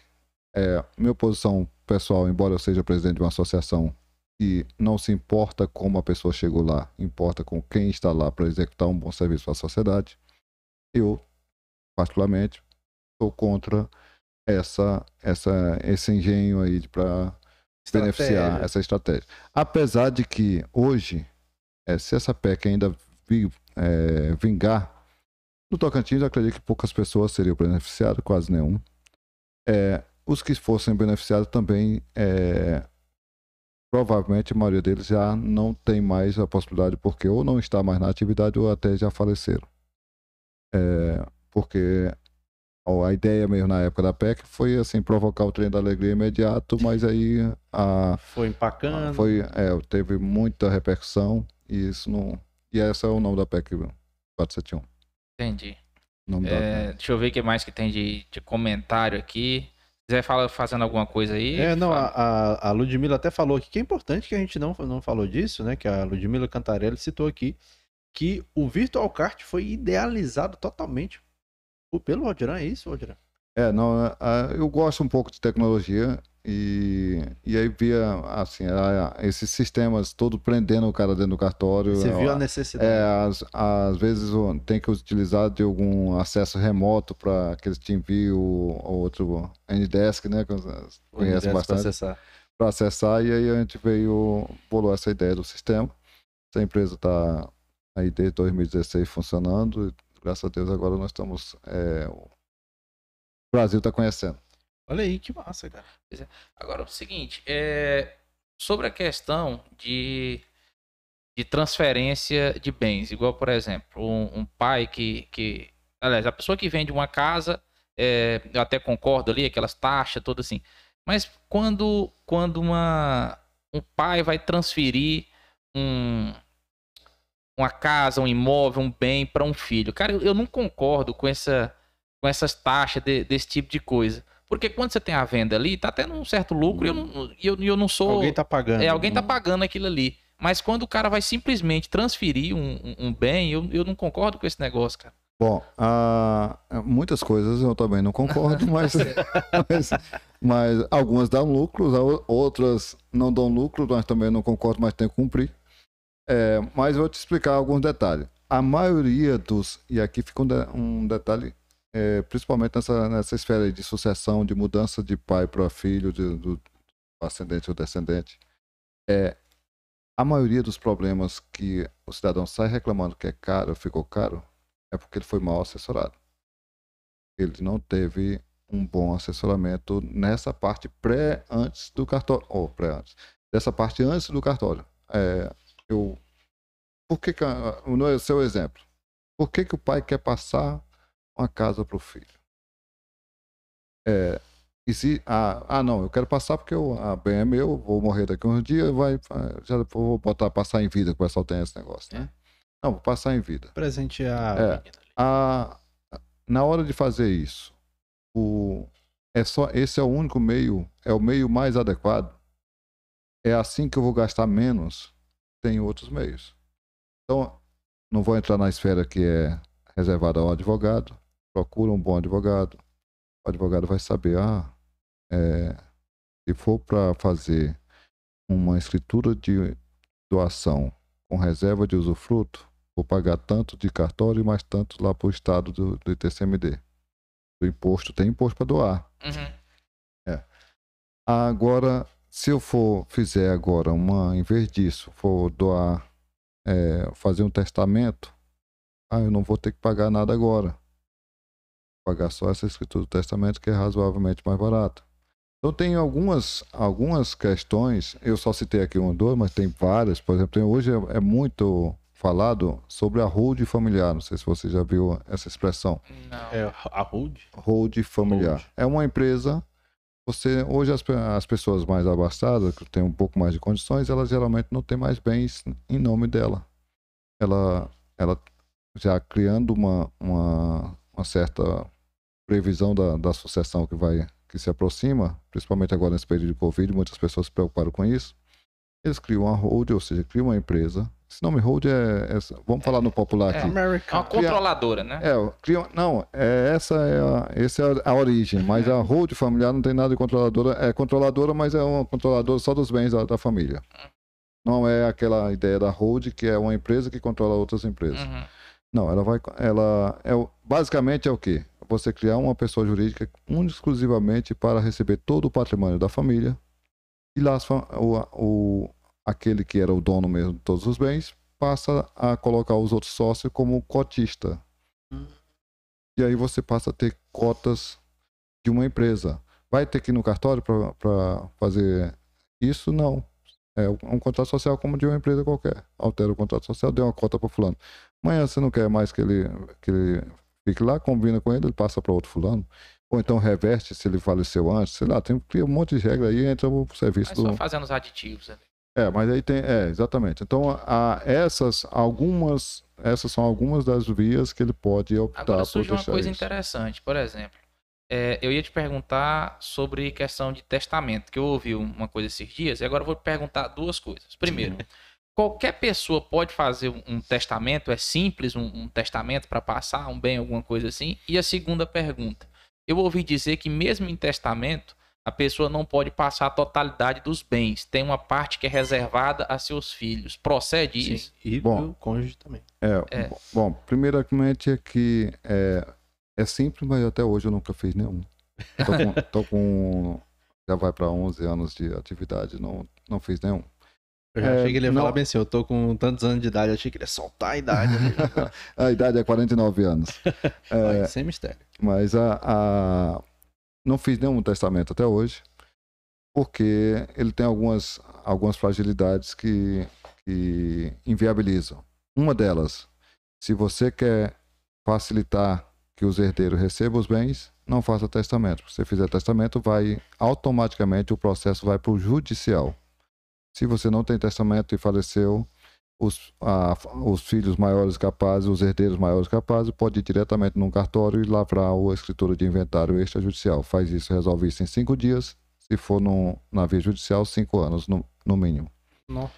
É, minha posição pessoal, embora eu seja presidente de uma associação e não se importa como a pessoa chegou lá, importa com quem está lá para executar um bom serviço a sociedade, eu, particularmente, sou contra essa, essa, esse engenho aí para beneficiar essa estratégia. Apesar de que hoje, eh, se essa PEC ainda vi- eh, vingar, no Tocantins eu acredito que poucas pessoas seriam beneficiadas, quase nenhum. Eh, os que fossem beneficiados também, eh, provavelmente a maioria deles já não tem mais a possibilidade, porque ou não está mais na atividade ou até já faleceram. Eh, porque a ideia mesmo na época da PEC foi assim provocar o trem da alegria imediato, mas aí a, Foi empacando. foi, é, teve muita repercussão e isso não. E esse é o nome da PEC 471. Entendi. Nome É, da... deixa eu ver o que mais que tem de, de comentário aqui. Se quiser falar, fazendo alguma coisa aí. É, não, fala. a, a, a Ludmilla até falou aqui que é importante que a gente não, não falou disso, né? Que a Ludmilla Cantarelli citou aqui que o Virtual Kart foi idealizado totalmente pelo Rodran, é isso, Rodran? É, não, é, é, eu gosto um pouco de tecnologia e, e aí via assim, esses sistemas todo prendendo o cara dentro do cartório. Você é, viu a É, necessidade. às, às vezes o- tem que utilizar de algum acesso remoto para aqueles TeamView ou outro Ndesk, né? Que pra bastante. acessar. para acessar e aí a gente veio bolou essa ideia do sistema. Essa empresa está aí desde 2016 funcionando. Graças a Deus agora nós estamos é, o Brasil está conhecendo. Olha aí, que massa, cara. Agora, o seguinte, é, sobre a questão de, de transferência de bens, igual, por exemplo, um, um pai que, que. Aliás, a pessoa que vende uma casa, é, eu até concordo ali, aquelas taxas, todas assim. Mas quando, quando uma, um pai vai transferir um, uma casa, um imóvel, um bem para um filho, cara, eu, eu não concordo com, essa, com essas taxas de- desse tipo de coisa. Porque quando você tem a venda ali, tá tendo um certo lucro e eu não, eu, eu não sou. Alguém tá pagando. É, alguém tá Hum. pagando aquilo ali. Mas quando o cara vai simplesmente transferir um, um- um bem, eu, eu não concordo com esse negócio, cara. Bom, ah, muitas coisas eu também não concordo, mas, mas, mas algumas dão lucro, ou- outras não dão lucro, mas também não concordo, mas tem que cumprir. É, mas vou te explicar alguns detalhes. A maioria dos, e aqui fica um, de- um detalhe, é, principalmente nessa, nessa esfera de sucessão, de mudança de pai para filho, de- do ascendente ou descendente, é, a maioria dos problemas que o cidadão sai reclamando que é caro, ficou caro, é porque ele foi mal assessorado. Ele não teve um bom assessoramento nessa parte pré antes do cartório, ou pré antes, dessa parte antes do cartório. É, eu, por que, que a- no é seu exemplo, por que, que o pai quer passar uma casa para o filho? É, E se. Ah, ah, não, eu quero passar porque eu, a bem é meu, vou morrer daqui uns dias, vai, já vou botar passar em vida, que o pessoal tem esse negócio, né? Não, vou passar em vida. Presentear. É. A, na hora de fazer isso, o, é só, esse é o único meio, é o meio mais adequado. É assim que eu vou gastar menos. Tem outros meios. Então, não vou entrar na esfera que é reservada ao advogado. Procura um bom advogado. O advogado vai saber, ah, é, se for para fazer uma escritura de doação com reserva de usufruto, vou pagar tanto de cartório e mais tanto lá para o estado do, do ITCMD. Do imposto, tem imposto para doar. Uhum. É. Agora, se eu for fizer agora uma, em vez disso, for doar, é, fazer um testamento, ah, eu não vou ter que pagar nada agora. Vou pagar só essa escritura do testamento que é razoavelmente mais barato. Então tem algumas, algumas questões, eu só citei aqui uma duas, mas tem várias. Por exemplo, tem, hoje é, é muito falado sobre a hold familiar. Não sei se você já viu essa expressão. Não. É a hold? Hold familiar. Hold. É uma empresa. Você hoje as, as pessoas mais abastadas, que têm um pouco mais de condições, elas geralmente não têm mais bens em nome dela. Ela, ela já criando uma, uma, uma certa previsão da, da sucessão que vai que se aproxima, principalmente agora nesse período de Covid, muitas pessoas se preocuparam com isso. Eles criam uma hold, ou seja, criam uma empresa. Esse nome hold é, é- vamos falar no popular É. aqui. É uma American. controladora, né? É, criam, não, é, essa é a, essa é a origem, mas a hold familiar não tem nada de controladora, é controladora, mas é uma controladora só dos bens da, da família. Não é aquela ideia da hold que é uma empresa que controla outras empresas. Uhum. Não, ela vai, ela é basicamente é o quê? Você criar uma pessoa jurídica única e exclusivamente para receber todo o patrimônio da família e lá o, o- aquele que era o dono mesmo de todos os bens passa a colocar os outros sócios como cotista. E aí você passa a ter cotas de uma empresa. Vai ter que ir no cartório para fazer isso? Não. É um contrato social como de uma empresa qualquer. Altera o contrato social, deu uma cota para fulano. Amanhã você não quer mais que ele, que ele fique lá, combina com ele, ele passa para outro fulano. Ou então reverte se ele faleceu antes, sei lá, tem um monte de regra aí, entra o serviço Mas do. só fazendo os aditivos. né? É, mas aí tem. É, exatamente. Então, a, essas, algumas. Essas são algumas das vias que ele pode optar Agora por surge uma deixar coisa isso. interessante, por exemplo. é, eu ia te perguntar sobre questão de testamento, que eu ouvi uma coisa esses dias, e agora eu vou te perguntar duas coisas. Primeiro, qualquer pessoa pode fazer um, um testamento? É simples um, um testamento para passar um bem, alguma coisa assim? E a segunda pergunta, eu ouvi dizer que mesmo em testamento, a pessoa não pode passar a totalidade dos bens. Tem uma parte que é reservada a seus filhos. Procede isso? Sim. E Bom. o cônjuge também. É, É. bo- Bom, primeiramente é que é, é simples, mas até hoje eu nunca fiz nenhum. Tô com, tô com- já vai para 11 anos de atividade, não, não fiz nenhum. Eu já É, achei que ele ia não. falar bem assim, eu tô com tantos anos de idade, achei que ele ia soltar a idade. A idade é 49 anos. É, sem mistério. Mas a, a- não fiz nenhum testamento até hoje, porque ele tem algumas, algumas fragilidades que, que inviabilizam. Uma delas, se você quer facilitar que os herdeiros recebam os bens, não faça testamento. Se você fizer testamento, vai automaticamente o processo vai para o judicial. Se você não tem testamento e faleceu, os, a- os filhos maiores capazes, os herdeiros maiores capazes, pode ir diretamente num cartório e lavrar a escritura de inventário extrajudicial. Faz isso, resolve isso em cinco dias. Se for no, na via judicial, cinco anos no, no mínimo. Não.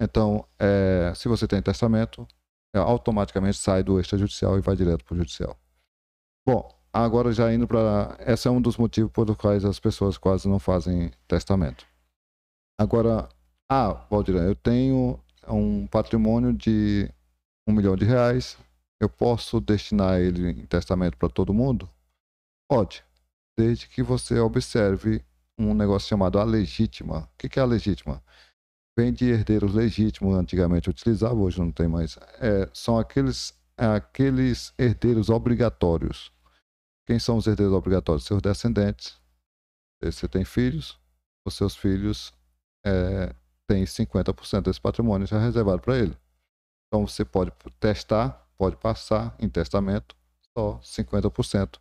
Então, é, se você tem testamento, é, automaticamente sai do extrajudicial e vai direto para o judicial. Bom, agora já indo para. Esse é um dos motivos pelos quais as pessoas quase não fazem testamento. Agora, ah, Valdir, eu tenho um patrimônio de um milhão de reais, eu posso destinar ele em testamento para todo mundo? Pode, desde que você observe um negócio chamado a legítima. O que é a legítima? Vem de herdeiros legítimos, antigamente utilizava, hoje não tem mais. É, são aqueles, aqueles herdeiros obrigatórios. Quem são os herdeiros obrigatórios? Seus descendentes. Se você tem filhos, os seus filhos é, têm 50% desse patrimônio já reservado para ele. Então você pode testar, pode passar em testamento só 50%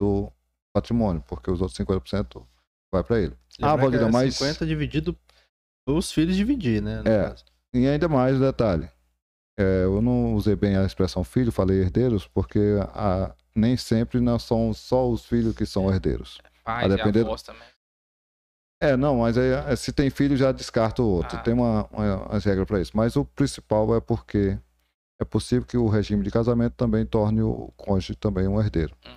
do, patrimônio, porque os outros 50% vai para ele. Lembra Ah, Valdir, é mas- 50 dividido os filhos dividir, né? É. caso. E ainda mais detalhe. É, eu não usei bem a expressão filho, falei herdeiros, porque a- nem sempre não são só os filhos que são herdeiros. Pais A e depender- avós também. É, não, mas é, se tem filho já descarta o outro. Ah. Tem uma, uma, umas regras para isso. Mas o principal é porque é possível que o regime de casamento também torne o cônjuge também um herdeiro. Uhum.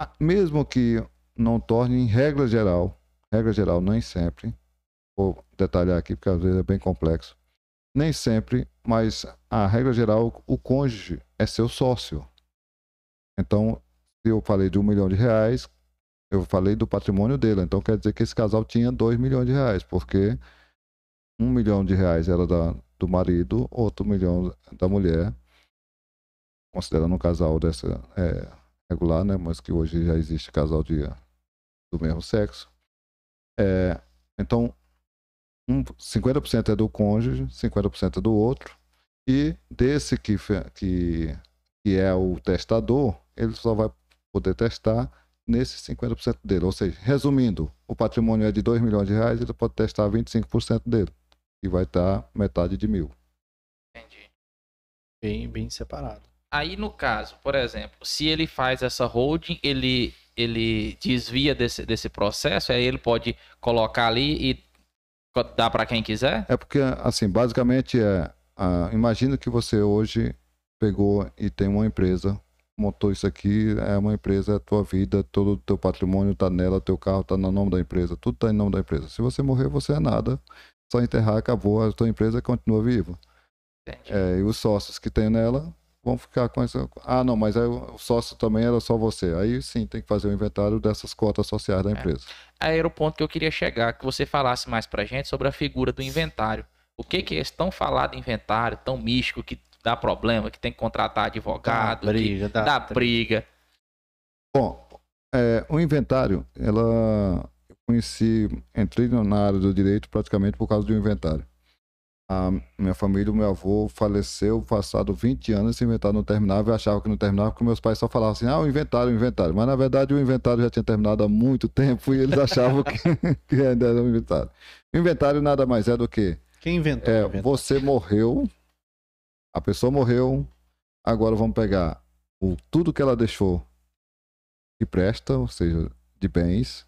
Ah, Mesmo que não torne em regra geral, regra geral nem sempre, vou detalhar aqui porque às vezes é bem complexo, nem sempre, mas a regra geral, o cônjuge é seu sócio. Então, se eu falei de um milhão de reais, eu falei do patrimônio dele. Então quer dizer que esse casal tinha dois milhões de reais, porque um milhão de reais era da, do marido, outro milhão da mulher, considerando um casal dessa é, regular, né? Mas que hoje já existe casal de, do mesmo sexo. É, então, um, 50% é do cônjuge, 50% é do outro. E desse que, que, que é o testador, ele só vai poder testar nesses 50% dele. Ou seja, resumindo, o patrimônio é de 2 milhões de reais, ele pode testar 25% dele. E vai estar metade de mil. Entendi. Bem, bem separado. Aí, no caso, por exemplo, se ele faz essa holding, ele, ele desvia desse, desse processo, aí ele pode colocar ali e dar para quem quiser? É porque, assim, basicamente é. ah, imagina que você hoje pegou e tem uma empresa, montou isso aqui, é uma empresa, é a tua vida, todo o teu patrimônio tá nela, teu carro tá no nome da empresa, tudo tá em nome da empresa. Se você morrer, você é nada. Só enterrar, acabou, a tua empresa continua viva. É, e os sócios que tem nela vão ficar com essa. Ah, não, mas aí o sócio também era só você. Aí sim tem que fazer o inventário dessas cotas sociais da É. empresa. Aí era o ponto que eu queria chegar, que você falasse mais pra gente sobre a figura do inventário. O que que é esse tão falado inventário, tão místico, que dá problema, que tem que contratar advogado, Dá que briga, dá, dá briga. Bom, é, o inventário, ela eu conheci, entrei na área do direito praticamente por causa do inventário. A minha família, o meu avô faleceu passado 20 anos, esse inventário não terminava, eu achava que não terminava, porque meus pais só falavam assim, ah, o inventário, o inventário. Mas na verdade o inventário já tinha terminado há muito tempo e eles achavam que, que ainda era um inventário. O inventário nada mais é do que Quem inventou? é, o inventário? você morreu, a pessoa morreu, agora vamos pegar o, tudo que ela deixou que presta, ou seja, de bens,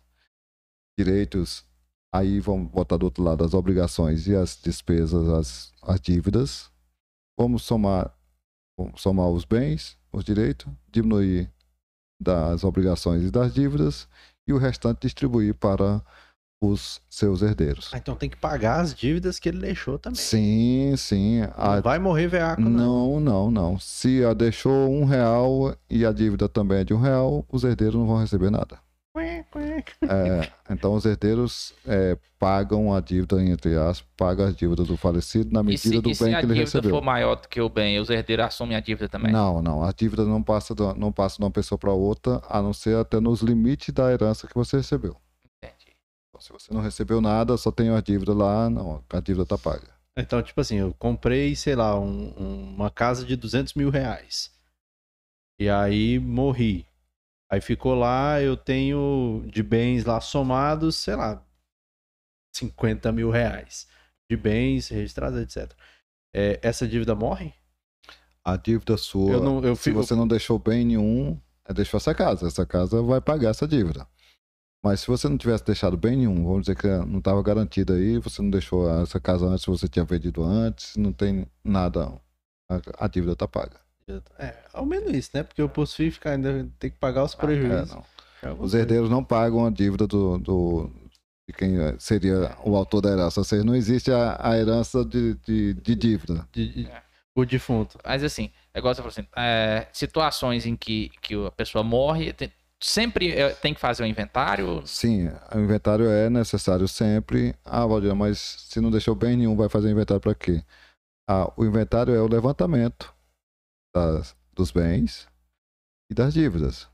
direitos, aí vamos botar do outro lado as obrigações e as despesas, as, as dívidas. Vamos somar, vamos somar os bens, os direitos, diminuir das obrigações e das dívidas e o restante distribuir para os seus herdeiros. Ah, então tem que pagar as dívidas que ele deixou também. Sim, sim. A- vai morrer veaco, não. não, não, não. Se a deixou um real e a dívida também é de um real, os herdeiros não vão receber nada. É, então os herdeiros é, pagam a dívida, entre aspas, pagam as dívidas do falecido na medida se, do e se bem a que ele dívida recebeu. for maior do que o bem, os herdeiros assumem a dívida também? Não, não. A dívida não passa, do- não passa de uma pessoa para outra, a não ser até nos limites da herança que você recebeu. Se você não recebeu nada, só tem a dívida lá, não, a dívida tá paga. Então, tipo assim, eu comprei, sei lá, um- um- uma casa de 200 mil reais. E aí morri. Aí ficou lá, eu tenho de bens lá somados, sei lá, 50 mil reais. De bens registrados, etc. É, essa dívida morre? A dívida sua, Eu não, eu se fico, você não deixou bem nenhum, é deixou essa casa. Essa casa vai pagar essa dívida. Mas se você não tivesse deixado bem nenhum, vamos dizer que não estava garantido aí, você não deixou essa casa antes, você tinha vendido antes, não tem nada, a, a dívida tá paga. É, ao menos isso, né? Porque eu posso ficar ainda tem que pagar os É, prejuízos. É Os herdeiros não pagam a dívida do, do- de quem é- seria o autor da herança. Ou seja, não existe a, a herança de, de, de dívida. De- de- É. o defunto. Mas assim, é igual você falou assim, é, situações em que, que a pessoa morre, tem- sempre é, tem que fazer o inventário? Sim, o inventário é necessário sempre. Ah, Valdir, mas se não deixou bem nenhum, vai fazer inventário para quê? Ah, o inventário é o levantamento das- dos bens e das dívidas.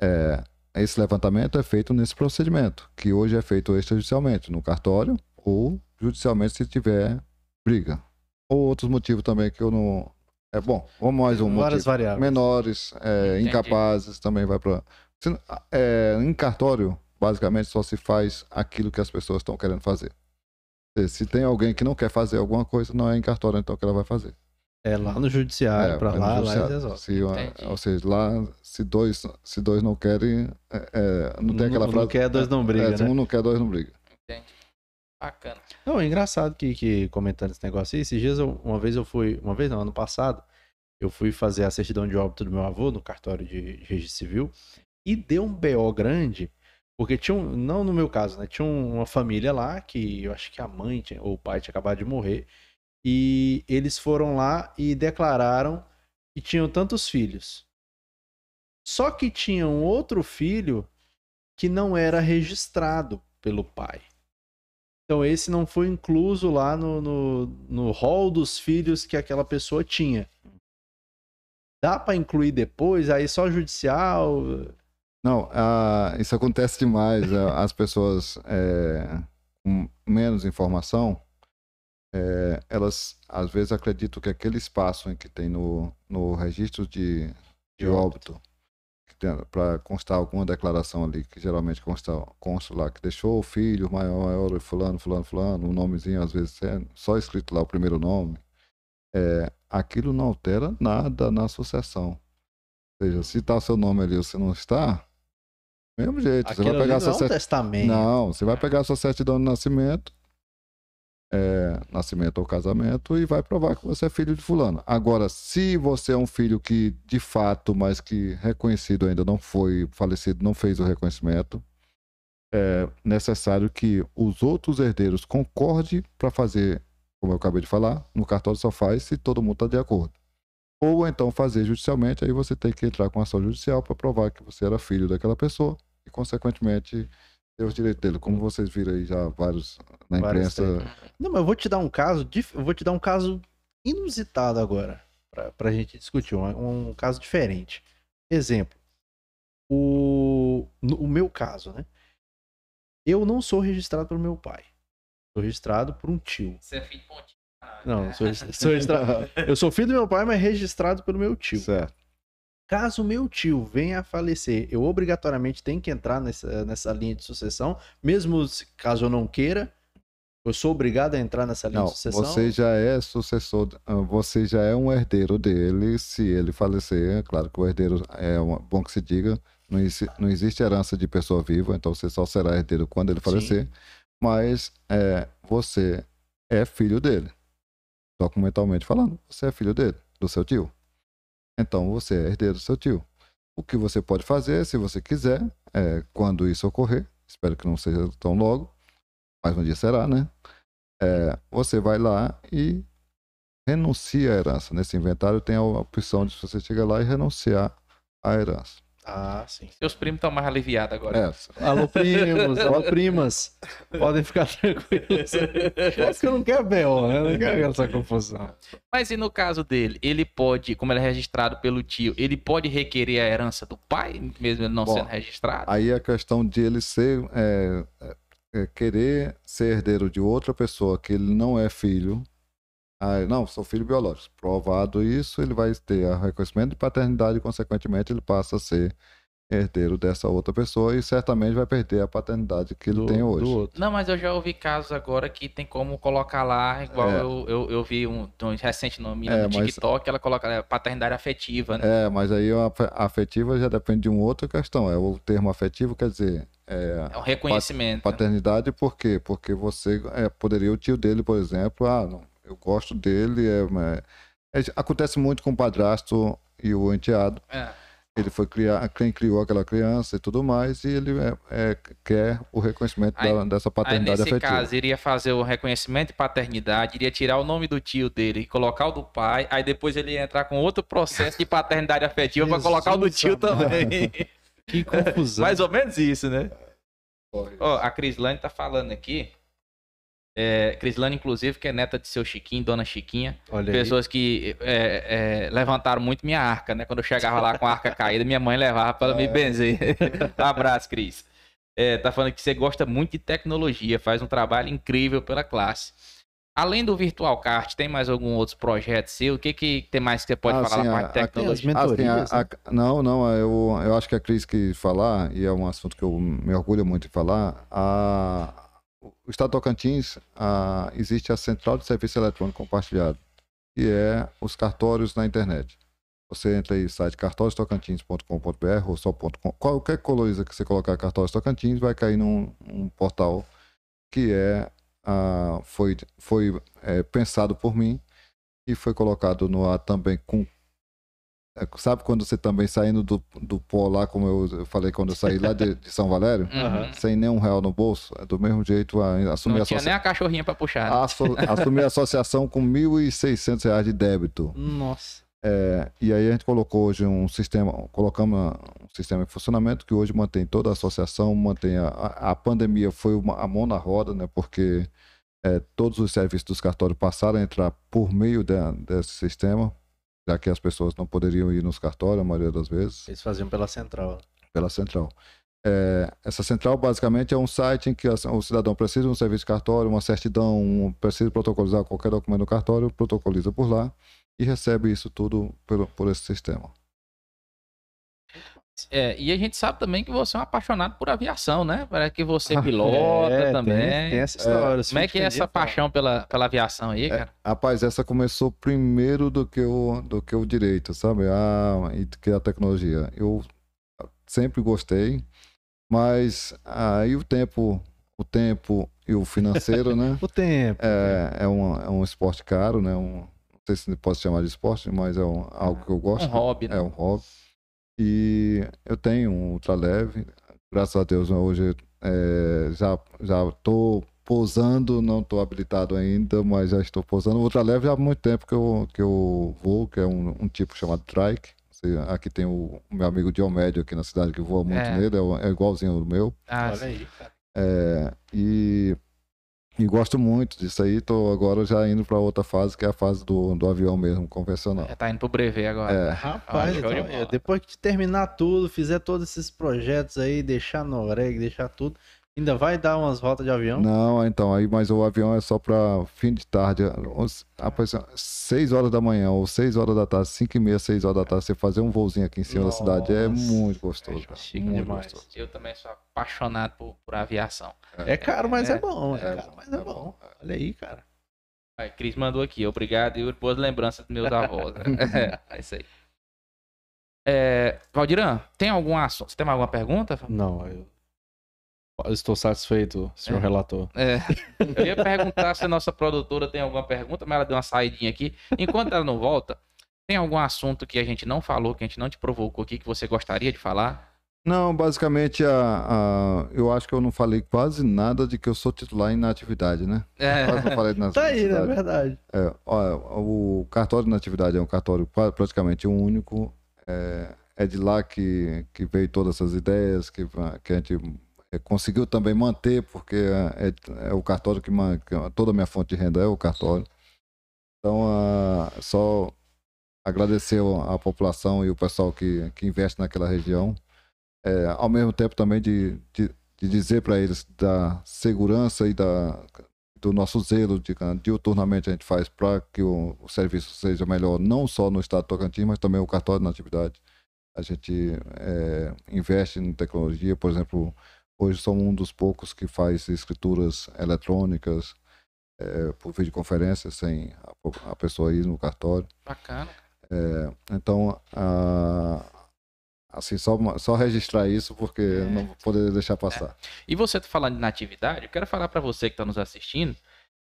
É, esse levantamento é feito nesse procedimento, que hoje é feito extrajudicialmente, no cartório ou judicialmente se tiver briga. Ou outros motivos também que eu não. É bom, vamos mais um Várias motivo. variáveis. Menores, é, incapazes, também vai para é, em cartório, basicamente só se faz aquilo que as pessoas estão querendo fazer. Se, se tem alguém que não quer fazer alguma coisa, não é em cartório então que ela vai fazer. É lá no judiciário, É, pra vai no lá, lá judiciário. eles resolvem. Se, Entendi. ou seja, lá, se dois, se dois não querem, é, é, não tem aquela Não- frase. não quer, dois não briga, é, se né? um não quer, dois não briga. Entendi. Bacana. Não, é engraçado que, que comentando esse negócio aí, esses dias, eu- uma vez eu fui, uma vez não, ano passado, eu fui fazer a certidão de óbito do meu avô no cartório de registro civil e deu um BO grande, porque tinha um, não no meu caso, né, tinha um- uma família lá que eu acho que a mãe tinha- ou o pai tinha acabado de morrer e eles foram lá e declararam que tinham tantos filhos. Só que tinha um outro filho que não era registrado pelo pai. Então esse não foi incluso lá no, no, no hall dos filhos que aquela pessoa tinha. Dá pra incluir depois, aí só judicial. Não, ah, isso acontece demais. As pessoas é, com menos informação, é, elas às vezes acreditam que aquele espaço em que tem no, no registro de, de De óbito, para constar alguma declaração ali, que geralmente consta, consta lá que deixou o filho maior, maior, fulano, fulano, fulano, um nomezinho, às vezes é só escrito lá o primeiro nome. É, aquilo não altera nada na sucessão. Ou seja, se está o seu nome ali e você não está, mesmo jeito, você Aquilo vai ali pegar não sua é um cer- testamento. Não, você vai pegar sua certidão de nascimento, é, nascimento ou casamento, e vai provar que você é filho de fulano. Agora, se você é um filho que, de fato, mas que reconhecido ainda não foi, falecido não fez o reconhecimento, é necessário que os outros herdeiros concordem para fazer, como eu acabei de falar, no cartório só faz se todo mundo está de acordo. Ou então fazer judicialmente, aí você tem que entrar com ação judicial para provar que você era filho daquela pessoa e, consequentemente, ter os direitos dele. Como vocês viram aí já vários na Vários imprensa. Não, mas eu vou te dar um caso, dif- eu vou te dar um caso inusitado agora, pra, pra gente discutir, um, um caso diferente. Exemplo, o, no- o meu caso, né? Eu não sou registrado pelo meu pai. Sou registrado por um tio. Você é filho de. Não, eu sou, sou registrado. Eu sou filho do meu pai, mas registrado pelo meu tio. Certo. Caso meu tio venha a falecer, eu obrigatoriamente tenho que entrar nessa, nessa linha de sucessão, mesmo se- caso eu não queira. Eu sou obrigado a entrar nessa linha Não, de sucessão. você já é sucessor, ah, você já é um herdeiro dele se ele falecer. É claro que o herdeiro é uma- bom que se diga, não, não existe herança de pessoa viva, então você só será herdeiro quando ele Sim. falecer. Mas é, você é filho dele. Documentalmente falando, você é filho dele, do seu tio. Então você é herdeiro do seu tio. O que você pode fazer, se você quiser, é, quando isso ocorrer, espero que não seja tão logo, mas um dia será, né? É, você vai lá e renuncia à herança. Nesse inventário tem a opção de você chegar lá e renunciar à herança. Ah, sim. Seus primos estão mais aliviados agora. É, Alô, primos, alô, primas. Podem ficar tranquilos. É que eu não quero B.O., né? Eu não quero essa confusão. Mas e no caso dele, ele pode, como ele é registrado pelo tio, ele pode requerer a herança do pai, mesmo ele não Bom, sendo registrado? aí a questão de ele ser é, é, é, querer ser herdeiro de outra pessoa que ele não é filho. Ah, não, sou filho biológico. Provado isso, ele vai ter o reconhecimento de paternidade e, consequentemente, ele passa a ser herdeiro dessa outra pessoa e certamente vai perder a paternidade que ele Do- tem do hoje. outro. Não, mas eu já ouvi casos agora que tem como colocar lá, igual É. eu, eu, eu vi um, um recente no, É, no mas- TikTok, ela coloca é, paternidade afetiva, né? É, mas aí a afetiva já depende de uma outra questão. É o termo afetivo quer dizer é, É um reconhecimento. paternidade por quê? Porque você é, poderia o tio dele, por exemplo, ah, não, eu gosto dele, é, é- é- acontece muito com o padrasto e o enteado. É. Ele foi criar, quem criou aquela criança e tudo mais, e ele é, é, quer o reconhecimento Aí- da- dessa Aí, paternidade nesse afetiva. caso, iria fazer o reconhecimento de paternidade, iria tirar o nome do tio dele e colocar o do pai, aí depois ele ia entrar com outro processo de paternidade afetiva para colocar o do tio também. Que confusão. Mais ou menos isso, né? Ó, a Crislane tá falando aqui. É, Crislane, inclusive, que é neta de seu Chiquinho, dona Chiquinha. Olha aí. Pessoas que é, é, levantaram muito minha arca, né? Quando eu chegava lá com a arca caída, minha mãe levava para me benzer. Abraço, Cris. É, tá falando que você gosta muito de tecnologia, faz um trabalho incrível pela classe. Além do Virtual Kart, tem mais algum outro projeto seu? O que, que tem mais que você pode Ah, falar sim, da a- parte de a- tecnologia? As mentorias, Assim, a- a- não, não, eu, eu acho que a Cris quis falar, e é um assunto que eu me orgulho muito de falar, a, o Estado do Tocantins, a, existe a Central de Serviço Eletrônico Compartilhado, que é os cartórios na internet. Você entra aí no site cartóriostocantins.com.br ou só ponto .com, qualquer coisa que você colocar cartórios Tocantins vai cair num, portal que é, a, foi, foi é, pensado por mim e foi colocado no ar também com Sabe quando você também saindo do, do pó lá, como eu eu falei quando eu saí lá de, de São Valério? Uhum. Sem nenhum real no bolso? É do mesmo jeito, a, assumir, Não tinha associa- nem a cachorrinha pra puxar. né? asso- assumir a associação com 1.600 reais de débito. Nossa. É, e aí a gente colocou hoje um sistema, colocamos um sistema em funcionamento que hoje mantém toda a associação, mantém a, a, pandemia foi uma, a mão na roda, né? Porque é, todos os serviços dos cartórios passaram a entrar por meio da- desse sistema, já que as pessoas não poderiam ir nos cartórios a maioria das vezes Eles faziam pela central. pela central. É, essa central basicamente é um site em que o cidadão precisa de um serviço de cartório, uma certidão, um- precisa protocolizar qualquer documento do cartório, protocoliza por lá e recebe isso tudo pelo, por esse sistema. É, e a gente sabe também que você é um apaixonado por aviação, né? Parece que você pilota É, também. Tem, tem essa história. Como é que é essa paixão pela, pela aviação aí, cara? Rapaz, essa começou primeiro do que o, do que o direito, sabe? A, e do que a tecnologia. Eu sempre gostei, mas aí o tempo, o tempo e o financeiro, né? O tempo. É, é, um, é um esporte caro, né? Um, não sei se pode chamar de esporte, mas é um- algo que eu gosto. Um hobby, né? É um hobby. E eu tenho um ultraleve. Graças a Deus, hoje é, já já estou pousando, não estou habilitado ainda, mas já estou pousando. O ultraleve já há muito tempo que eu, que eu vou, que é um, um tipo chamado trike. Aqui tem o, o meu amigo Diomédio aqui na cidade que voa muito É. nele, é, é igualzinho ao meu. Ah, Olha aí, cara. É, e, e gosto muito disso aí. Tô agora já indo para outra fase, que é a fase do, do avião mesmo, convencional. Já tá indo pro brevet agora. É, Rapaz, show de então, bola. depois que terminar tudo, fizer todos esses projetos aí, deixar Noreg, deixar tudo, ainda vai dar umas rotas de avião? Não, então, aí, mas o avião é só para fim de tarde. Rapaz, 6 horas da manhã ou 6 horas da tarde, 5 e meia, 6 horas da tarde, você fazer um voozinho aqui em cima da cidade é Nossa. muito gostoso. cara. chique muito demais. gostoso. Eu também sou apaixonado por, por aviação. É caro, mas é, É, bom. É, é caro, mas é, é bom. bom. Olha aí, cara. Aí, Cris mandou aqui. Obrigado, Yuri, boas lembranças dos meus avós. é isso aí. É, Valdiran, tem algum assunto? Você tem mais alguma pergunta? Não, eu estou satisfeito, senhor É. relator. É, eu ia perguntar se a nossa produtora tem alguma pergunta, mas ela deu uma saidinha aqui. Enquanto ela não volta, tem algum assunto que a gente não falou, que a gente não te provocou aqui, que você gostaria de falar? Não, basicamente, a, a- eu acho que eu não falei quase nada de que eu sou titular em na atividade, né? É, Quase não falei na Tá aí, né? atividade. Verdade. É, ó, o cartório na atividade é um cartório pra- praticamente único. É, é de lá que, que veio todas essas ideias, que, que a gente conseguiu também manter, porque é, é- é o cartório que, toda a minha fonte de renda é o cartório. Então, ah, só agradecer à população e o pessoal que, que investe naquela região. É, ao mesmo tempo também de, de, de dizer para eles da segurança e da, do nosso zelo de diuturnamente a gente faz para que o, o serviço seja melhor, não só no estado de Tocantins, mas também o cartório na atividade. A gente é, investe em tecnologia, por exemplo, hoje somos um dos poucos que faz escrituras eletrônicas é, por videoconferência, sem a, a pessoa ir no cartório. bacana. É, então, a- assim, só, só registrar isso porque É. não vou poder deixar passar. E você tá falando de natividade, eu quero falar para você que está nos assistindo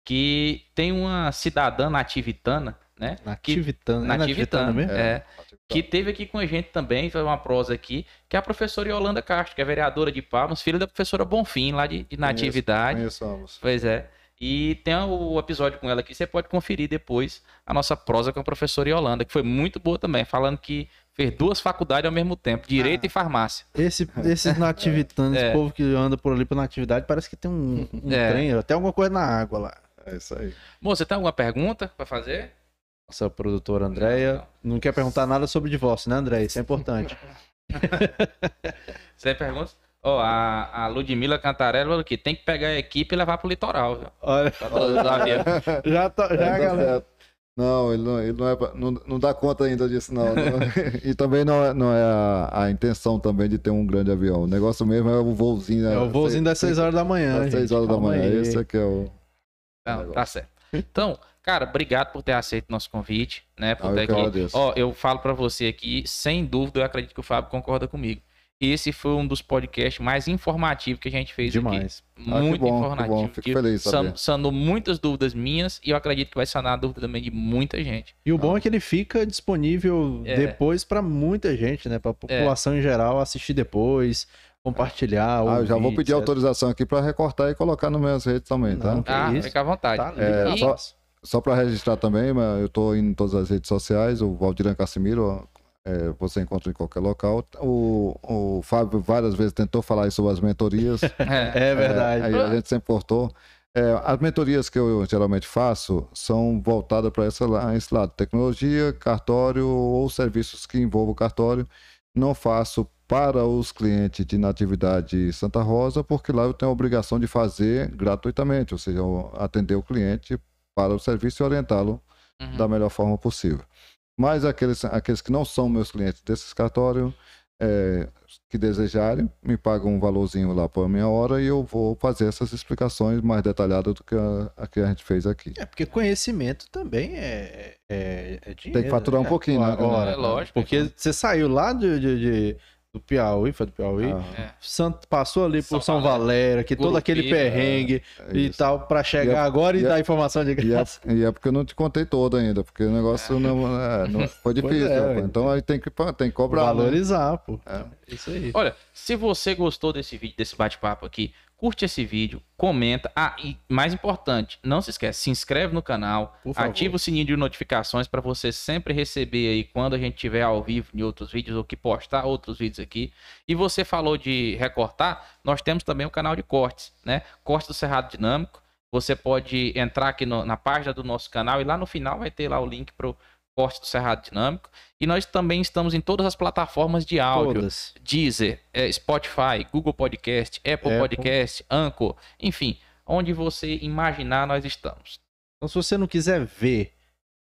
que tem uma cidadã nativitana, né? Nativitano. É Nativitana, nativitano mesmo? é. Que teve aqui com a gente também, foi uma prosa aqui, que é a professora Yolanda Castro, que é vereadora de Palmas, filha da professora Bonfim, lá de, de Natividade. Conheçamos. Pois é. E tem o episódio com ela aqui, você pode conferir depois a nossa prosa com a professora Yolanda, que foi muito boa também, falando que fez duas faculdades ao mesmo tempo, direito Ah. e farmácia. Esse, esses nativitanos, É. esse povo que anda por ali pra natividade, parece que tem um, um É. trem, até alguma coisa na água lá. É isso aí. Moça, você tem alguma pergunta para fazer? Nossa produtora Andréia não quer perguntar nada sobre divórcio, né, Andréia? Isso é importante. Você tem perguntas? Ó, a, a Ludmilla Cantarella falou que tem que pegar a equipe e levar pro litoral. viu? Olha, os aviões. já tá, já, É, tá galera. Não, ele não, ele não, é, pra- não, não dá conta ainda disso, não. Não- e também não é, não é a, a intenção também de ter um grande avião. O negócio mesmo é o voozinho. né? É o voozinho das 6 horas da manhã. Das 6 gente. horas da manhã. Esse é que é o. Não, tá certo. Então, cara, obrigado por ter aceito nosso convite, né? Por Ah, eu ter que aqui. Ó, eu falo pra você aqui, sem dúvida, eu acredito que o Fábio concorda comigo. Esse foi um dos podcasts mais informativos que a gente fez aqui. Demais. Ah, que Muito bom, que informativo. bom. Fico que feliz san- sanou muitas dúvidas minhas e eu acredito que vai sanar a dúvida também de muita gente. E o bom é que ele fica disponível É. depois pra muita gente, né? Pra população em geral assistir depois, compartilhar. Ah, eu já vou ouvir, pedir etc. autorização aqui para recortar e colocar nas minhas redes também, tá? Não, ah, isso? fica à vontade. Tá É, só- Só para registrar também, eu estou em todas as redes sociais, o Valdiran Cassimiro, é, você encontra em qualquer local. O, o Fábio várias vezes tentou falar sobre as mentorias. É. É verdade. aí a gente sempre cortou. É, as mentorias que eu geralmente faço são voltadas para esse lado, tecnologia, cartório ou serviços que envolvam cartório. Não faço para os clientes de Natividade Santa Rosa, porque lá eu tenho a obrigação de fazer gratuitamente, ou seja, atender o cliente para o serviço e orientá-lo Uhum. da melhor forma possível. Mas aqueles, aqueles que não são meus clientes desses cartórios, é, que desejarem, me pagam um valorzinho lá por minha hora e eu vou fazer essas explicações mais detalhadas do que a, a que a gente fez aqui. É porque conhecimento também é, é, é dinheiro. Tem que faturar um né? pouquinho, né? É lógico. Porque você saiu lá de, de- de- do Piauí, foi do Piauí, Ah, Santo, passou ali por São São Valério, que todo aquele perrengue é e isso. tal, pra chegar E é- agora e, e é- dar informação de E é, graça. e é porque eu não te contei todo ainda, porque o negócio não, é, não- foi difícil. é, então aí tem que, tem que cobrar. né? Valorizar, pô. É. Isso aí. Olha, se você gostou desse vídeo, desse bate-papo aqui, curte esse vídeo, comenta. Ah, e mais importante, não se esquece, se inscreve no canal, ativa o sininho de notificações para você sempre receber aí quando a gente tiver ao vivo em outros vídeos ou que postar outros vídeos aqui. E você falou de recortar, nós temos também o canal de cortes, né? Cortes do Cerrado Dinâmico. Você pode entrar aqui no- na página do nosso canal e lá no final vai ter lá o link pro Corte do Cerrado Dinâmico. E nós também estamos em todas as plataformas de áudio. Todas. Deezer, eh, Spotify, Google Podcast, Apple, Apple. Podcast, Anchor, enfim, onde você imaginar nós estamos. Então, se você não quiser ver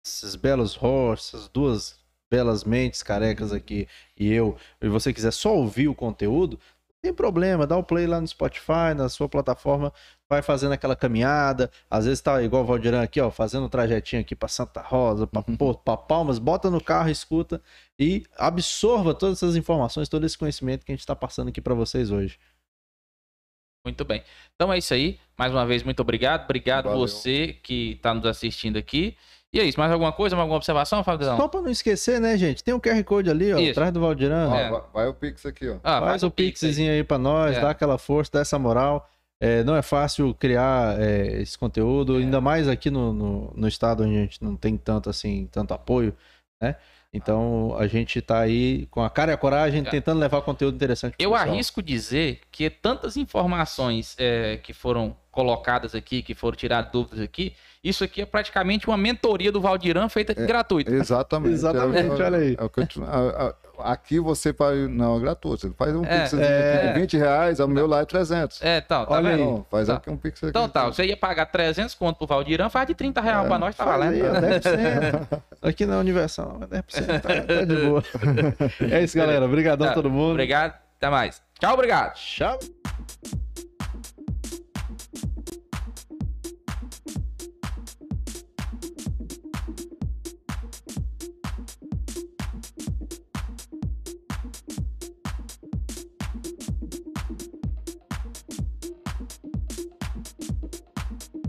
esses belos rostos, essas duas belas mentes carecas aqui e eu, e você quiser só ouvir o conteúdo, tem problema, dá o play lá no Spotify, na sua plataforma, vai fazendo aquela caminhada, às vezes tá igual o Valdirão aqui, ó, fazendo um trajetinho aqui para Santa Rosa, para Porto, para Palmas, bota no carro, escuta e absorva todas essas informações, todo esse conhecimento que a gente está passando aqui para vocês hoje. Muito bem. Então é isso aí. Mais uma vez, muito obrigado. Obrigado Valeu. você que está nos assistindo aqui. E é isso. Mais alguma coisa? Mais alguma observação, Fabião? Só para não esquecer, né, gente, tem um QR Code ali, ó, Isso. atrás do Valdirão. É. vai, vai o Pix aqui, ó. Ah, Faz o Pix aí. pixzinho aí pra nós, É. dá aquela força, dá essa moral. É, não é fácil criar é, esse conteúdo, É. ainda mais aqui no, no, no estado onde a gente não tem tanto assim, tanto apoio, né? Então a gente tá aí com a cara e a coragem É. tentando levar conteúdo interessante pro Eu pessoal. arrisco dizer que tantas informações é, que foram colocadas aqui, que foram tiradas dúvidas aqui, isso aqui é praticamente uma mentoria do Valdirão feita É. gratuita. Exatamente. Exatamente, É olha aí. é aqui você faz. Não, é gratuito. Você faz um É. Pix É. de 20 reais, o meu lá é 300. É, então, tá Olha aí. Não, faz Tá. aqui um Pix aqui. Então tá, você ia pagar 300 conto pro Valdirão, faz de 30 reais É, pra nós, tá valendo. aí, ó, 10%. Aqui na Universal, 10%, tá, tá de boa. É isso, galera. Obrigadão a Tá, todo mundo. Obrigado, até mais. Tchau, obrigado. Tchau.